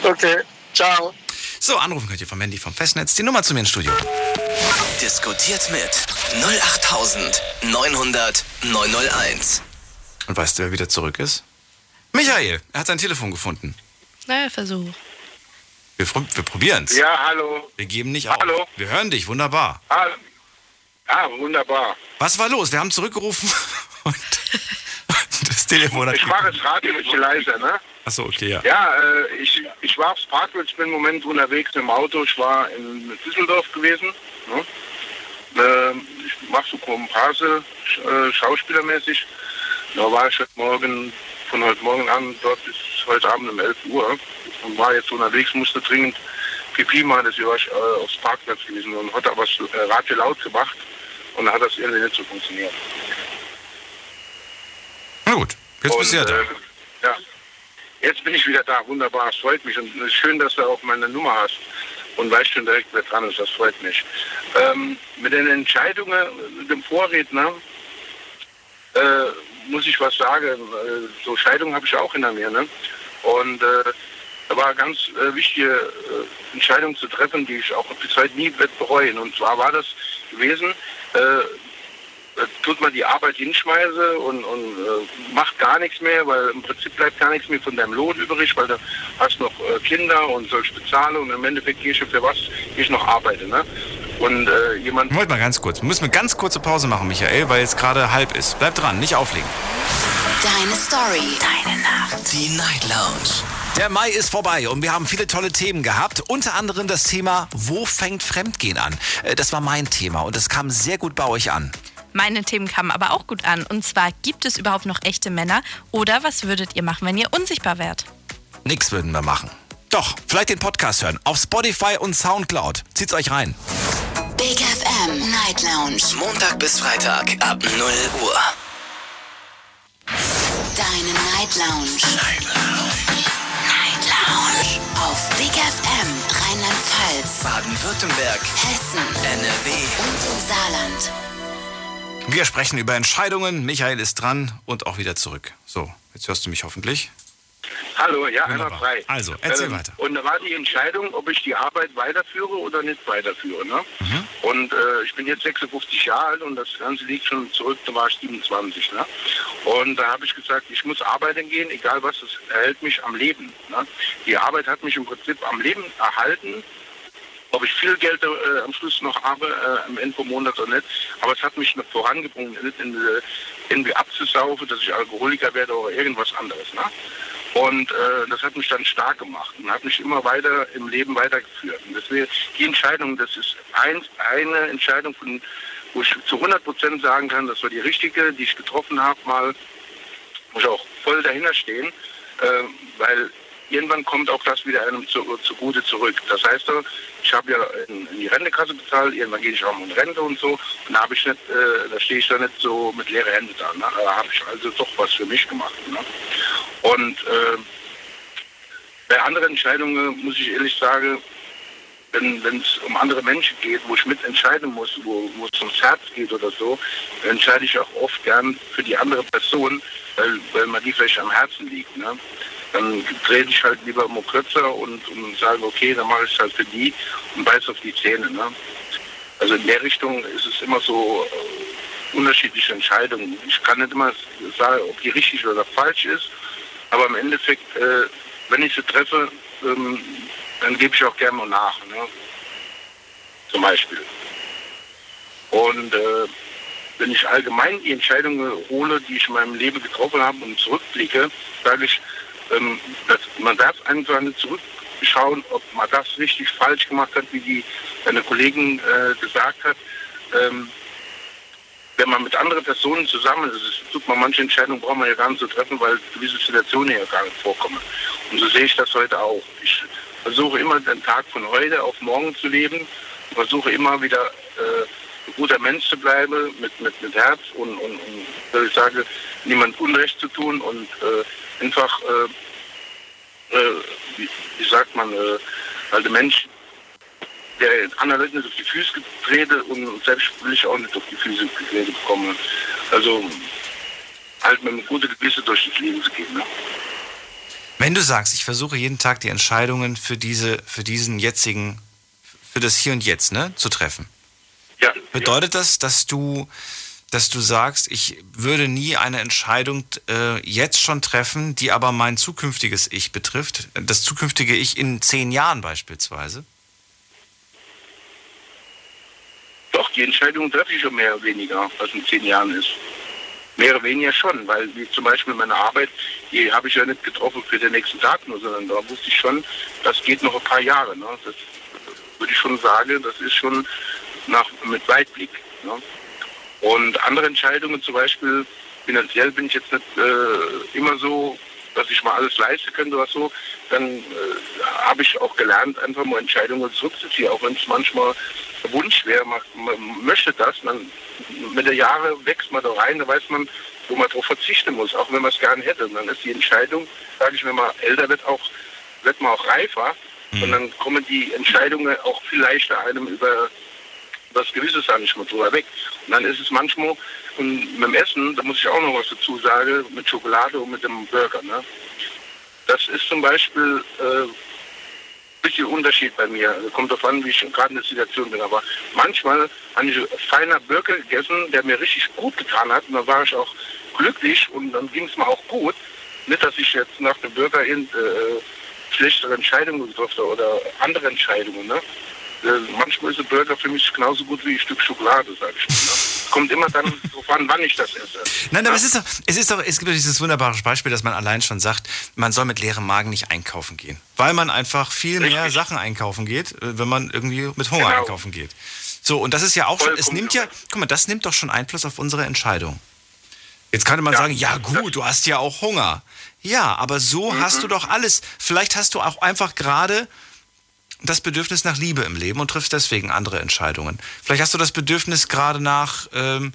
Speaker 12: Okay. Ciao.
Speaker 1: So, anrufen könnt ihr vom Handy vom Festnetz. Die Nummer zu mir ins Studio.
Speaker 3: Diskutiert mit 08900 901.
Speaker 1: Und weißt du, wer wieder zurück ist? Michael. Er hat sein Telefon gefunden.
Speaker 2: Naja, Versuch.
Speaker 1: Wir, wir probieren's.
Speaker 14: Ja, hallo.
Speaker 1: Wir geben nicht auf.
Speaker 14: Hallo.
Speaker 1: Wir hören dich. Wunderbar.
Speaker 14: Ah, ah, wunderbar.
Speaker 1: Was war los? Wir haben zurückgerufen und das Telefon hat...
Speaker 14: Ich mache das Radio ein bisschen leiser, ne?
Speaker 1: Achso, okay, ja.
Speaker 14: Ja, äh, ich, ich war aufs Parkplatz, bin im Moment unterwegs im Auto. Ich war in Düsseldorf gewesen. Ne? Ähm, ich mache so Komparse, äh, schauspielermäßig. Da war ich heute Morgen, von heute Morgen an dort bis heute Abend um 11 Uhr und war jetzt unterwegs, musste dringend Pipi machen, deswegen war ich äh, aufs Parkplatz gewesen und hatte aber das äh, Radio laut gemacht und dann hat das irgendwie nicht so funktioniert.
Speaker 1: Na gut, jetzt bist du ja da.
Speaker 14: Äh, ja. Jetzt bin ich wieder da. Wunderbar, es freut mich. Und es ist schön, dass du auch meine Nummer hast und weißt schon direkt, wer dran ist. Das freut mich. Ähm, mit den Entscheidungen, mit dem Vorredner, äh, muss ich was sagen. So Scheidungen habe ich auch hinter mir. Ne? Und äh, da war eine ganz äh, wichtige äh, Entscheidung zu treffen, die ich auch bis heute nie bereuen. Und zwar war das gewesen, äh, tut man die Arbeit hinschmeißen und, und äh, macht gar nichts mehr, weil im Prinzip bleibt gar nichts mehr von deinem Lohn übrig, weil du hast noch äh, Kinder und sollst bezahlen und im Endeffekt gehst du für was ich noch arbeite. Ne? Und äh, jemand.
Speaker 1: Moment mal ganz kurz. Wir müssen eine ganz kurze Pause machen, Michael, weil es gerade halb ist. Bleib dran, nicht auflegen.
Speaker 8: Deine Story. Deine Nacht.
Speaker 3: Die Night Lounge.
Speaker 1: Der Mai ist vorbei und wir haben viele tolle Themen gehabt. Unter anderem das Thema, wo fängt Fremdgehen an? Äh, Das war mein Thema und es kam sehr gut bei euch an.
Speaker 2: Meine Themen kamen aber auch gut an. Und zwar, gibt es überhaupt noch echte Männer? Oder was würdet ihr machen, wenn ihr unsichtbar wärt?
Speaker 1: Nix würden wir machen. Doch, vielleicht den Podcast hören. Auf Spotify und Soundcloud. Zieht's euch rein.
Speaker 8: Big FM Night Lounge.
Speaker 3: Montag bis Freitag ab 0 Uhr.
Speaker 8: Deine Night Lounge. Night Lounge. Night Lounge. Auf Big FM Rheinland-Pfalz,
Speaker 3: Baden-Württemberg,
Speaker 8: Hessen,
Speaker 3: NRW.
Speaker 8: und im Saarland.
Speaker 1: Wir sprechen über Entscheidungen. Michael ist dran und auch wieder zurück. So, jetzt hörst du mich hoffentlich.
Speaker 14: Hallo, ja,
Speaker 1: Wunderbar.
Speaker 14: einmal frei.
Speaker 1: Also, erzähl
Speaker 14: Ähm,
Speaker 1: weiter.
Speaker 14: Und da war die Entscheidung, ob ich die Arbeit weiterführe oder nicht weiterführe. Ne?
Speaker 1: Mhm.
Speaker 14: Und äh, ich bin jetzt 56 Jahre alt und das Ganze liegt schon zurück, da war ich 27. Ne? Und da habe ich gesagt, ich muss arbeiten gehen, egal was, es erhält mich am Leben. Ne? Die Arbeit hat mich im Prinzip am Leben erhalten. Ob ich viel Geld äh, am Schluss noch habe, äh, am Ende vom Monat oder nicht. Aber es hat mich noch vorangebracht, nicht in, äh, irgendwie abzusaufen, dass ich Alkoholiker werde oder irgendwas anderes. Ne? Und äh, das hat mich dann stark gemacht und hat mich immer weiter im Leben weitergeführt. Und deswegen die Entscheidung, das ist ein, eine Entscheidung, von, wo ich zu 100 Prozent sagen kann, das war die richtige, die ich getroffen habe, mal, muss ich auch voll dahinter stehen, äh, weil irgendwann kommt auch das wieder einem zu, zugute zurück. Das heißt, ich habe ja in, in die Rentekasse bezahlt, irgendwann gehe ich auch in Rente und so, und da äh, da stehe ich da nicht so mit leeren Händen da. Ne? Da habe ich also doch was für mich gemacht. Ne? Und äh, bei anderen Entscheidungen muss ich ehrlich sagen, wenn es um andere Menschen geht, wo ich mitentscheiden muss, wo es ums Herz geht oder so, dann entscheide ich auch oft gern für die andere Person, weil, weil mir die vielleicht am Herzen liegt. Ne? Dann drehe ich halt lieber mal kürzer und, und sage, okay, dann mache ich es halt für die und beiß auf die Zähne. Ne? Also in der Richtung ist es immer so, äh, unterschiedliche Entscheidungen. Ich kann nicht immer sagen, ob die richtig oder falsch ist, aber im Endeffekt, äh, wenn ich sie treffe, ähm, dann gebe ich auch gerne mal nach. Ne? Zum Beispiel. Und äh, wenn ich allgemein die Entscheidungen hole, die ich in meinem Leben getroffen habe und zurückblicke, sage ich, ähm, dass man darf einfach nicht zurückschauen, ob man das richtig falsch gemacht hat, wie die deine Kollegin äh, gesagt hat. Ähm, wenn man mit anderen Personen zusammen ist, tut man manche Entscheidungen braucht man ja gar nicht zu treffen, weil gewisse Situationen ja gar nicht vorkommen. Und so sehe ich das heute auch. Ich versuche immer den Tag von heute auf morgen zu leben, versuche immer wieder äh, ein guter Mensch zu bleiben, mit, mit, mit Herz und, und, und ich sage, niemand Unrecht zu tun und äh, einfach, äh, äh, wie, wie, sagt man, äh, weil der Mensch, der anderen nicht auf die Füße getreten und selbst will ich auch nicht auf die Füße getreten bekommen. Also halt mit einem guten Gewissen durch das Leben zu gehen. Ne?
Speaker 1: Wenn du sagst, ich versuche jeden Tag die Entscheidungen für diese, für diesen jetzigen, für das Hier und Jetzt, ne, zu treffen.
Speaker 14: Ja.
Speaker 1: Bedeutet das, dass du, dass du sagst, ich würde nie eine Entscheidung äh, jetzt schon treffen, die aber mein zukünftiges Ich betrifft, das zukünftige Ich in zehn Jahren beispielsweise?
Speaker 14: Doch, die Entscheidung treffe ich schon mehr oder weniger, was in zehn Jahren ist. Mehr oder weniger schon, weil wie zum Beispiel meine Arbeit, die habe ich ja nicht getroffen für den nächsten Tag nur, sondern da wusste ich schon, das geht noch ein paar Jahre. Ne? Das würde ich schon sagen, das ist schon nach, mit Weitblick. Ne? Und andere Entscheidungen, zum Beispiel finanziell bin ich jetzt nicht äh, immer so, dass ich mal alles leisten könnte oder so, dann äh, habe ich auch gelernt, einfach mal Entscheidungen zurückzuziehen, auch wenn es manchmal Wunsch wäre, man, man, möchte das, dann mit der Jahre wächst man da rein, da weiß man, wo man darauf verzichten muss, auch wenn man es gerne hätte. Und dann ist die Entscheidung, sage ich, wenn man älter wird, auch wird man auch reifer mhm. und dann kommen die Entscheidungen auch viel leichter einem über was Gewisses ich mal drüber weg. Und dann ist es manchmal, und mit dem Essen, da muss ich auch noch was dazu sagen, mit Schokolade und mit dem Burger. Ne? Das ist zum Beispiel äh, ein bisschen Unterschied bei mir. Also kommt darauf an, wie ich gerade in der Situation bin. Aber manchmal habe ich feiner Burger gegessen, der mir richtig gut getan hat. Und dann war ich auch glücklich und dann ging es mir auch gut. Nicht, dass ich jetzt nach dem Burger in, äh, schlechtere Entscheidungen getroffen oder andere Entscheidungen. Ne? Äh, manchmal ist ein Burger für mich genauso gut wie ein Stück Schokolade, sag ich mal. Ne? Kommt immer dann darauf an, wann ich das esse.
Speaker 1: Nein, aber es ist doch, es ist doch, es gibt doch dieses wunderbare Beispiel, dass man allein schon sagt, man soll mit leerem Magen nicht einkaufen gehen. Weil man einfach viel Richtig. mehr Sachen einkaufen geht, äh, wenn man irgendwie mit Hunger genau. einkaufen geht. So, und das ist ja auch schon, es nimmt ja, guck mal, das nimmt doch schon Einfluss auf unsere Entscheidung. Jetzt könnte man ja, sagen, ja gut, du hast ja auch Hunger. Ja, aber so mhm. hast du doch alles. Vielleicht hast du auch einfach gerade das Bedürfnis nach Liebe im Leben und triffst deswegen andere Entscheidungen. Vielleicht hast du das Bedürfnis gerade nach, ähm,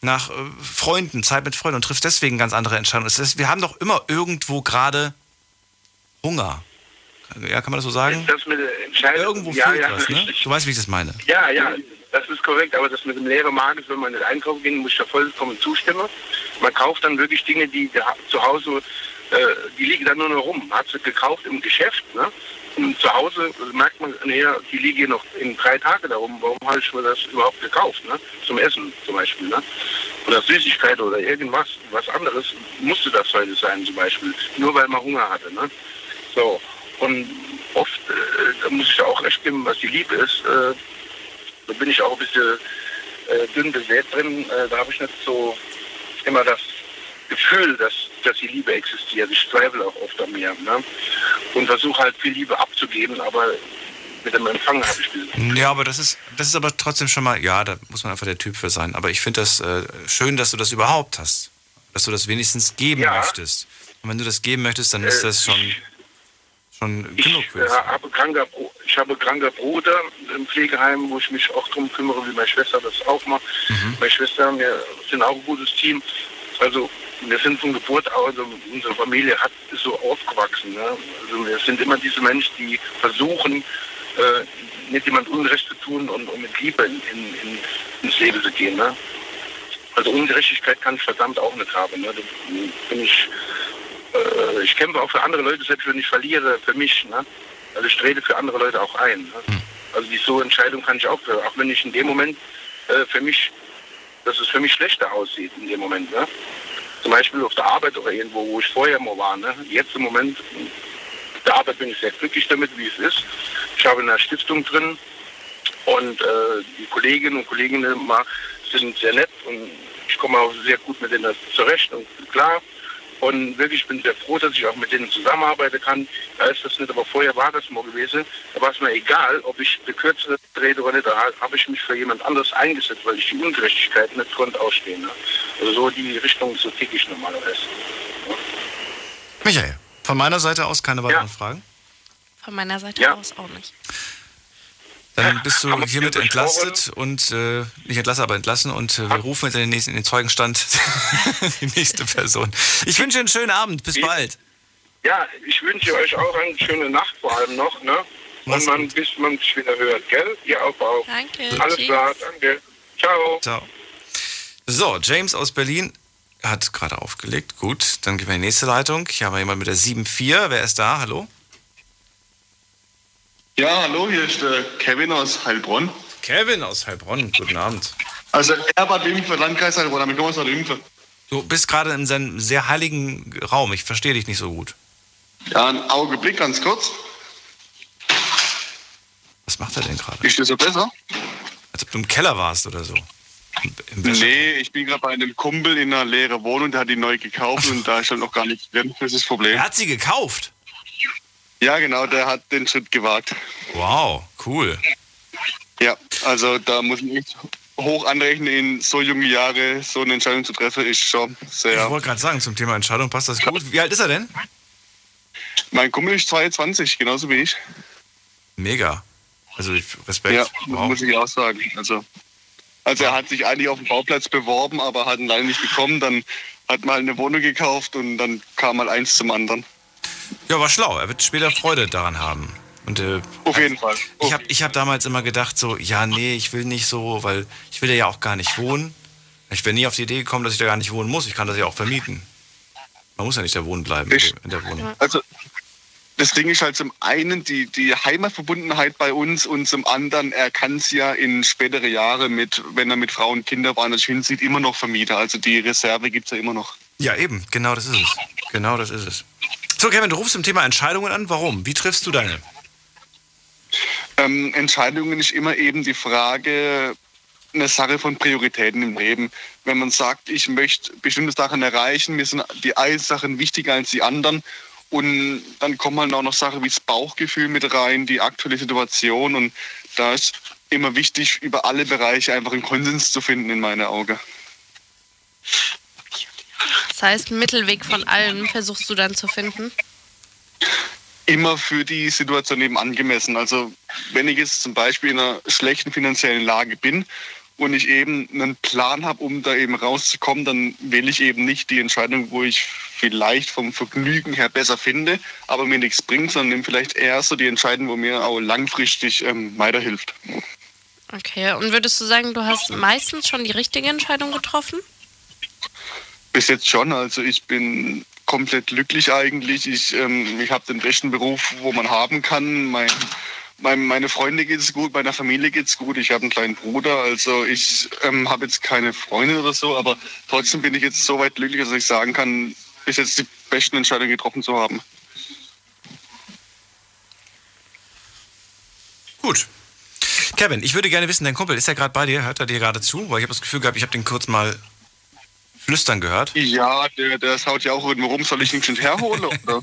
Speaker 1: nach äh, Freunden, Zeit mit Freunden und triffst deswegen ganz andere Entscheidungen. Heißt, wir haben doch immer irgendwo gerade Hunger. Ja, kann man das so sagen?
Speaker 14: Das
Speaker 1: Irgendwo ja, fehlt ja, was, ne? Du weißt, wie ich das meine.
Speaker 14: Ja, ja, das ist korrekt, aber das mit dem leeren Magen, wenn man nicht einkaufen geht, muss ich da vollkommen zustimmen. Man kauft dann wirklich Dinge, die zu Hause, äh, die liegen dann nur noch rum. Man hat sie gekauft im Geschäft, ne? Zu Hause merkt man, naja, die liegen noch in drei Tagen darum. Warum habe ich mir das überhaupt gekauft? Ne? Zum Essen zum Beispiel. Ne? Oder Süßigkeit oder irgendwas, was anderes musste das heute sein zum Beispiel. Nur weil man Hunger hatte. Ne? So. Und oft, äh, da muss ich auch recht geben, was die Liebe ist, äh, da bin ich auch ein bisschen äh, dünn besät drin. Äh, da habe ich nicht so immer das Gefühl, dass, dass die Liebe existiert. Ich zweifle auch oft an mir. Ne? Und versuche halt viel Liebe abzugeben, aber mit dem Empfang habe ich
Speaker 1: viel. Ja, aber das ist, das ist aber trotzdem schon mal, ja, da muss man einfach der Typ für sein. Aber ich finde das äh, schön, dass du das überhaupt hast. Dass du das wenigstens geben ja. möchtest. Und wenn du das geben möchtest, dann ist das schon, schon genug.
Speaker 14: Ich, äh, habe kranker, ich habe kranker Bruder im Pflegeheim, wo ich mich auch darum kümmere, wie meine Schwester das auch macht. Mhm. Meine Schwester, wir sind auch ein gutes Team. Also wir sind von Geburt aus, also unsere Familie hat, ist so aufgewachsen. Ne? Also wir sind immer diese Menschen, die versuchen, äh, nicht jemand Unrecht zu tun und, und mit Liebe in, in, in, ins Leben zu gehen. Ne? Also Ungerechtigkeit kann ich verdammt auch nicht haben. Ne? Ich, äh, ich kämpfe auch für andere Leute, selbst wenn ich verliere, für mich. Ne? Also ich trete für andere Leute auch ein. Ne? Hm. Also die so Entscheidung kann ich auch, auch wenn ich in dem Moment äh, für mich dass es für mich schlechter aussieht in dem Moment. Ne? Zum Beispiel auf der Arbeit oder irgendwo, wo ich vorher mal war. Ne? Jetzt im Moment, der Arbeit bin ich sehr glücklich damit, wie es ist. Ich habe eine Stiftung drin und äh, die Kolleginnen und Kollegen sind sehr nett und ich komme auch sehr gut mit denen zurecht und klar. Und wirklich bin sehr froh, dass ich auch mit denen zusammenarbeiten kann. Da ist das nicht, aber vorher war das mal gewesen. Da war es mir egal, ob ich die Kürze rede oder nicht. Da habe ich mich für jemand anderes eingesetzt, weil ich die Ungerechtigkeit nicht konnte ausstehen. Ne? Also so die Richtung, so tick ich normalerweise. Ja.
Speaker 1: Michael, von meiner Seite aus keine weiteren ja. Fragen?
Speaker 2: Von meiner Seite ja. aus auch nicht.
Speaker 1: Dann bist du hiermit entlastet und äh, nicht entlassen, aber entlassen und äh, wir rufen jetzt in den nächsten in den Zeugenstand die nächste Person. Ich wünsche einen schönen Abend, bis bald.
Speaker 14: Ja, ich wünsche euch auch eine schöne Nacht vor allem noch, ne? Und man, bis man sich wieder hört, gell? Ihr auch auch.
Speaker 2: Danke.
Speaker 14: Alles Tschüss. klar, danke. Ciao.
Speaker 1: Ciao. So, James aus Berlin hat gerade aufgelegt. Gut, dann gehen wir in die nächste Leitung. Hier haben wir jemanden mit der 7-4. Wer ist da? Hallo?
Speaker 15: Ja, hallo, hier ist der Kevin aus Heilbronn.
Speaker 1: Kevin aus Heilbronn, guten Abend.
Speaker 15: Also Erbad Wimpfe, Landkreis Heilbronn, damit kommen wir aus Wimpfe.
Speaker 1: Du bist gerade in seinem sehr heiligen Raum, ich verstehe dich nicht so gut.
Speaker 15: Ja, ein Augenblick, ganz kurz.
Speaker 1: Was macht er denn gerade?
Speaker 15: Ist das so besser?
Speaker 1: Als ob du im Keller warst oder so.
Speaker 15: Nee, ich bin gerade bei einem Kumpel in einer leeren Wohnung, der hat die neu gekauft und da ist halt noch gar nichts drin. Das ist das Problem.
Speaker 1: Er hat sie gekauft?
Speaker 15: Ja, genau, der hat den Schritt gewagt.
Speaker 1: Wow, cool.
Speaker 15: Ja, also da muss man echt hoch anrechnen, in so junge Jahre so eine Entscheidung zu treffen, ist schon sehr.
Speaker 1: Ich wollte gerade sagen, zum Thema Entscheidung passt das gut. Wie alt ist er denn?
Speaker 15: Mein Kumpel ist 22, genauso wie ich.
Speaker 1: Mega. Also Respekt.
Speaker 15: Ja, wow. muss ich auch sagen. Also, also er hat sich eigentlich auf dem Bauplatz beworben, aber hat ihn leider nicht bekommen. Dann hat mal eine Wohnung gekauft und dann kam mal eins zum anderen.
Speaker 1: Ja, war schlau. Er wird später Freude daran haben. Und, äh,
Speaker 15: Auf jeden Fall.
Speaker 1: Ich habe ich hab damals immer gedacht, so, ja, nee, ich will nicht so, weil ich will ja auch gar nicht wohnen. Ich bin nie auf die Idee gekommen, dass ich da gar nicht wohnen muss. Ich kann das ja auch vermieten. Man muss ja nicht da wohnen bleiben
Speaker 15: ich,
Speaker 1: in der Wohnung.
Speaker 15: Also das Ding ist halt zum einen die, die Heimatverbundenheit bei uns und zum anderen, er kann es ja in spätere Jahre mit, wenn er mit Frauen und Kindern woanders hinsieht, immer noch vermieten. Also die Reserve gibt es ja immer noch.
Speaker 1: Ja, eben, genau das ist es. Genau das ist es. So, Kevin, du rufst zum Thema Entscheidungen an. Warum? Wie triffst du deine?
Speaker 15: Ähm, Entscheidungen ist immer eben die Frage, eine Sache von Prioritäten im Leben. Wenn man sagt, ich möchte bestimmte Sachen erreichen, mir sind die einen Sachen wichtiger als die anderen. Und dann kommen halt auch noch Sachen wie das Bauchgefühl mit rein, die aktuelle Situation. Und da ist immer wichtig, über alle Bereiche einfach einen Konsens zu finden, in meinen Augen.
Speaker 2: Das heißt, einen Mittelweg von allen versuchst du dann zu finden?
Speaker 15: Immer für die Situation eben angemessen. Also wenn ich jetzt zum Beispiel in einer schlechten finanziellen Lage bin und ich eben einen Plan habe, um da eben rauszukommen, dann wähle ich eben nicht die Entscheidung, wo ich vielleicht vom Vergnügen her besser finde, aber mir nichts bringt, sondern nehme vielleicht eher so die Entscheidung, wo mir auch langfristig ähm, weiterhilft.
Speaker 2: Okay, und würdest du sagen, du hast meistens schon die richtige Entscheidung getroffen?
Speaker 15: Bis jetzt schon. Also ich bin komplett glücklich eigentlich. Ich, ähm, ich habe den besten Beruf, wo man haben kann. Mein, mein, meine Freunde geht es gut, meiner Familie geht es gut. Ich habe einen kleinen Bruder. Also ich ähm, habe jetzt keine Freunde oder so, aber trotzdem bin ich jetzt so weit glücklich, dass ich sagen kann, bis jetzt die besten Entscheidungen getroffen zu haben.
Speaker 1: Gut. Kevin, ich würde gerne wissen, dein Kumpel, ist er gerade bei dir? Hört er dir gerade zu? Weil ich habe das Gefühl gehabt, ich habe den kurz mal flüstern gehört?
Speaker 15: Ja, der, der haut ja auch irgendwo rum. Soll ich ihn schon herholen?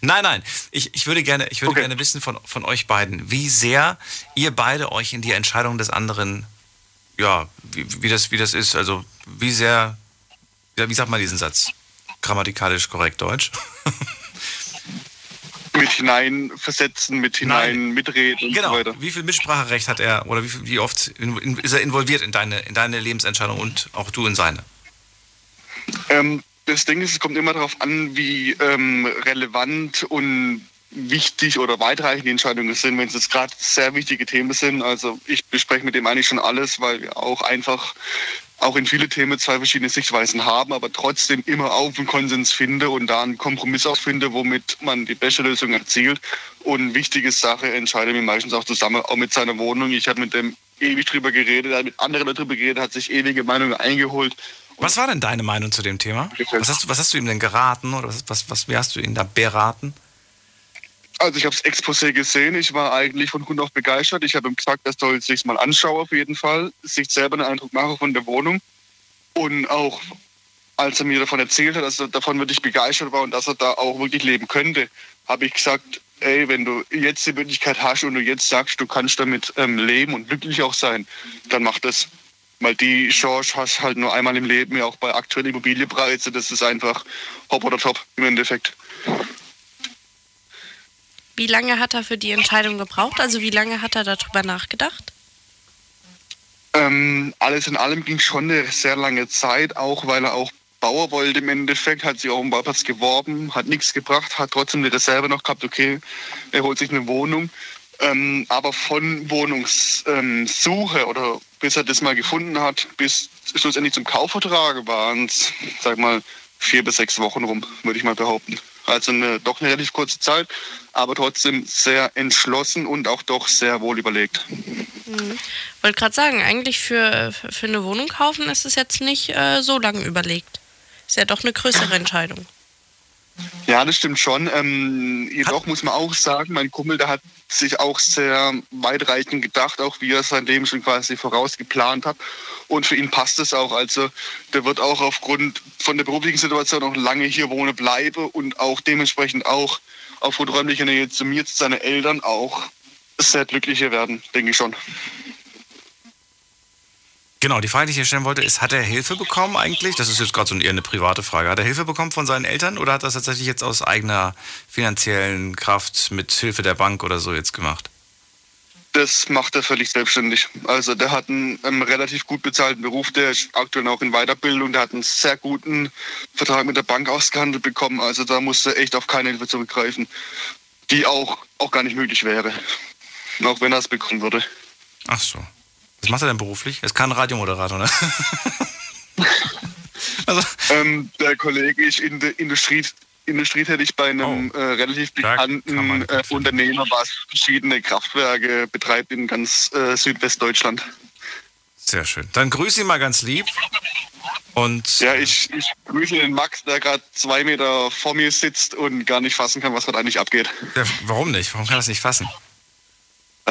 Speaker 1: Nein, nein. Ich, ich würde, gerne, ich würde okay. gerne wissen von, von euch beiden, wie sehr ihr beide euch in die Entscheidung des anderen, ja, wie, wie, das, wie das ist. Also, wie sehr, wie sagt man diesen Satz? Grammatikalisch korrekt Deutsch?
Speaker 15: mit hineinversetzen, mit hinein Nein. mitreden
Speaker 1: genau.
Speaker 15: und so weiter.
Speaker 1: Wie viel Mitspracherecht hat er oder wie, wie oft ist er involviert in deine, in deine Lebensentscheidung und auch du in seine?
Speaker 15: Ähm, das Ding ist, es kommt immer darauf an, wie ähm, relevant und wichtig oder weitreichend die Entscheidungen sind, wenn es jetzt gerade sehr wichtige Themen sind. Also ich bespreche mit dem eigentlich schon alles, weil wir auch einfach auch in viele Themen zwei verschiedene Sichtweisen haben, aber trotzdem immer auf einen Konsens finde und da einen Kompromiss auch finde, womit man die beste Lösung erzielt. Und wichtige Sache entscheide ich meistens auch zusammen, auch mit seiner Wohnung. Ich habe mit dem ewig drüber geredet, hat mit anderen darüber geredet, hat sich ewige Meinungen eingeholt.
Speaker 1: Was war denn deine Meinung zu dem Thema? Was hast du, was hast du ihm denn geraten oder was, was, was, wie hast du ihn da beraten?
Speaker 15: Also ich habe das Exposé gesehen, ich war eigentlich von Grund auf begeistert. Ich habe ihm gesagt, er soll sich mal anschauen auf jeden Fall, sich selber einen Eindruck machen von der Wohnung. Und auch als er mir davon erzählt hat, dass er davon wirklich begeistert war und dass er da auch wirklich leben könnte, habe ich gesagt, ey, wenn du jetzt die Möglichkeit hast und du jetzt sagst, du kannst damit ähm, leben und glücklich auch sein, dann mach das. Weil die Chance hast halt nur einmal im Leben, ja auch bei aktuellen Immobilienpreisen, das ist einfach hopp oder top im Endeffekt.
Speaker 2: Wie lange hat er für die Entscheidung gebraucht? Also wie lange hat er darüber nachgedacht?
Speaker 15: Ähm, alles in allem ging schon eine sehr lange Zeit, auch weil er auch Bauer wollte im Endeffekt, hat sich auch um Bauplatz geworben, hat nichts gebracht, hat trotzdem eine Reserve noch gehabt, okay, er holt sich eine Wohnung. Ähm, aber von Wohnungssuche ähm, oder bis er das mal gefunden hat, bis schlussendlich zum Kaufvertrag waren es, sag mal, vier bis sechs Wochen rum, würde ich mal behaupten. Also eine, doch eine relativ kurze Zeit, aber trotzdem sehr entschlossen und auch doch sehr wohl überlegt.
Speaker 2: Mhm. Wollte gerade sagen, eigentlich für, für eine Wohnung kaufen ist es jetzt nicht äh, so lange überlegt. Ist ja doch eine größere Entscheidung.
Speaker 15: Ja, das stimmt schon. Ähm, jedoch muss man auch sagen, mein Kumpel, der hat sich auch sehr weitreichend gedacht, auch wie er sein Leben schon quasi vorausgeplant hat. Und für ihn passt es auch. Also der wird auch aufgrund von der beruflichen Situation noch lange hier wohnen bleiben und auch dementsprechend auch aufgrund räumlicher Nähe zu mir, zu seinen Eltern auch sehr glücklicher werden, denke ich schon.
Speaker 1: Genau, die Frage, die ich hier stellen wollte, ist, hat er Hilfe bekommen eigentlich? Das ist jetzt gerade so eher eine private Frage. Hat er Hilfe bekommen von seinen Eltern oder hat er das tatsächlich jetzt aus eigener finanziellen Kraft mit Hilfe der Bank oder so jetzt gemacht?
Speaker 15: Das macht er völlig selbstständig. Also der hat einen, einen, relativ gut bezahlten Beruf, der ist aktuell auch in Weiterbildung, der hat einen sehr guten Vertrag mit der Bank ausgehandelt bekommen. Also da musste er echt auf keine Hilfe zurückgreifen, die auch, auch gar nicht möglich wäre. Auch wenn er es bekommen würde.
Speaker 1: Ach so. Was macht er denn beruflich? Er ist kein Radiomoderator, ne?
Speaker 15: also. ähm, der Kollege ist in der Industrie, Industrie tätig bei einem oh. äh, relativ bekannten äh, Unternehmer, was verschiedene Kraftwerke betreibt in ganz äh, Südwestdeutschland.
Speaker 1: Sehr schön. Dann grüße ihn mal ganz lieb. Und
Speaker 15: ja, ich, ich grüße den Max, der gerade zwei Meter vor mir sitzt und gar nicht fassen kann, was gerade eigentlich abgeht.
Speaker 1: Ja, warum nicht? Warum kann er das nicht fassen?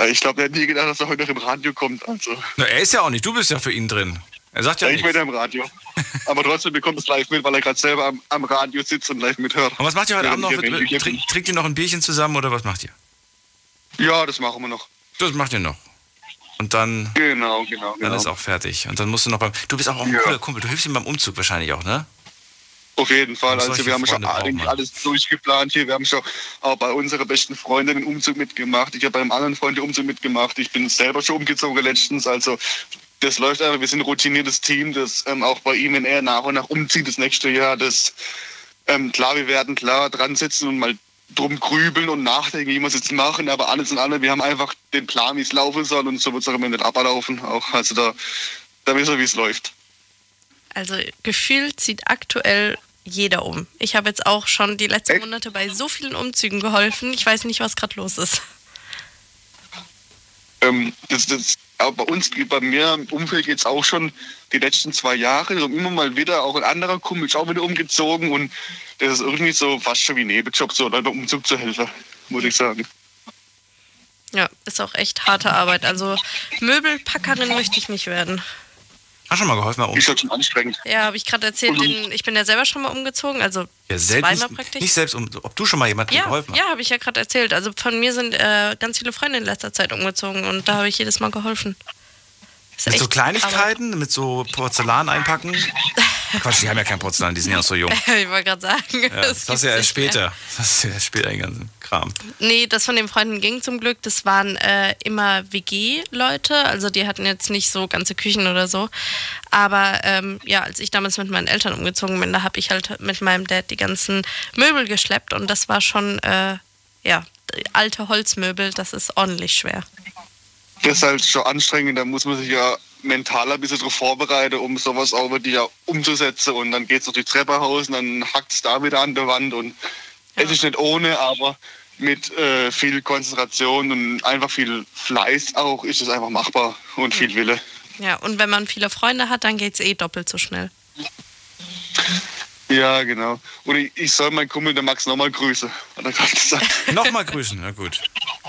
Speaker 15: Ich glaube, er hat nie gedacht, dass er heute noch im Radio kommt. Also.
Speaker 1: Na, er ist ja auch nicht, du bist ja für ihn drin. Er sagt ja, ja
Speaker 15: Ich bin im Radio. Aber trotzdem bekommt es live mit, weil er gerade selber am, am, Radio sitzt und live mithört.
Speaker 1: Und was macht ihr heute Abend noch? Trink, trinkt ihr noch ein Bierchen zusammen oder was macht ihr?
Speaker 15: Ja, das machen wir noch.
Speaker 1: Das macht ihr noch. Und dann.
Speaker 15: Genau, genau,
Speaker 1: genau. Dann ist auch fertig. Und dann musst du noch beim. Du bist auch ein ja. cooler Kumpel. Du hilfst ihm beim Umzug wahrscheinlich auch, ne?
Speaker 15: Auf jeden Fall. Also wir haben schon eigentlich alles durchgeplant hier. Wir haben schon auch bei unserer besten Freundin den Umzug mitgemacht. Ich habe bei einem anderen Freund den Umzug mitgemacht. Ich bin selber schon umgezogen letztens. Also das läuft einfach. Wir sind ein routiniertes Team, das ähm, auch bei ihm, wenn er nach und nach umzieht das nächste Jahr, das ähm, klar, wir werden klar dran sitzen und mal drum grübeln und nachdenken, wie wir es jetzt machen. Aber alles in allem, wir haben einfach den Plan, wie es laufen soll und so wird es auch immer nicht ablaufen. Auch also da, da wissen wir, wie es läuft.
Speaker 2: Also gefühlt zieht aktuell jeder um. Ich habe jetzt auch schon die letzten Echt? Monate bei so vielen Umzügen geholfen. Ich weiß nicht, was gerade los ist.
Speaker 15: Ähm, das, das, aber bei uns, bei mir im Umfeld geht es auch schon die letzten zwei Jahre. Also immer mal wieder, auch ein anderer Kumpel ist auch wieder umgezogen und das ist irgendwie so fast schon wie ein Nebenjob, so Leute Umzug zu helfen, muss ich sagen.
Speaker 2: Ja, ist auch echt harte Arbeit. Also Möbelpackerin möchte ich nicht werden.
Speaker 1: Hast du schon mal geholfen
Speaker 15: bei Ist halt schon anstrengend.
Speaker 2: Ja, habe ich gerade erzählt. Den, ich bin ja selber schon mal umgezogen, also
Speaker 1: ja, zweimal praktisch. Nicht selbst, um, ob du schon mal jemandem
Speaker 2: ja,
Speaker 1: geholfen hast.
Speaker 2: Ja, habe ich ja gerade erzählt. Also von mir sind äh, ganz viele Freunde in letzter Zeit umgezogen und da habe ich jedes Mal geholfen.
Speaker 1: Mit so Kleinigkeiten, Arbeit. mit so Porzellan einpacken? Quatsch, die haben ja kein Porzellan, die sind ja noch so jung.
Speaker 2: ich wollte gerade sagen.
Speaker 1: Ja, das, das ist ja erst später. Das ist ja erst später den ganzen Kram.
Speaker 2: Nee, das von den Freunden ging zum Glück. Das waren äh, immer WG-Leute. Also die hatten jetzt nicht so ganze Küchen oder so. Aber ähm, ja, als ich damals mit meinen Eltern umgezogen bin, da habe ich halt mit meinem Dad die ganzen Möbel geschleppt. Und das war schon, äh, ja, alte Holzmöbel. Das ist ordentlich schwer.
Speaker 15: Das ist halt schon anstrengend. Da muss man sich ja mental ein bisschen darauf vorbereiten, um sowas auch wirklich ja umzusetzen. Und dann geht es durch die Treppe raus und dann hackt es da wieder an der Wand. Und ja. es ist nicht ohne, aber mit äh, viel Konzentration und einfach viel Fleiß auch ist es einfach machbar und viel Wille.
Speaker 2: Ja, und wenn man viele Freunde hat, dann geht es eh doppelt so schnell.
Speaker 15: Ja, genau. Und ich, ich soll meinen Kumpel, der Max, nochmal grüßen. Hat er gerade gesagt.
Speaker 1: nochmal grüßen, na gut.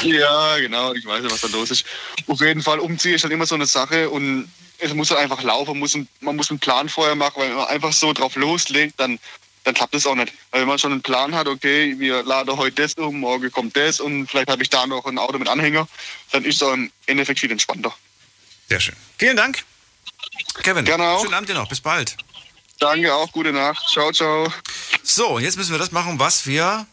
Speaker 15: Ja, genau. Ich weiß ja, was da los ist. Auf jeden Fall, umziehen ist halt immer so eine Sache und es muss halt einfach laufen. Man muss, ein, man muss einen Plan vorher machen, weil wenn man einfach so drauf loslegt, dann, dann klappt es auch nicht. Weil wenn man schon einen Plan hat, okay, wir laden heute das um, morgen kommt das und vielleicht habe ich da noch ein Auto mit Anhänger, dann ist es im Endeffekt viel entspannter.
Speaker 1: Sehr schön. Vielen Dank. Kevin,
Speaker 15: Gerne auch.
Speaker 1: schönen Abend dir noch. Bis bald.
Speaker 15: Danke auch, gute Nacht. Ciao, ciao.
Speaker 1: So, jetzt müssen wir das machen, was wir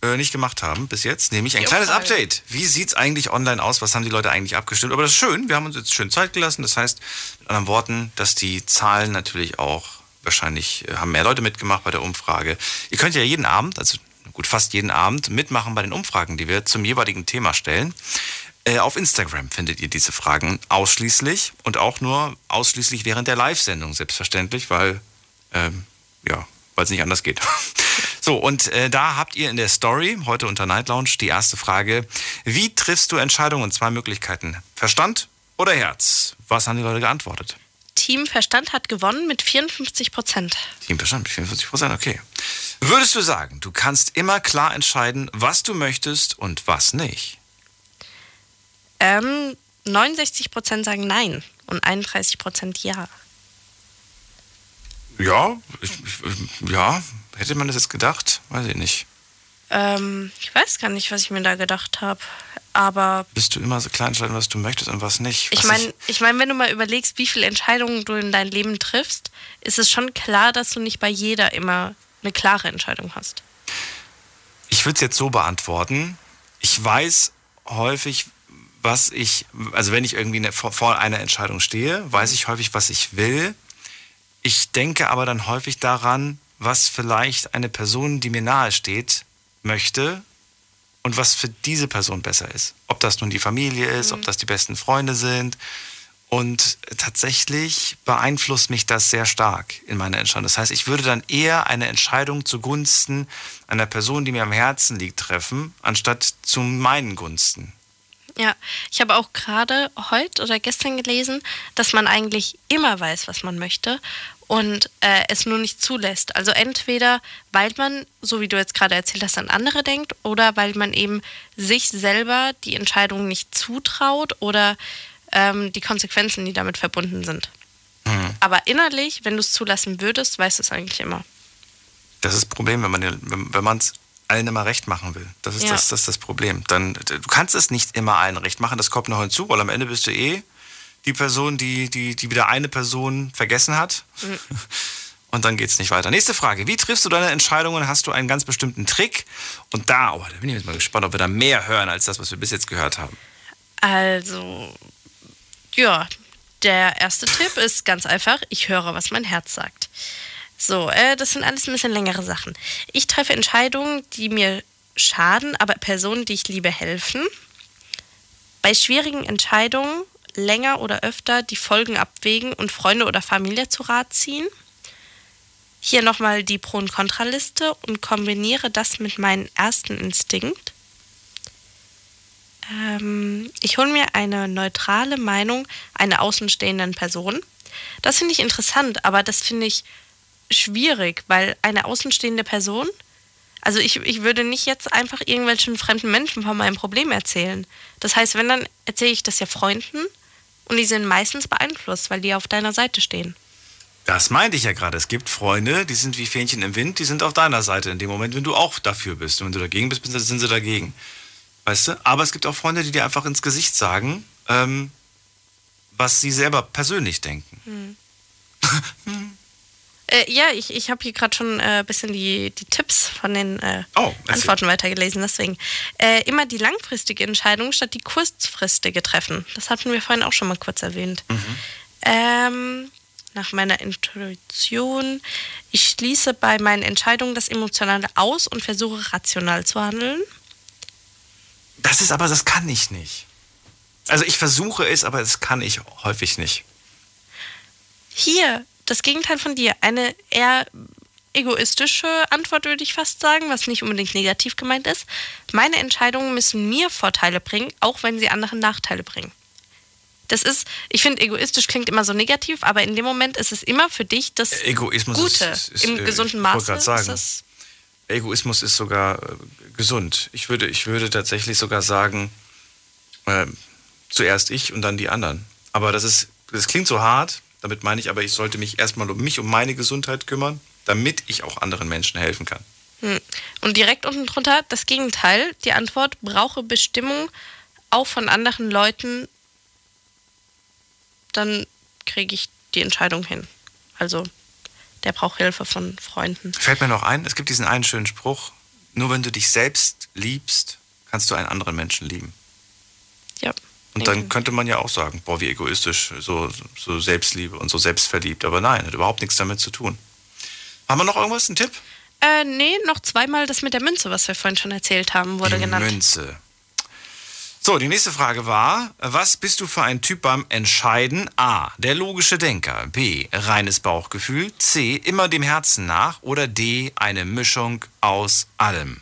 Speaker 1: äh, nicht gemacht haben bis jetzt, nämlich ein
Speaker 15: Jo,
Speaker 1: kleines. Update. Wie sieht's eigentlich online aus? Was haben die Leute eigentlich abgestimmt? Aber das ist schön, wir haben uns jetzt schön Zeit gelassen. Das heißt, mit anderen Worten, dass die Zahlen natürlich auch wahrscheinlich äh, haben mehr Leute mitgemacht bei der Umfrage. Ihr könnt ja jeden Abend, also gut fast jeden Abend, mitmachen bei den Umfragen, die wir zum jeweiligen Thema stellen. Äh, Auf Instagram findet ihr diese Fragen ausschließlich und auch nur ausschließlich während der Live-Sendung, selbstverständlich, weil, ähm, ja, weil es nicht anders geht. So, und äh, da habt ihr in der Story, heute unter Night Lounge, die erste Frage. Wie triffst du Entscheidungen? Zwei Möglichkeiten. Verstand oder Herz? Was haben die Leute geantwortet?
Speaker 2: Team Verstand hat gewonnen mit 54 Prozent.
Speaker 1: Team Verstand mit 44 Prozent, okay. Würdest du sagen, du kannst immer klar entscheiden, was du möchtest und was nicht?
Speaker 2: Ähm, 69 Prozent sagen nein und 31 Prozent ja.
Speaker 1: Ja, ich, ich, ja, hätte man das jetzt gedacht? Weiß ich nicht.
Speaker 2: Ähm, ich weiß gar nicht, was ich mir da gedacht habe. Aber
Speaker 1: Bist du immer so klar entscheiden, was du möchtest und was nicht?
Speaker 2: ich
Speaker 1: Was
Speaker 2: meine, ich mein, wenn du mal überlegst, wie viele Entscheidungen du in dein Leben triffst, ist es schon klar, dass du nicht bei jeder immer eine klare Entscheidung hast.
Speaker 1: Ich würde es jetzt so beantworten. Ich weiß häufig, was ich, also wenn ich irgendwie vor einer Entscheidung stehe, weiß ich häufig, was ich will. Ich denke aber dann häufig daran, was vielleicht eine Person, die mir nahe steht, möchte und was für diese Person besser ist. Ob das nun die Familie ist, ob das die besten Freunde sind. Und tatsächlich beeinflusst mich das sehr stark in meiner Entscheidung. Das heißt, ich würde dann eher eine Entscheidung zugunsten einer Person, die mir am Herzen liegt, treffen, anstatt zu meinen Gunsten.
Speaker 2: Ja, ich habe auch gerade heute oder gestern gelesen, dass man eigentlich immer weiß, was man möchte und äh, es nur nicht zulässt. Also entweder, weil man, so wie du jetzt gerade erzählt hast, an andere denkt oder weil man eben sich selber die Entscheidung nicht zutraut oder ähm, die Konsequenzen, die damit verbunden sind. Aber innerlich, wenn du es zulassen würdest, weißt du es eigentlich immer.
Speaker 1: Das ist das Problem, wenn man wenn, wenn man es allen immer recht machen will. Das ist,
Speaker 2: Ja.
Speaker 1: das, das ist das Problem. Dann, du kannst es nicht immer allen recht machen, das kommt noch hinzu, weil am Ende bist du eh die Person, die, die, die wieder eine Person vergessen hat. Und dann geht es nicht weiter. Nächste Frage. Wie triffst du deine Entscheidungen? Hast du einen ganz bestimmten Trick? Und da, oh, da bin ich jetzt mal gespannt, ob wir da mehr hören als das, was wir bis jetzt gehört haben.
Speaker 2: Also, ja, der erste Tipp ist ganz einfach, ich höre, was mein Herz sagt. So, äh, das sind alles ein bisschen längere Sachen. Ich treffe Entscheidungen, die mir schaden, aber Personen, die ich liebe, helfen. Bei schwierigen Entscheidungen länger oder öfter die Folgen abwägen und Freunde oder Familie zu Rat ziehen. Hier nochmal die Pro- und Kontraliste und kombiniere das mit meinem ersten Instinkt. Ähm, ich hole mir eine neutrale Meinung einer außenstehenden Person. Das finde ich interessant, aber das finde ich schwierig, weil eine außenstehende Person, also ich, ich würde nicht jetzt einfach irgendwelchen fremden Menschen von meinem Problem erzählen. Das heißt, wenn, dann erzähle ich das ja Freunden und die sind meistens beeinflusst, weil die auf deiner Seite stehen.
Speaker 1: Das meinte ich ja gerade. Es gibt Freunde, die sind wie Fähnchen im Wind, die sind auf deiner Seite in dem Moment, wenn du auch dafür bist. Und wenn du dagegen bist, sind sie dagegen. Weißt du? Aber es gibt auch Freunde, die dir einfach ins Gesicht sagen, ähm, was sie selber persönlich denken.
Speaker 2: Äh, ja, ich, ich habe hier gerade schon ein äh, bisschen die, die Tipps von den äh,
Speaker 1: Oh.
Speaker 2: Antworten weitergelesen. Deswegen äh, immer die langfristige Entscheidung statt die kurzfristige treffen. Das hatten wir vorhin auch schon mal kurz erwähnt. Ähm, nach meiner Intuition, ich schließe bei meinen Entscheidungen das Emotionale aus und versuche rational zu handeln.
Speaker 1: Das ist aber, das kann ich nicht. Also ich versuche es, aber das kann ich häufig nicht.
Speaker 2: Hier, das Gegenteil von dir, eine eher egoistische Antwort, würde ich fast sagen, was nicht unbedingt negativ gemeint ist. Meine Entscheidungen müssen mir Vorteile bringen, auch wenn sie anderen Nachteile bringen. Das ist, ich finde, egoistisch klingt immer so negativ, aber in dem Moment ist es immer für dich das
Speaker 1: Egoismus
Speaker 2: Gute.
Speaker 1: ist, ist,
Speaker 2: Im
Speaker 1: äh,
Speaker 2: gesunden Maße ist
Speaker 1: sagen.
Speaker 2: es.
Speaker 1: Egoismus ist sogar äh, gesund. Ich würde, ich würde tatsächlich sogar sagen, äh, zuerst ich und dann die anderen. Aber das ist, das klingt so hart. Damit meine ich aber, ich sollte mich erstmal um mich, um meine Gesundheit kümmern, damit ich auch anderen Menschen helfen kann.
Speaker 2: Hm. Und direkt unten drunter das Gegenteil. Die Antwort brauche Bestimmung auch von anderen Leuten, dann kriege ich die Entscheidung hin. Also der braucht Hilfe von Freunden.
Speaker 1: Fällt mir noch ein, es gibt diesen einen schönen Spruch, nur wenn du dich selbst liebst, kannst du einen anderen Menschen lieben. Und dann könnte man ja auch sagen, boah, wie egoistisch, so, so Selbstliebe und so selbstverliebt. Aber nein, hat überhaupt nichts damit zu tun. Haben wir noch irgendwas, einen Tipp?
Speaker 2: Äh, nee, noch zweimal das mit der Münze, was wir vorhin schon erzählt haben, wurde
Speaker 1: Die
Speaker 2: genannt.
Speaker 1: Münze. So, die nächste Frage war, was bist du für ein Typ beim Entscheiden? A, der logische Denker. B, reines Bauchgefühl. C, immer dem Herzen nach. Oder D, eine Mischung aus allem.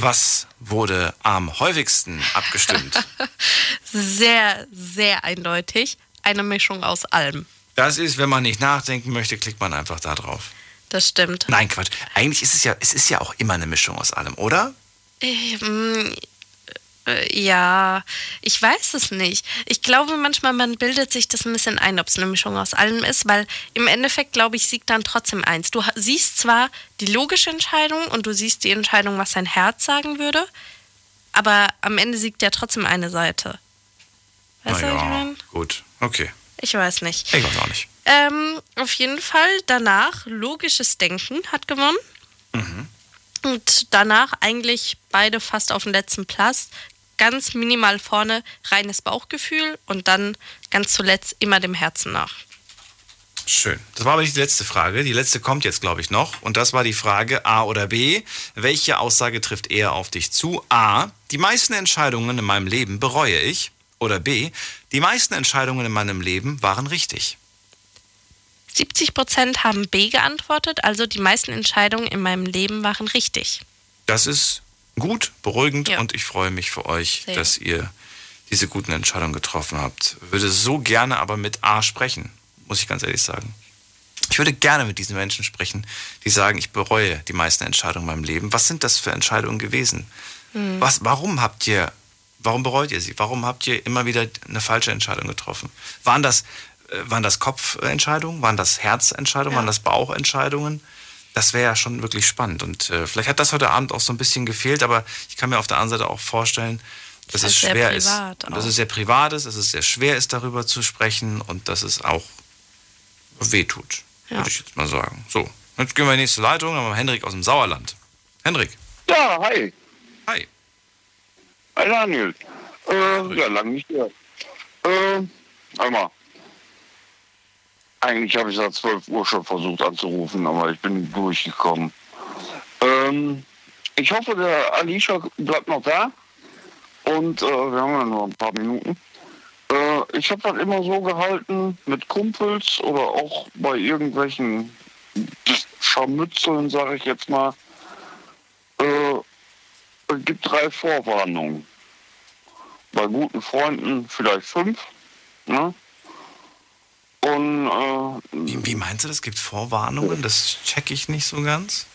Speaker 1: Was wurde am häufigsten abgestimmt?
Speaker 2: Sehr, sehr eindeutig. Eine Mischung aus allem.
Speaker 1: Das ist, wenn man nicht nachdenken möchte, klickt man einfach da drauf.
Speaker 2: Das stimmt.
Speaker 1: Nein, Quatsch. Eigentlich ist es ja, es ist ja auch immer eine Mischung aus allem, oder?
Speaker 2: Ähm, äh, ja, ich weiß es nicht. Ich glaube manchmal, man bildet sich das ein bisschen ein, ob es eine Mischung aus allem ist, weil im Endeffekt, glaube ich, siegt dann trotzdem eins. Du siehst zwar die logische Entscheidung und du siehst die Entscheidung, was dein Herz sagen würde, aber am Ende siegt ja trotzdem eine Seite. Weißt du, was ich meine?
Speaker 1: gut. Okay.
Speaker 2: Ich weiß nicht.
Speaker 1: Ich weiß auch nicht.
Speaker 2: Ähm, auf jeden Fall danach logisches Denken hat gewonnen.
Speaker 1: Mhm.
Speaker 2: Und danach eigentlich beide fast auf dem letzten Platz. Ganz minimal vorne reines Bauchgefühl und dann ganz zuletzt immer dem Herzen nach.
Speaker 1: Schön. Das war aber nicht die letzte Frage. Die letzte kommt jetzt, glaube ich, noch. Und das war die Frage A oder B. Welche Aussage trifft eher auf dich zu? A. Die meisten Entscheidungen in meinem Leben bereue ich. Oder B. Die meisten Entscheidungen in meinem Leben waren richtig.
Speaker 2: 70 Prozent haben B geantwortet, also die meisten Entscheidungen in meinem Leben waren richtig.
Speaker 1: Das ist gut, beruhigend und ich freue mich für euch,
Speaker 2: Sehr.
Speaker 1: dass ihr diese guten Entscheidungen getroffen habt. Würde so gerne aber mit A sprechen, muss ich ganz ehrlich sagen. Ich würde gerne mit diesen Menschen sprechen, die sagen, ich bereue die meisten Entscheidungen in meinem Leben. Was sind das für Entscheidungen gewesen?
Speaker 2: Hm.
Speaker 1: Was, warum habt ihr, warum bereut ihr sie? Warum habt ihr immer wieder eine falsche Entscheidung getroffen? Waren das, äh, waren das Kopfentscheidungen? Waren das Herzentscheidungen?
Speaker 2: Ja.
Speaker 1: Waren das Bauchentscheidungen? Das wäre ja schon wirklich spannend. Und äh, vielleicht hat das heute Abend auch so ein bisschen gefehlt, aber ich kann mir auf der anderen Seite auch vorstellen, dass
Speaker 2: Das
Speaker 1: es schwer ist. Und dass es sehr privat ist, dass es sehr schwer ist, darüber zu sprechen und dass es auch wehtut,
Speaker 2: Ja.
Speaker 1: würde ich jetzt mal sagen. So, jetzt gehen wir in die nächste Leitung, haben wir Henrik aus dem Sauerland. Henrik.
Speaker 16: Ja, hi.
Speaker 1: Hi.
Speaker 16: Hi Daniel. Äh, ja, lang nicht gehört. Äh, einmal. Eigentlich habe ich seit 12 Uhr schon versucht anzurufen, aber ich bin durchgekommen. Ähm, ich hoffe, der Alicia bleibt noch da. Und äh, wir haben ja nur ein paar Minuten. Äh, ich habe das immer so gehalten mit Kumpels oder auch bei irgendwelchen Scharmützeln, sage ich jetzt mal. Äh, es gibt drei Vorwarnungen. Bei guten Freunden vielleicht fünf. Ne? Und äh,
Speaker 1: Wie, wie meinst du das? Gibt Vorwarnungen? Das checke ich nicht so ganz.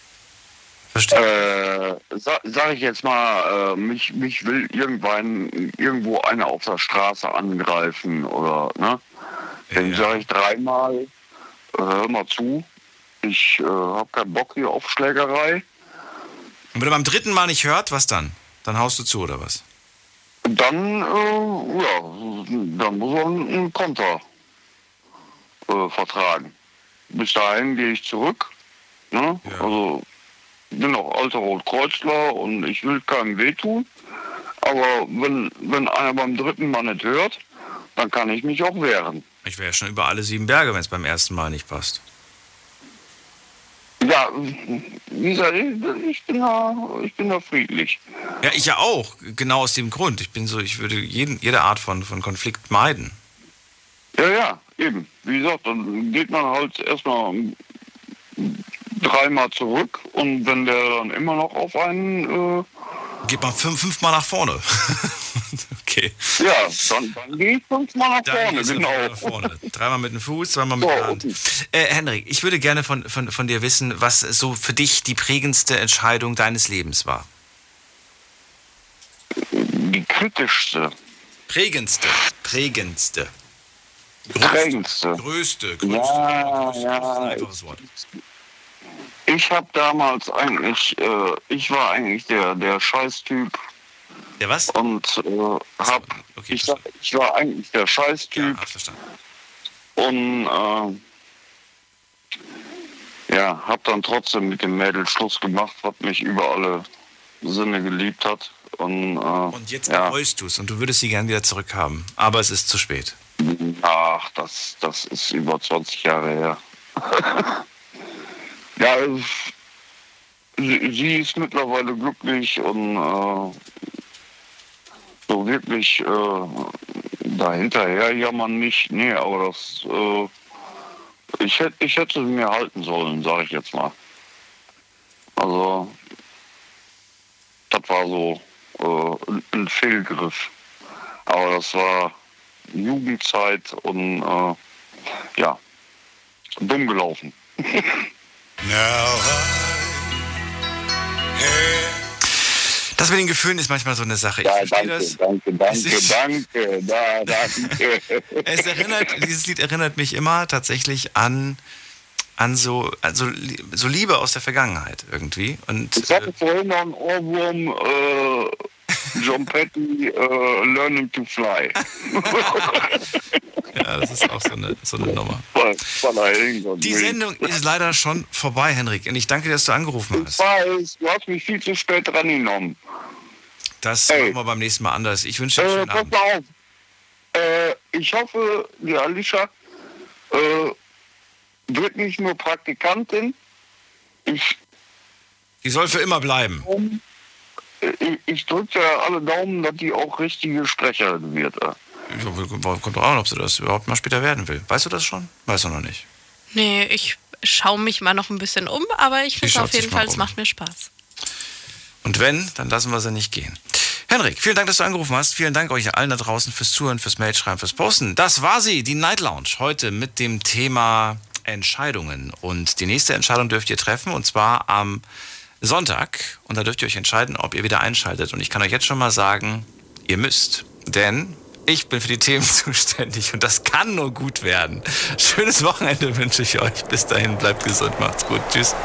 Speaker 16: äh, sa sag ich jetzt mal, äh, mich, mich will irgendwann irgendwo einer auf der Straße angreifen oder ne? Dann sage ich dreimal, äh, hör mal zu, ich äh, habe keinen Bock hier auf Schlägerei.
Speaker 1: Und wenn er beim dritten Mal nicht hört, was dann? Dann haust du zu, oder was?
Speaker 16: Dann, äh, ja, dann muss er einen Konter äh, vertragen. Bis dahin gehe ich zurück. Ne? Also bin noch alter Rotkreuzler und ich will keinem wehtun. Aber wenn, wenn einer beim dritten Mal nicht hört, dann kann ich mich auch wehren.
Speaker 1: Ich wäre ja schon über alle sieben Berge, wenn es beim ersten Mal nicht passt.
Speaker 16: Ja, wie gesagt, ich, ich, bin da, ich bin da friedlich.
Speaker 1: Ja, ich ja auch. Genau aus dem Grund. Ich bin so, ich würde jeden, jede Art von, von Konflikt meiden.
Speaker 16: Ja, ja, eben. Wie gesagt, dann geht man halt erstmal dreimal zurück und wenn der dann immer noch auf einen... Äh,
Speaker 1: Geht man fünf, fünfmal nach vorne. okay.
Speaker 16: Ja, dann, dann gehe ich fünfmal nach
Speaker 1: Dann
Speaker 16: vorne, genau.
Speaker 1: nach vorne. Dreimal mit dem Fuß, zweimal mit der Hand. Äh, Henrik, ich würde gerne von, von, von dir wissen, was so für dich die prägendste Entscheidung deines Lebens war.
Speaker 16: Die kritischste.
Speaker 1: Prägendste. Prägendste.
Speaker 16: Prägendste.
Speaker 1: Größte.
Speaker 16: Größte. Ja, ja.
Speaker 1: Einfaches Wort.
Speaker 16: Ich habe damals eigentlich, äh, ich war eigentlich der, der Scheißtyp.
Speaker 1: Der was?
Speaker 16: Und äh, hab, ich, sag, ich war eigentlich der Scheißtyp.
Speaker 1: Ja, verstanden.
Speaker 16: Und äh, ja, hab dann trotzdem mit dem Mädel Schluss gemacht, was mich über alle Sinne geliebt hat. Und, äh,
Speaker 1: Und jetzt
Speaker 16: ja,
Speaker 1: bereust du es und du würdest sie gern wieder zurückhaben. Aber es ist zu spät.
Speaker 16: ach, das, das ist über 20 Jahre her. ja, es, sie, sie ist mittlerweile glücklich und äh, so wirklich äh, dahinterher jammern nicht. Nee, aber das, äh, ich, hätte, ich hätte sie mir halten sollen, sage ich jetzt mal. Also, das war so äh, ein- Fehlgriff. Aber das war Jugendzeit und äh, ja, dumm gelaufen.
Speaker 1: Das mit den Gefühlen ist manchmal so eine Sache. Ich
Speaker 16: Ja, danke,
Speaker 1: das.
Speaker 16: danke, danke,
Speaker 1: ist-
Speaker 16: danke, da, danke.
Speaker 1: Es erinnert, dieses Lied erinnert mich immer tatsächlich an, an so, also so Liebe aus der Vergangenheit irgendwie. Und
Speaker 16: Ich hatte vorhin noch einen Ohrwurm, äh, John Petty, äh, Learning to Fly.
Speaker 1: ja, das ist auch so eine, so eine Nummer. Die Sendung ist leider schon vorbei, Henrik. Und ich danke dir, dass du angerufen hast.
Speaker 16: Ich weiß, du hast mich viel zu spät drangenommen.
Speaker 1: Das machen wir beim nächsten Mal anders. Ich wünsche dir einen
Speaker 16: Äh,
Speaker 1: schönen
Speaker 16: pass
Speaker 1: Abend.
Speaker 16: auf. Äh, ich hoffe, die Alicia äh, wird nicht nur Praktikantin. Ich,
Speaker 1: Die soll für immer bleiben.
Speaker 16: ich, ich drücke ja alle Daumen, dass die auch richtige Sprecherin wird.
Speaker 1: Kommt doch an, ob sie das überhaupt mal später werden will. Weißt du das schon? Weißt du noch nicht.
Speaker 2: Nee, ich schaue mich mal noch ein bisschen um, aber ich finde auf jeden Fall, es
Speaker 1: um.
Speaker 2: macht mir Spaß.
Speaker 1: Und wenn, dann lassen wir sie nicht gehen. Henrik, vielen Dank, dass du angerufen hast. Vielen Dank euch allen da draußen fürs Zuhören, fürs Mailschreiben, fürs Posten. Das war sie, die Night Lounge. Heute mit dem Thema Entscheidungen. Und die nächste Entscheidung dürft ihr treffen, und zwar am Sonntag. Und da dürft ihr euch entscheiden, ob ihr wieder einschaltet. Und ich kann euch jetzt schon mal sagen, ihr müsst. Denn ich bin für die Themen zuständig und das kann nur gut werden. Schönes Wochenende wünsche ich euch. Bis dahin, bleibt gesund, macht's gut. Tschüss.